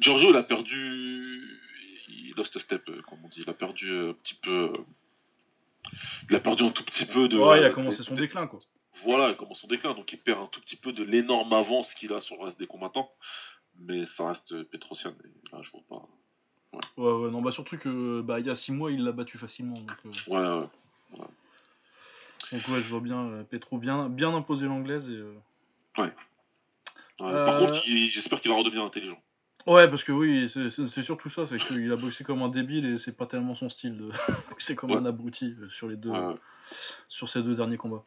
Giorgio, il a perdu. Il lost a step, euh, comme on dit. Il a perdu euh, un petit peu. euh, Il a perdu un tout petit peu de. Ouais, il a commencé son déclin, quoi. Voilà, il commence son déclin, donc il perd un tout petit peu de l'énorme avance qu'il a sur le reste des combattants. Mais ça reste Petrosian, et là je vois pas. Ouais, ouais, non, bah surtout que bah, il y a 6 mois, il l'a battu facilement. Donc, euh, Ouais, ouais. donc ouais, je vois bien euh, Petro bien, bien imposer l'anglaise. Et, euh, Ouais, Par contre, il- j'espère qu'il va redevenir intelligent. Ouais, parce que oui, c'est- surtout ça, c'est qu'il a boxé comme un débile et c'est pas tellement son style de boxer comme un abruti euh, sur, les deux, Ouais, ouais. sur ces deux derniers combats.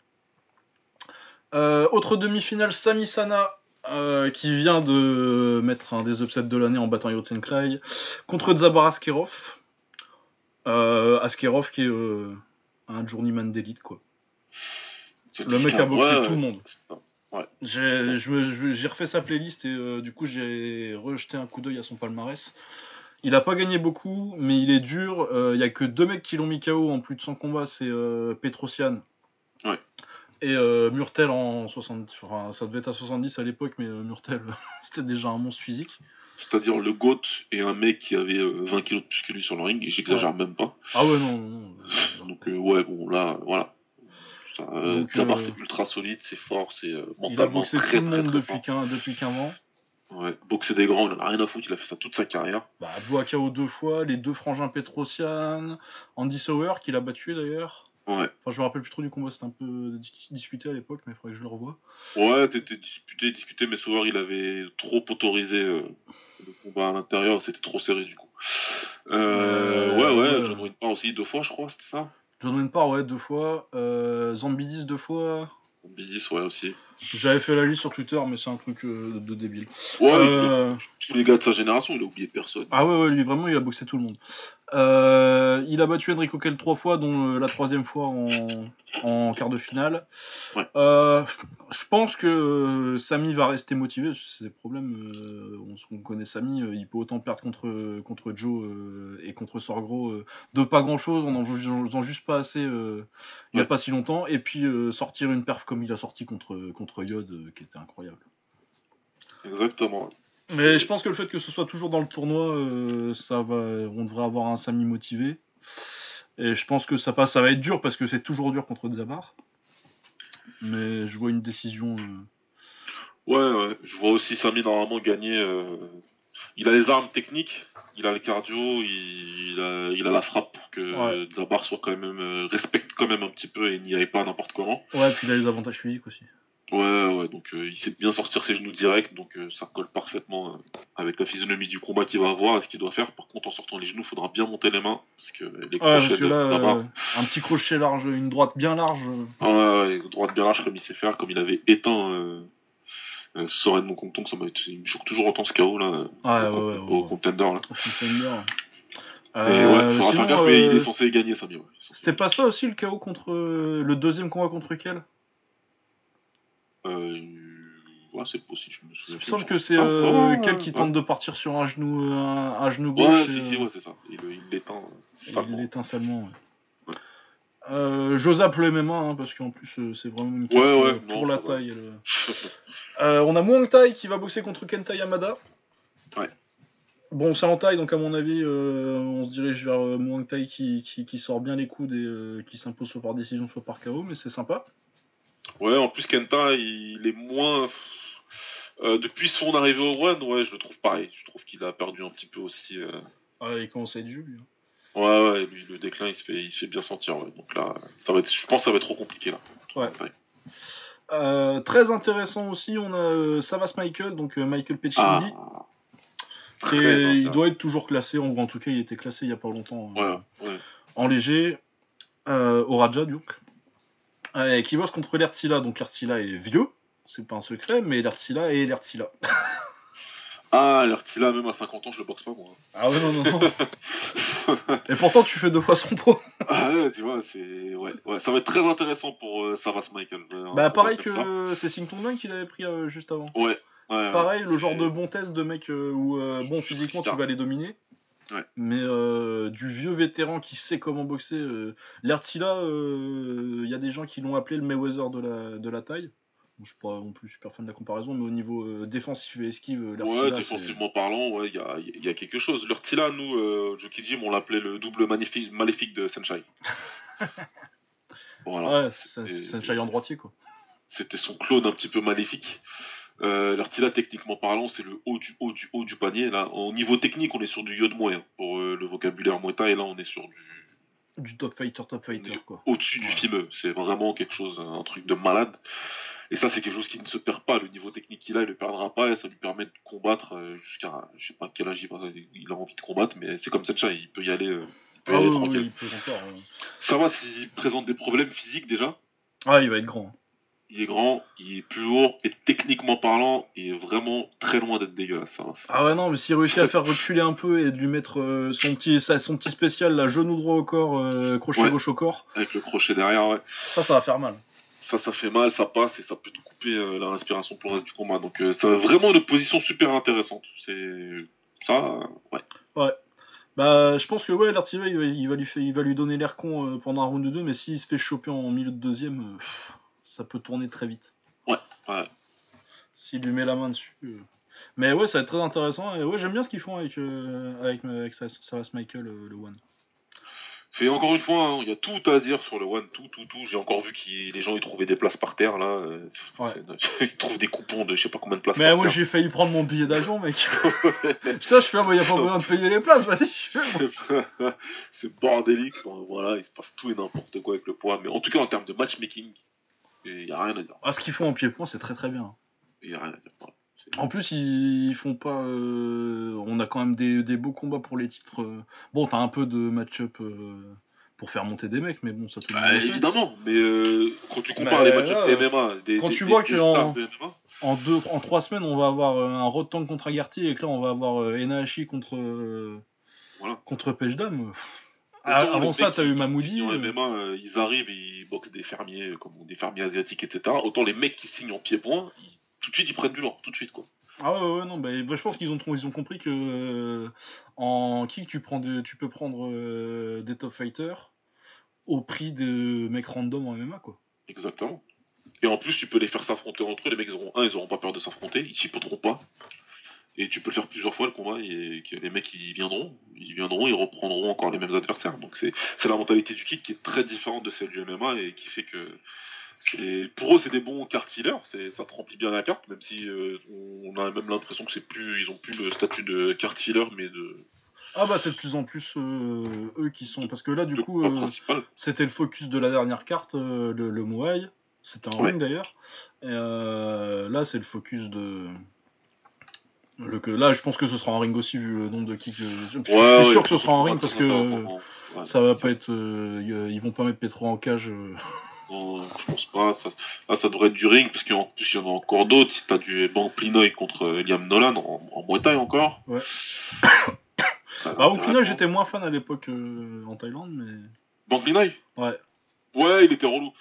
Euh, autre demi-finale, Sami Sana. euh, qui vient de mettre un des upsets de l'année en battant Yotsen Klai contre Zabar Askerov. Euh, Askerov qui est un journeyman d'élite quoi. Le mec a boxé ouais, tout le monde. J'ai je je- refait sa playlist et euh, du coup j'ai rejeté un coup d'œil à son palmarès. Il a pas gagné beaucoup, mais il est dur. Euh, Il y a que deux mecs qui l'ont mis KO en plus de 100 combats, c'est euh, Petrosian Ouais. et euh, Murtel en 70. Enfin, ça devait être à 70 à l'époque, mais euh, Murtel c'était déjà un monstre physique. C'est-à-dire le GOAT et un mec qui avait euh, 20 kilos de plus que lui sur le ring, et j'exagère même pas. Ah ouais, non, non. non. Donc euh, ouais, bon là, voilà. Euh, Zabar, euh, c'est ultra solide, c'est fort, c'est euh, Il a mentalement boxé tout très, le très, monde très depuis fort. 15, depuis 15 ans. Ouais, boxer des grands, il en a rien à foutre, il a fait ça toute sa carrière. Bah, Boa KO deux fois, les deux frangins Petrosian, Andy Sauer qui l'a battu d'ailleurs. Ouais, Enfin, je me rappelle plus trop du combat, c'était un peu dis- discuté à l'époque, mais il faudrait que je le revoie. ouais, c'était disputé, discuté, mais Sauveur, il avait trop autorisé euh, le combat à l'intérieur, c'était trop serré du coup. Euh, Euh, ouais, ouais. John Parr aussi deux fois, je crois, c'était ça? John Wayne Parr, ouais, deux fois. Euh, Zambidis, deux fois. Bidis, ouais, aussi. J'avais fait la liste sur Twitter, mais c'est un truc euh, de débile. Ouais, Euh, tous les gars de sa génération, il a oublié personne. Ah ouais, ouais, lui vraiment, il a boxé tout le monde. Euh, il a battu Enrico Kell trois fois, dont la troisième fois en, en quart de finale. Ouais. Je pense que Samy va rester motivé. C'est des problèmes. on, on connaît Samy, il peut autant perdre contre, contre Joe et contre Sorgro de pas grand chose, on en faisant juste pas assez il y a Ouais. pas si longtemps. Et puis sortir une perf comme il a sorti contre, contre Yod, euh, qui était incroyable. Exactement. Mais je pense que le fait que ce soit toujours dans le tournoi, euh, ça va, on devrait avoir un Sami motivé. Et je pense que ça passe, ça va être dur parce que c'est toujours dur contre Zamar. Mais je vois une décision. euh, Ouais, ouais. Je vois aussi Samy normalement gagner. euh, Il a les armes techniques, il a le cardio, il, il a, il a la frappe pour que Ouais. Zabar soit quand même respecte quand même un petit peu et n'y aille pas n'importe comment. Ouais, puis il a les avantages physiques aussi. Ouais, ouais. Donc euh, il sait bien sortir ses genoux directs, donc euh, ça colle parfaitement euh, avec la physionomie du combat qu'il va avoir et ce qu'il doit faire. Par contre, en sortant les genoux, faudra bien monter les mains parce que les Ouais, crochets parce que de là, un petit crochet large, une droite bien large. Ah ouais, ouais, droite bien large comme il sait faire, comme il avait éteint Soren Mokontong, ça m'a il me choque toujours autant ce KO là, Ouais, au, ouais, ouais, au contender là. au contender. Et ouais, faudra sinon, faire gaffe, mais il est censé gagner Samy. Ouais. C'était pas ça aussi le KO contre le deuxième combat contre quel Euh, ouais, c'est possible, je me Il souviens. me plus, semble que c'est euh, quel qui ouais. tente de partir sur un genou, un, un genou gauche. Ouais, et, si, si, euh, ouais, c'est ça. Il il l'éteint. euh, Il l'éteint salement. ouais. Euh, J'ose le MMA hein, parce qu'en plus euh, c'est vraiment une carte, ouais, euh, pour non, la taille. elle, euh. Euh, on a Muang Thai qui va boxer contre Kenta Yamada. Ouais. Bon, c'est en taille donc à mon avis euh, on se dirige vers euh, Muang Thai qui, qui, qui sort bien les coudes et euh, qui s'impose soit par décision soit par KO, mais c'est sympa. Ouais, en plus, Kenta, il est moins. Euh, depuis son arrivée au One, ouais, je le trouve pareil. Je trouve qu'il a perdu un petit peu aussi. euh, Ah, il commence à être vieux lui. hein. Ouais, ouais, lui, le déclin, il se fait, il se fait bien sentir. Ouais. Donc là, ça va être, je pense que ça va être trop compliqué là. Ouais. Euh, très intéressant aussi, on a euh, Savas Michael, donc Michael Pecindi. Ah, il intéressant. doit être toujours classé, en, en tout cas il était classé il y a pas longtemps. euh, Ouais, ouais. en léger euh, au Raja donc euh, qui bosse contre l'Ertzila donc l'Ertzila est vieux c'est pas un secret mais l'Ertzila est l'Ertzila Ah, l'Artila, même à 50 ans, je le boxe pas, moi. ah ouais non non non et pourtant tu fais deux fois son poids Ah ouais, tu vois, c'est. Ouais, ouais, ça va être très intéressant pour euh, Savas Michael. ouais, bah pareil que c'est Sington qu'il avait pris euh, juste avant. Ouais, ouais. pareil le genre de bon test de mec euh, où euh, bon physiquement tu vas les dominer Ouais. mais euh, du vieux vétéran qui sait comment boxer euh, l'Ertzila il y a des gens qui l'ont appelé le Mayweather de la, de la taille Bon, je suis pas non plus super fan de la comparaison, mais au niveau euh, défensif et esquive, euh, Ouais, l'Artila, défensivement parlant, ouais, il y a, il y a quelque chose. L'Urtila, nous, euh, Jockey Jim, on l'appelait le double magnifique, maléfique de Senshai. voilà. Ouais, chai en droitier, quoi. C'était son clone un petit peu maléfique. Euh, L'Artila, techniquement parlant, c'est le haut du haut du haut du panier. Là, au niveau technique, on est sur du yod moyen. Pour euh, le vocabulaire Muay Thai, là, on est sur du Du top fighter, top fighter, quoi. au-dessus du fimeux. C'est vraiment quelque chose, un truc de malade. Et ça, c'est quelque chose qui ne se perd pas. Le niveau technique qu'il a, il le perdra pas et ça lui permet de combattre euh, jusqu'à, je sais pas quel âge il, a envie de combattre, mais c'est comme Senshai, il peut y aller, euh, il peut y Ah aller oui, oui, tranquille. il peut encore. Ça va s'il présente des problèmes physiques déjà. Ah, il va être grand. Il est grand, il est plus lourd et techniquement parlant, il est vraiment très loin d'être dégueulasse. va. Ah ouais, non, mais s'il réussit à faire reculer un peu et de lui mettre euh, son, petit, sa- son petit spécial, là, genou droit au corps, euh, crochet Ouais. gauche au corps, Avec le crochet derrière, ouais. ça, ça va faire mal. Ça, ça fait mal, ça passe et ça peut te couper euh, la respiration pour le reste du combat. Donc, ça a vraiment une position super intéressante. C'est ça, euh, ouais. Bah, je pense que ouais, l'Artila, il va, il, va lui faire- il va lui donner l'air con pendant un round de deux, mais s'il se fait choper en milieu de deuxième, pff, ça peut tourner très vite. ouais. S'il lui met la main dessus. euh. Mais ouais, ça va être très intéressant. Et ouais, j'aime bien ce qu'ils font avec, euh, avec, avec Savas Michael, euh, le One. C'est encore une fois, hein, il y a tout à dire sur le One, tout, tout, tout. J'ai encore vu que les gens ils trouvaient des places par terre là. euh, Ouais. ils trouvent des coupons de je sais pas combien de places Mais par moi, j'ai failli prendre mon billet d'avion, mec. Ça, je fais, il y a pas besoin de payer les places, vas-y, je c'est bordélique. voilà, il se passe tout et n'importe quoi avec le poids. Mais en tout cas, en termes de matchmaking, il y a rien à dire. Ah, ce qu'ils font en pied-point, c'est très très bien. Il y a rien à dire. En plus, ils font pas. euh, On a quand même des, des beaux combats pour les titres. euh. Bon, t'as un peu de match-up euh, pour faire monter des mecs, mais bon, ça tout Bah, le évidemment, mais euh, quand tu compares Mais les matchs là, MMA, des, quand des- tu vois qu'en- En deux, en trois semaines, on va avoir un Rotan contre Agarty et que là, on va avoir Enahashi contre Voilà. contre. Autant Avant les ça, t'as eu Mamoudi. euh, MMA, euh, ils arrivent, ils boxent des fermiers, euh, comme des fermiers asiatiques, etc. Autant les mecs qui signent en pied-point, tout de suite ils prennent du lourd, tout de suite quoi. Ah ouais, ouais, non, bah, bah, je pense qu'ils ont, ils ont compris que euh, en kick, tu, prends de- tu peux prendre euh, des top fighters au prix de mecs random en MMA, quoi. Exactement. Et en plus, tu peux les faire s'affronter entre eux. Les mecs, ils auront un, ils auront pas peur de s'affronter, ils chipoteront pas. Et tu peux le faire plusieurs fois le combat et que les mecs ils viendront, ils viendront, ils reprendront encore les mêmes adversaires. Donc c'est la mentalité du kick qui est très différente de celle du MMA et qui fait que pour eux c'est des bons cartes fillers, ça te remplit bien la carte, même si euh, on a même l'impression que c'est plus ils ont plus le statut de carte filler mais de, Ah bah c'est de plus en plus euh, eux qui sont... Parce que là, du coup, euh, c'était le focus de la dernière carte, le, le Muay. C'était un Ouais. ring d'ailleurs. Et là, c'est le focus de... Le, là, je pense que ce sera un ring aussi, vu le nombre de kicks. Je, je suis Ouais, sûr ouais, que ce sera un ring parce que ouais. ça va pas être. euh, ils vont pas mettre Petro en cage. euh. Non, je pense pas. Ça, là, ça devrait être du ring, parce qu'en plus, il y en a encore d'autres. Si t'as du Bank Plinoy contre Liam Nolan en, en Thai encore. Ouais. Bah, intéressant. j'étais moins fan à l'époque euh, en Thaïlande, mais. Bank Plinoy Ouais. Ouais, il était relou.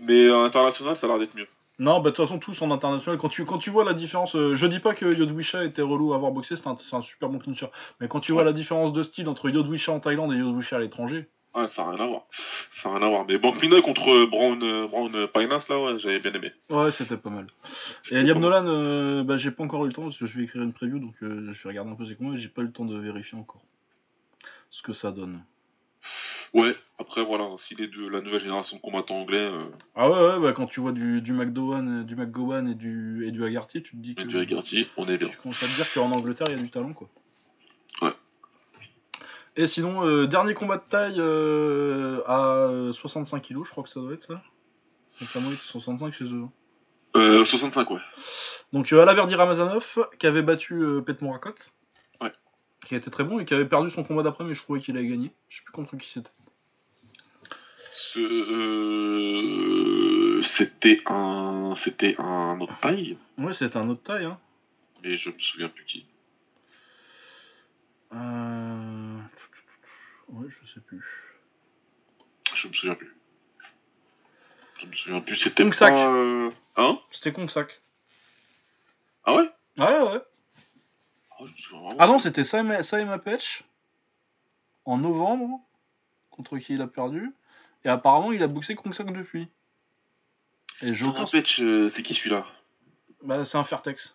Mais à international, ça a l'air d'être mieux. Non, bah de toute façon, tous en international, quand tu, quand tu vois la différence, euh, je dis pas que Yodwisha était relou à avoir boxé, c'est un, c'est un super bon clincher, mais quand tu vois la différence de style entre Yodwisha en Thaïlande et Yodwisha à l'étranger, Ouais, ça n'a rien à voir. Ça n'a rien à voir. Mais Bank Plinoy contre Brown, euh, Brown Pinas, là, ouais, j'avais bien aimé. ouais, c'était pas mal. Et Liam Nolan, euh, bah j'ai pas encore eu le temps, parce que je vais écrire une preview, donc euh, je vais regarder un peu ses combats, et j'ai pas eu le temps de vérifier encore ce que ça donne. Ouais, après, voilà, si les deux, la nouvelle génération de combattants anglais, euh, Ah ouais, ouais, bah quand tu vois du, du McDowan, du McGowan et du, et du Agarty, tu te dis que. et du Agarty, on est bien. Tu commences à te dire qu'en Angleterre, il y a du talent, quoi. Ouais. Et sinon, euh, dernier combat de taille euh, à 65 kg, je crois que ça doit être ça. Donc la moyenne, c'est 65 chez eux. hein. Euh, 65, ouais. Donc euh, Alaverdi Ramazanov, qui avait battu euh, Pet Morakot. Ouais. Qui a été très bon et qui avait perdu son combat d'après, mais je trouvais qu'il avait gagné. Je sais plus contre qui c'était. Euh, c'était un, c'était un autre taille, Ouais, c'était un autre taille. Hein. mais je me souviens plus qui. Euh... Ouais, je sais plus. Je me souviens plus. Je me souviens plus. C'était Kong Sak. pas, euh, Hein? C'était. Ah ouais? Ouais, ouais. Ah, je me. Ah non, c'était Saima Petch en novembre, contre qui il a perdu. Et apparemment, il a boxé Kongsak depuis. Et aucun... Petch, euh, c'est qui celui-là Bah, c'est un Fairtex.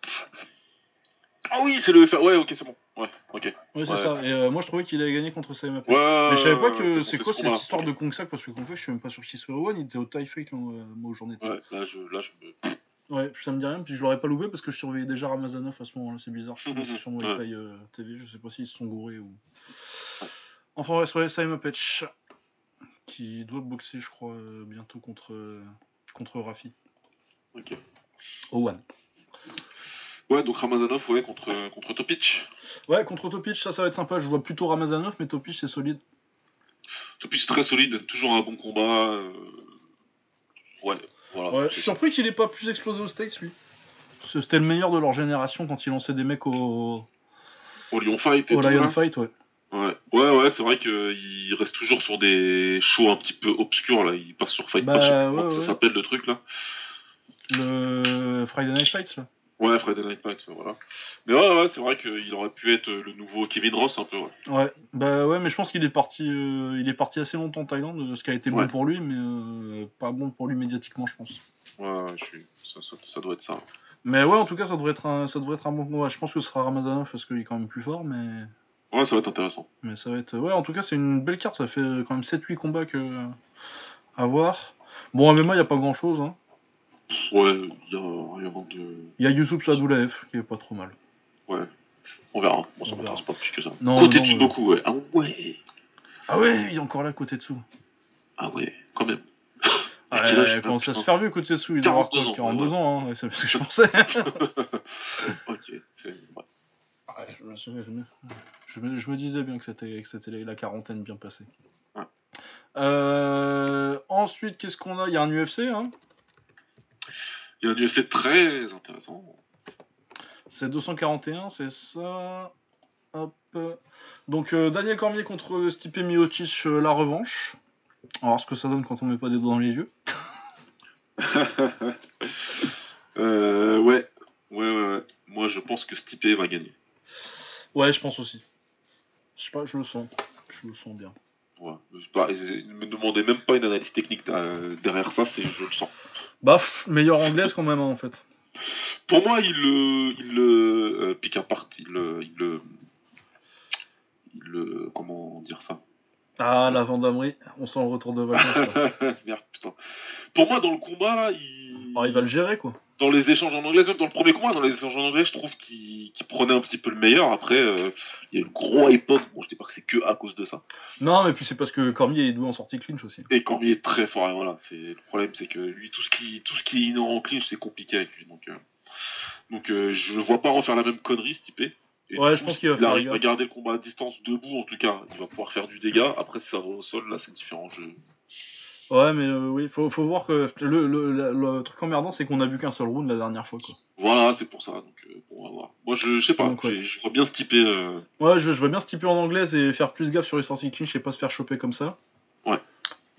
Ah oui, c'est le. Ouais, ok, c'est bon. Ouais, ok. Ouais, c'est Ouais. ça. Et euh, moi, je trouvais qu'il avait gagné contre Petch. Ouais. Mais je savais pas ouais, que c'est ce quoi cette histoire de Kongsak parce que Kongsak, je suis même pas sûr qu'il soit au One, il était au Thai Fight quand euh, moi où j'en étais. Ouais, là, je, là, je. Ouais, ça me dit rien, puis je l'aurais pas louvé parce que je surveillais déjà Ramazanov à ce moment-là, c'est bizarre. Je suis sur Ouais. Thai TV, je sais pas s'ils se sont gourés ou. Enfin, ouais, vrai, Saima Petch qui doit boxer, je crois, euh, bientôt contre, euh, contre Rafi. Ok. Au One. Ouais, donc Ramazanov, ouais, contre, contre Topic. Ouais, contre Topic, ça, ça va être sympa. Je vois plutôt Ramazanov, mais Topic, c'est solide. Topic très solide, toujours un bon combat. euh, Ouais, voilà. Ouais, je suis surpris qu'il ait pas plus explosé aux States, lui. C'était le meilleur de leur génération quand il lançait des mecs au, Au Lion Fight et au tout, Lion là. Fight, ouais. Ouais, ouais, ouais c'est vrai qu'il reste toujours sur des shows un petit peu obscurs là. Il passe sur Fight Bah, Pass, ouais, comment ça ouais. s'appelle le truc là. Le Friday Night Fights, là. Ouais, Friday Night Fight, voilà. Mais ouais, ouais, c'est vrai qu'il aurait pu être le nouveau Kevin Ross un peu, ouais. Ouais, bah ouais, mais je pense qu'il est parti, euh, il est parti assez longtemps en Thaïlande, ce qui a été bon Ouais. pour lui, mais euh, pas bon pour lui médiatiquement, je pense. Ouais, ouais, je suis... ça, ça, ça doit être ça. Mais ouais, en tout cas, ça devrait être un, ça devrait être un bon combat. Je pense que ce sera Ramazanov parce qu'il est quand même plus fort, mais, Ouais, ça va être intéressant. mais ça va être. Ouais, en tout cas, c'est une belle carte. Ça fait quand même 7-8 combats que à voir. Bon, en MMA, il y a pas grand chose. Hein. Ouais, il y a rien de. Il y a Youssouf Sadoulaev qui est pas trop mal. Ouais. On verra. Moi, ça On m'intéresse pas plus que ça. Non, Côté non, mais- beaucoup, ouais. Ah ouais. Ah ouais, il est encore là côté dessous. Ah ouais, quand même. Il commence à se faire vieux côté dessous. Il doit avoir 42 quoi, ans, 42 ouais. ans, hein. c'est ce que je pensais. ok, c'est. ouais. Ouais, je, me, je me- je me- je me disais bien que c'était que c'était la quarantaine bien passée. Ouais. Euh, ensuite, qu'est-ce qu'on a? Il y a un UFC, hein? Il y a un UFC très intéressant. C'est 241, c'est ça. Hop. Donc euh, Daniel Cormier contre Stipe Miocic, euh, la revanche. On va voir ce que ça donne quand on met pas des doigts dans les yeux. Euh, ouais. ouais, ouais, ouais. Moi, je pense que Stipe va gagner. Ouais, je pense aussi. Je sais pas, je le sens. Je le sens bien. Ouais. Pas- Ne me demandez même pas une analyse technique euh, derrière ça, c'est je le sens. Baf, meilleure anglaise quand même, hein, en fait. Pour moi, il le, il le euh, pique apart, il le, il le, il le, comment dire ça? Ah, la Vendamerie, on sent le retour de vacances. Merde, putain. Pour moi, dans le combat, là, il... Il va le gérer, quoi. dans les échanges en anglais, même dans le premier combat, dans les échanges en anglais, je trouve qu'il prenait un petit peu le meilleur. Après, euh, il y a une grosse époque. Bon, je dis pas que c'est que à cause de ça. Non, mais puis c'est parce que Cormier est doué en sortie clinch aussi. Et Cormier est très fort. Et voilà, c'est le problème, c'est que lui, tout ce qui, tout ce qui est inhérent en clinch, c'est compliqué avec lui. Donc, euh, donc, euh, je vois pas refaire la même connerie, ce type. Et Ouais, je pense qu'il va faire à gaffe. garder le combat à distance debout, en tout cas, il va pouvoir faire du dégât. Après, si ça va au sol, là, c'est différent. Je... Ouais, mais euh, oui, faut, faut voir que le, le, le- le truc emmerdant, c'est qu'on a vu qu'un seul round la dernière fois, quoi. Voilà, c'est pour ça. Donc, euh, bon, on va voir. Moi, je, je sais pas. Donc, ouais. Je vois bien type. Euh... Ouais, je, je vois bien se typer en anglaise et faire plus gaffe sur les sorties clinch et pas se faire choper comme ça. Ouais.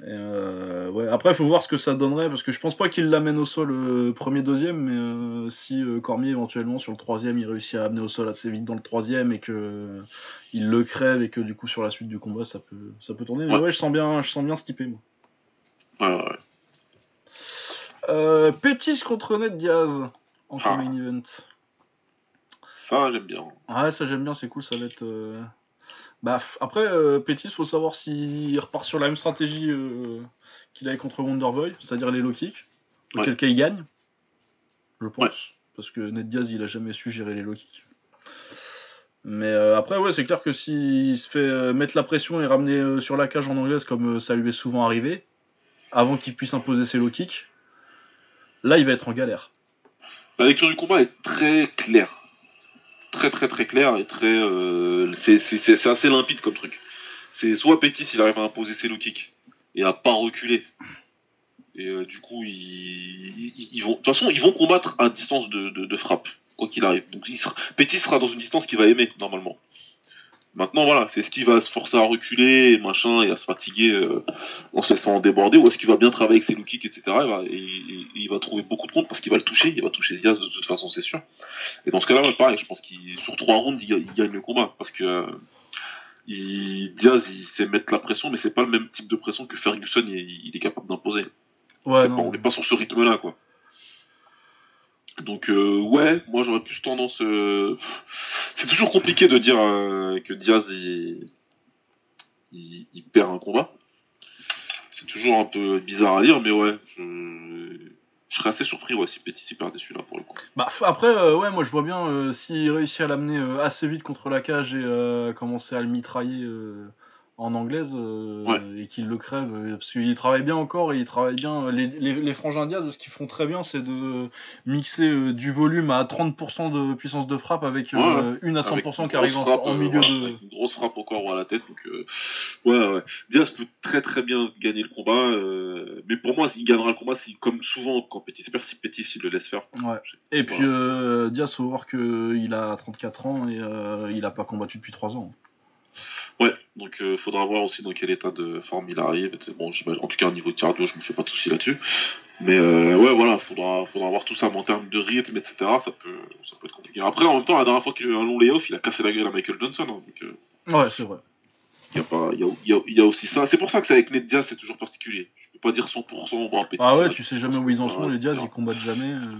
Et euh, ouais. Après, faut voir ce que ça donnerait parce que je pense pas qu'il l'amène au sol premier, deuxième, mais si Cormier éventuellement sur le troisième il réussit à amener au sol assez vite dans le troisième et que il le crève et que du coup sur la suite du combat ça peut ça peut tourner. Mais Ouais. ouais, je sens bien, je sens bien moi. Ouais. Euh, Pétis contre Ned Diaz en Ah. main event. Ça, j'aime bien. Ouais, ça j'aime bien, c'est cool, ça va être. Bah, après, euh, Pétis, faut savoir s'il repart sur la même stratégie euh, qu'il avait contre Wonderboy, c'est-à-dire les low kicks, auquel Ouais. cas il gagne, je pense, parce que Ned Diaz il a jamais su gérer les low kicks. Mais euh, après, ouais, c'est clair que s'il se fait mettre la pression et ramener sur la cage en anglaise comme ça lui est souvent arrivé, avant qu'il puisse imposer ses low kicks, là il va être en galère. La lecture du combat est très claire. Très très très claire et très. euh, c'est- assez limpide comme truc. C'est soit Pétis il arrive à imposer ses low kicks et à pas reculer. Et euh, du coup, ils, vont. De toute façon, ils vont combattre à distance de, frappe, quoi qu'il arrive. Donc sera dans une distance qu'il va aimer normalement. Maintenant, voilà, c'est ce qu'il va se forcer à reculer, et machin, et à se fatiguer euh, en se laissant déborder, ou est-ce qu'il va bien travailler avec ses low kicks, etc. Il va, et, et- il va trouver beaucoup de comptes parce qu'il va le toucher, il va toucher Diaz de toute façon, c'est sûr. Et dans ce cas-là, ouais, pareil, je pense qu'il sur trois rounds, il, il gagne le combat parce que euh, il- Diaz, il sait mettre la pression, mais c'est pas le même type de pression que Ferguson, il, il est capable d'imposer. Ouais, pas- non. on n'est pas sur ce rythme-là, quoi. Donc euh, ouais, moi j'aurais plus tendance. euh, C'est toujours compliqué de dire euh, que Diaz il... il- perd un combat. C'est toujours un peu bizarre à lire, mais ouais, je, serais assez surpris ouais, si Petit perdait celui-là pour le coup. Bah, après, euh, ouais, moi je vois bien s'il réussit à l'amener assez vite contre la cage et euh, commencer à le mitrailler en anglaise euh, Ouais. et qu'il le crève. euh, parce qu'il travaille bien encore et il travaille bien. Les, les, les frangins Diaz, ce qu'ils font très bien, c'est de mixer euh, du volume à 30% de puissance de frappe avec euh, une à 100% Avec une qui arrive en, frappe, en euh, milieu voilà, de. une grosse frappe ou à la tête. Donc, euh, ouais, ouais. Diaz peut très très bien gagner le combat, euh, mais pour moi, il gagnera le combat si, comme souvent quand Petit perd, si Petit il le laisse faire. Ouais. Et puis euh, Diaz, faut voir qu'il a 34 ans et euh, il a pas combattu depuis 3 ans. Ouais, donc euh, faudra voir aussi dans quel état de forme il arrive. Bon, en tout cas, au niveau de cardio, je me fais pas de soucis là-dessus. Mais euh, ouais, voilà, faudra, faudra voir tout ça. Mais en termes de rythme, etc., ça peut, ça peut être compliqué. Après, en même temps, la dernière fois qu'il a eu un long layoff, il a cassé la gueule à Michael Johnson. hein, donc, euh, Ouais, c'est vrai. il y, y, y a- il y a aussi ça. C'est pour ça que c'est avec Ned Diaz, c'est toujours particulier. Je peux pas dire 100%. Bon, Ah ouais, tu sais jamais où ils en sont, les Diaz, ils combattent jamais. euh.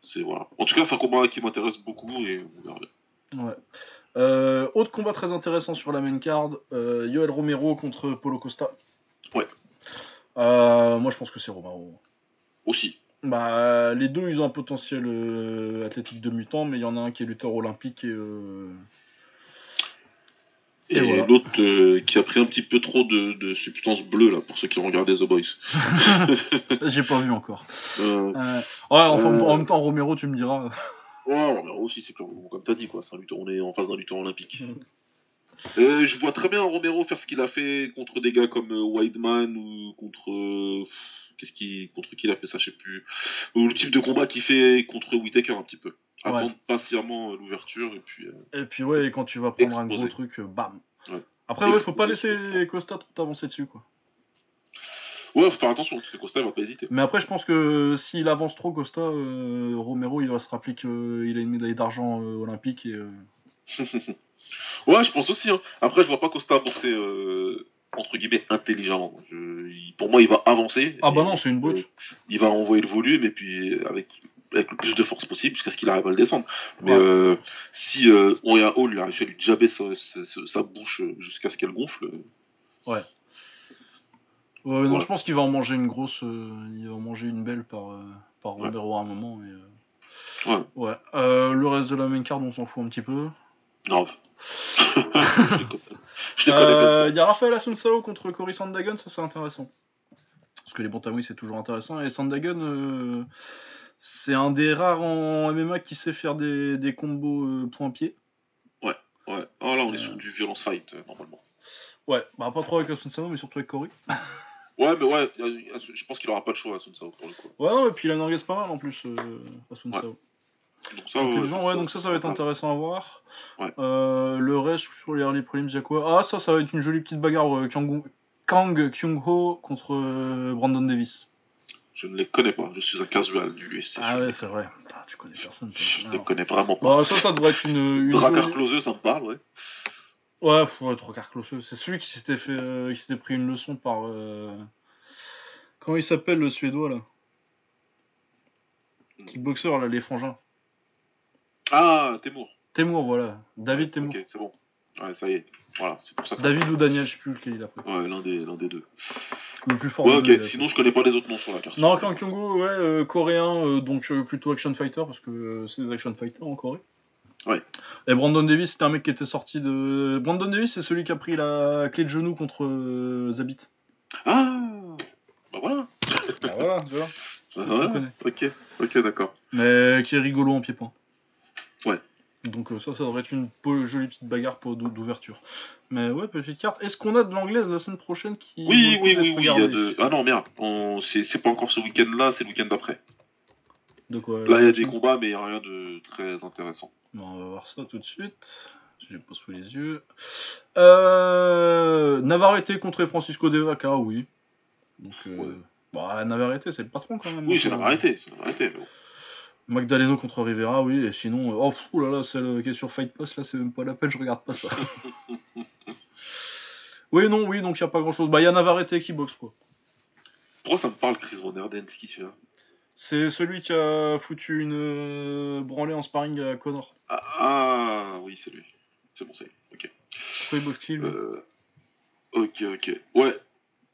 C'est voilà. En tout cas, c'est un combat qui m'intéresse beaucoup et on verra bien. Ouais. Euh, autre combat très intéressant sur la main card, euh, Yoel Romero contre Polo Costa. Ouais. Euh, moi je pense que c'est Romero. Aussi. Bah, les deux ils ont un potentiel athlétique de mutant, mais il y en a un qui est lutteur olympique et. Et, Et voilà. l'autre euh, qui a pris un petit peu trop de, de substance bleue là pour ceux qui ont regardé The Boys. J'ai pas vu encore. Ouais, enfin, en même temps, Romero, tu me diras. Ouais, on verra aussi, c'est comme, comme t'as dit, quoi. C'est un on est en face d'un lutteur olympique. Euh, je vois très bien Romero faire ce qu'il a fait contre des gars comme euh, Weidman ou contre. euh, Qu'est-ce qui, contre qui il a fait ça, je sais plus. Ou le type de combat qu'il fait contre Whitaker un petit peu. Ouais. Attendre patiemment l'ouverture et puis. euh, Et puis ouais, quand tu vas prendre un gros truc, bam. Ouais. Après, ouais, faut pas laisser Costa trop t'avancer dessus, quoi. Ouais, faut faire attention, parce que Costa il va pas hésiter. Mais après, je pense que s'il avance trop, Costa, euh, Romero, il va se rappeler qu'il a une médaille d'argent euh, olympique et. euh, Ouais, je pense aussi. Hein. Après, je vois pas Costa boxer euh, entre guillemets intelligemment. Je- il- pour moi, il va avancer. Ah bah non, c'est une euh, il va envoyer le volume et puis euh, avec avec le plus de force possible jusqu'à ce qu'il arrive à le descendre. Mais Ouais. euh, si euh, Orion Hall il a réussi à lui jabber sa, sa- bouche euh, jusqu'à ce qu'elle gonfle, euh, Ouais, non, Ouais. je pense qu'il va en manger une grosse. euh, il va en manger une belle par, euh, par Ouais. Romero à un moment. Et, Ouais. euh, ouais. Euh, le reste de la main card, on s'en fout un petit peu. non. Il y a Rafael Asunsao contre Cory Sandagon, ça c'est intéressant. Parce que les bantamweight c'est toujours intéressant. Et Sandagon, c'est un des rares en MMA qui sait faire des, des combos point-pied. Ouais. Oh là, on est sur du violence fight normalement. Ouais, bah pas trop avec Asunsao, mais surtout avec Cory. Ouais, mais ouais, a- a- je pense qu'il aura pas le choix à Sun Sao pour le coup. Ouais, non, et puis il en engage pas mal en plus, euh, Asunsao. Donc ça, Intelligent, ouais, donc ça, ça va être intéressant à voir. Ouais. Euh, le reste, sur les early prelims, il y a quoi? Ah, ça, ça va être une jolie petite bagarre. euh, Kang, Kang Kyung-ho contre euh, Brandon Davis. Je ne les connais pas, je suis un casual du UFC. Ah ouais, c'est vrai. Ah, tu connais personne. toi. Je ne les Alors. connais vraiment pas. Bah, ça, ça devrait être une. une Drakkar jolie- Klose, ça me parle, ouais. Ouais, ouais, Drakkar Klose. C'est celui qui s'était fait, euh, qui s'était pris une leçon par. euh, Comment il s'appelle le Suédois là? Kickboxer là, les frangins. Ah, Temur. Temur, voilà. David Temur. Ok, c'est bon. Ouais, ça y est. Voilà, c'est pour ça que. David ou Daniel, je sais plus lequel il a pris. Ouais, l'un des, l'un des deux. Le plus fort. Ouais, deux, Sinon, je connais pas les autres noms sur la carte. Non, Kang Kyung-ho, ouais, euh, coréen, euh, donc plutôt action fighter, parce que c'est des action fighters en Corée. Ouais. Et Brandon Davis, c'était un mec qui était sorti de. Brandon Davis, c'est celui qui a pris la clé de genou contre euh, Zabit. Ah Bah voilà. Ah, voilà, tu vois. Ah, voilà. Ok, ok, d'accord. Mais qui est rigolo en pied-point. Ouais. Donc euh, ça, ça devrait être une jolie petite bagarre d'ouverture. Mais ouais, petite carte. Est-ce qu'on a de l'anglaise la semaine prochaine qui. Oui, oui, oui, oui. Il y a regardée de... Ah non, merde. On... C'est pas encore ce week-end-là, c'est le week-end d'après. Là, il y a des combats, mais il n'y a rien de très intéressant. Bon, on va voir ça tout de suite. Je les pose sous les yeux. Euh... Navarrete contre Francisco De Vaca, oui. Donc, euh... Ouais. bah, Navarrete, c'est le patron quand même. Oui, c'est euh, c'est bon. Magdaleno contre Rivera, oui. Et sinon, oh, là là, celle qui est sur Fight Pass, là, c'est même pas la peine, je regarde pas ça. oui, non, oui, donc il n'y a pas grand chose. Bah, il y a Navarrete qui boxe, quoi. Pourquoi ça me parle, Chris Von Erden, ce qu'il fait là C'est celui qui a foutu une euh, branlée en sparring à Connor. ah, ah, oui, c'est lui. C'est bon, c'est lui? Ok. Euh, ok, ok. Ouais.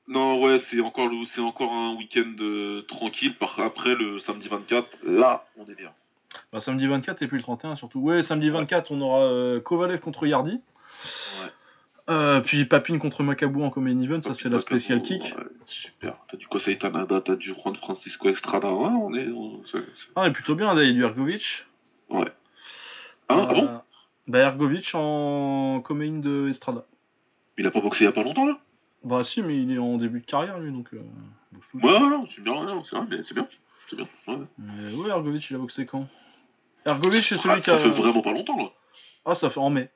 Non, ouais, c'est encore, le... c'est encore un week-end euh, tranquille. Par... Après, le samedi 24, là, on est bien. Bah, samedi 24 et puis le 31 surtout. Ouais, samedi 24, on aura euh, Kovalev contre Yardi. Euh, puis Papine contre Macabou en common event, ça c'est la spécial kick. ouais, super. T'as du Kosei Tanada, t'as du Juan Francisco Estrada. Ouais, on est. on- c'est- Ah, et plutôt bien, il y a du Ergovic. Ouais. Ah, ah bon? Euh, Bah, Ergovic en common de Estrada. Il a pas boxé il y a pas longtemps là? Bah, si, mais il est en début de carrière lui, donc. euh, le Ouais, ouais, non, c'est bien, non, c'est bien. C'est bien. Ouais. Mais ouais, Ergovic, il a boxé quand? Ergovic, c'est celui Ah, qui a. ça fait vraiment pas longtemps là. Ah, ça fait en mai.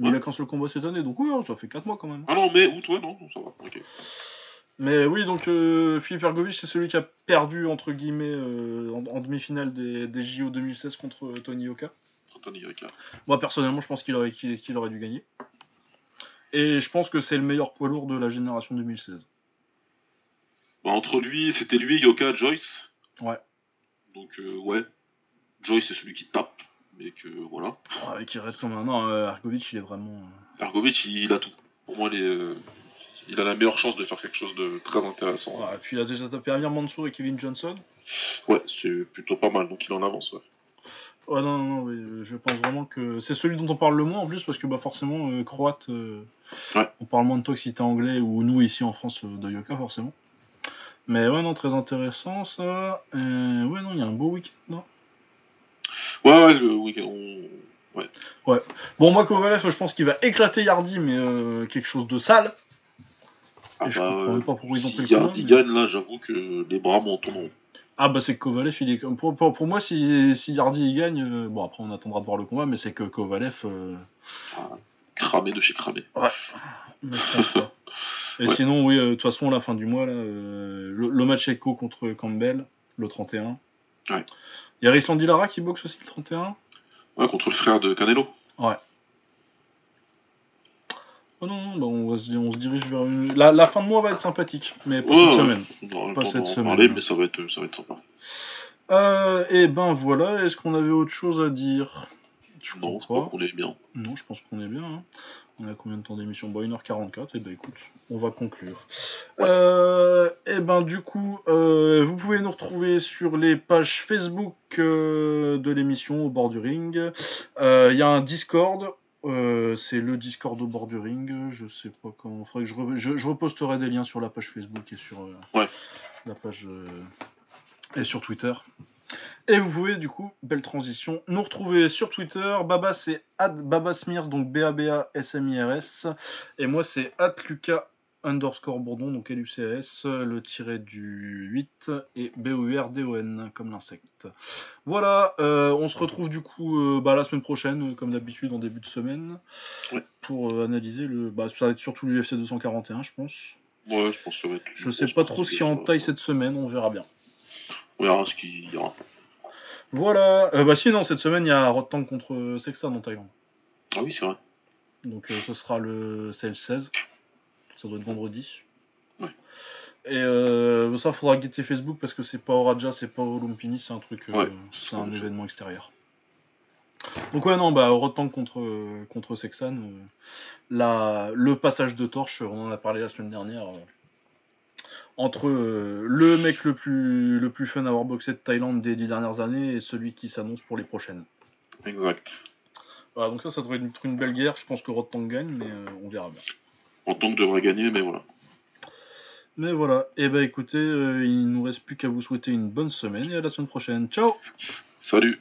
Mais Ouais. il a combat cette année, donc ouais, ça fait 4 mois quand même. Ah non, mais août, ouais, non, ça va. Ok. Mais oui, donc euh, Philippe Ergovic, c'est celui qui a perdu, entre guillemets, euh, en, en demi-finale des, des JO 2016 contre euh, Tony Yoka. Anthony Ricard. Moi, personnellement, je pense qu'il aurait, qu'il, qu'il aurait dû gagner. Et je pense que c'est le meilleur poids lourd de la génération 2016. Bah, entre lui, c'était lui, Yoka, Joyce. Ouais. Donc, euh, ouais. Joyce, c'est celui qui tape. Mais que, voilà. Ah, Avec raide comme un. Non, euh, Ergovic, il est vraiment. euh, Ergovic, il, il a tout. Pour moi, il, est, euh, il a la meilleure chance de faire quelque chose de très intéressant. et puis il a déjà tapé Amir Mansour et Kevin Johnson. Ouais, c'est plutôt pas mal, donc il en avance. Ouais. Ouais, non, non, non, je pense vraiment que c'est celui dont on parle le moins en plus, parce que bah, forcément, euh, croate, euh, Ouais. on parle moins de toi que si t'es anglais, ou nous ici en France euh, de Yoka, forcément. Mais ouais, non, très intéressant ça. Ouais, non, il y a un beau week-end, non? Ouais, ouais, le week-end, on... Ouais, Bon, moi, Kovalev, je pense qu'il va éclater Yardi, mais euh, quelque chose de sale. Ah Et je bah, comprends pas pourquoi ils ont pris le si Yardi mais- gagne, là, j'avoue que les bras m'en tombent. Ah, bah, c'est que Kovalev, il est. Pour, pour, pour moi, si, si Yardi il gagne, euh, bon, après, on attendra de voir le combat, mais c'est que Kovalev. euh, Cramé de chez cramé. mais je pense pas. Et Ouais. sinon, oui, de toute façon, la fin du mois, là, le, le match Echo contre Campbell, le 31. Ouais. Il y a Risland Lara qui boxe aussi le 31. Ouais, contre le frère de Canelo. Oh non, non, bah on, va se, on se dirige vers une. La, la fin de mois va être sympathique, mais pas Ouais, cette ouais. semaine. On aura le Pas cette semaine, parler, mais ça va être, ça va être sympa. Euh, et ben voilà, est-ce qu'on avait autre chose à dire? Je Non, je crois crois pas. qu'on est bien. Non, je pense qu'on est bien. hein. On a combien de temps d'émission Bon, 1h44, et ben écoute, on va conclure. Euh, et ben du coup, euh, vous pouvez nous retrouver sur les pages Facebook euh, de l'émission au bord du ring. Il y a un Discord. c'est le Discord au bord du ring. Je sais pas comment. Faudrait que je, re- je, je reposterai des liens sur la page Facebook et sur Ouais. la page et sur Twitter. Et vous pouvez du coup, belle transition, nous retrouver sur Twitter. Baba c'est @babasmirs donc B A B A S M I R S et moi c'est @lucas underscore bourdon donc L U C A S le tiré du 8 et B O U R D O N comme l'insecte. Voilà, euh, on se retrouve du coup euh, bah, la semaine prochaine comme d'habitude en début de semaine Ouais. pour euh, analyser le bah ça va être surtout l'UFC 241 je pense. Ouais, je pense que ça va être. Je sais pas trop si en taille cette semaine, on verra bien. On verra ce qu'il y aura. Voilà, euh, bah sinon cette semaine il y a Rottang contre Sexton en Thaïlande. Ah oui, c'est vrai. Donc euh, ce sera le, c'est le 16. Ça doit être vendredi. Ouais. Et euh, ça faudra guetter Facebook parce que c'est pas au Raja, c'est pas au Lumpini, c'est un truc, euh, Ouais, c'est un événement extérieur. Donc ouais non bah Rottang contre contre Sexan, euh, la, le passage de torche, on en a parlé la semaine dernière. Entre euh, le mec le plus le plus fun à avoir boxé de Thaïlande des dix dernières années et celui qui s'annonce pour les prochaines. Exact. Voilà, donc ça, ça devrait être une belle guerre. Je pense que Rottang gagne, mais euh, on verra bien. Que devrait gagner, mais voilà. Mais voilà, et bah écoutez, euh, il nous reste plus qu'à vous souhaiter une bonne semaine et à la semaine prochaine. Ciao Salut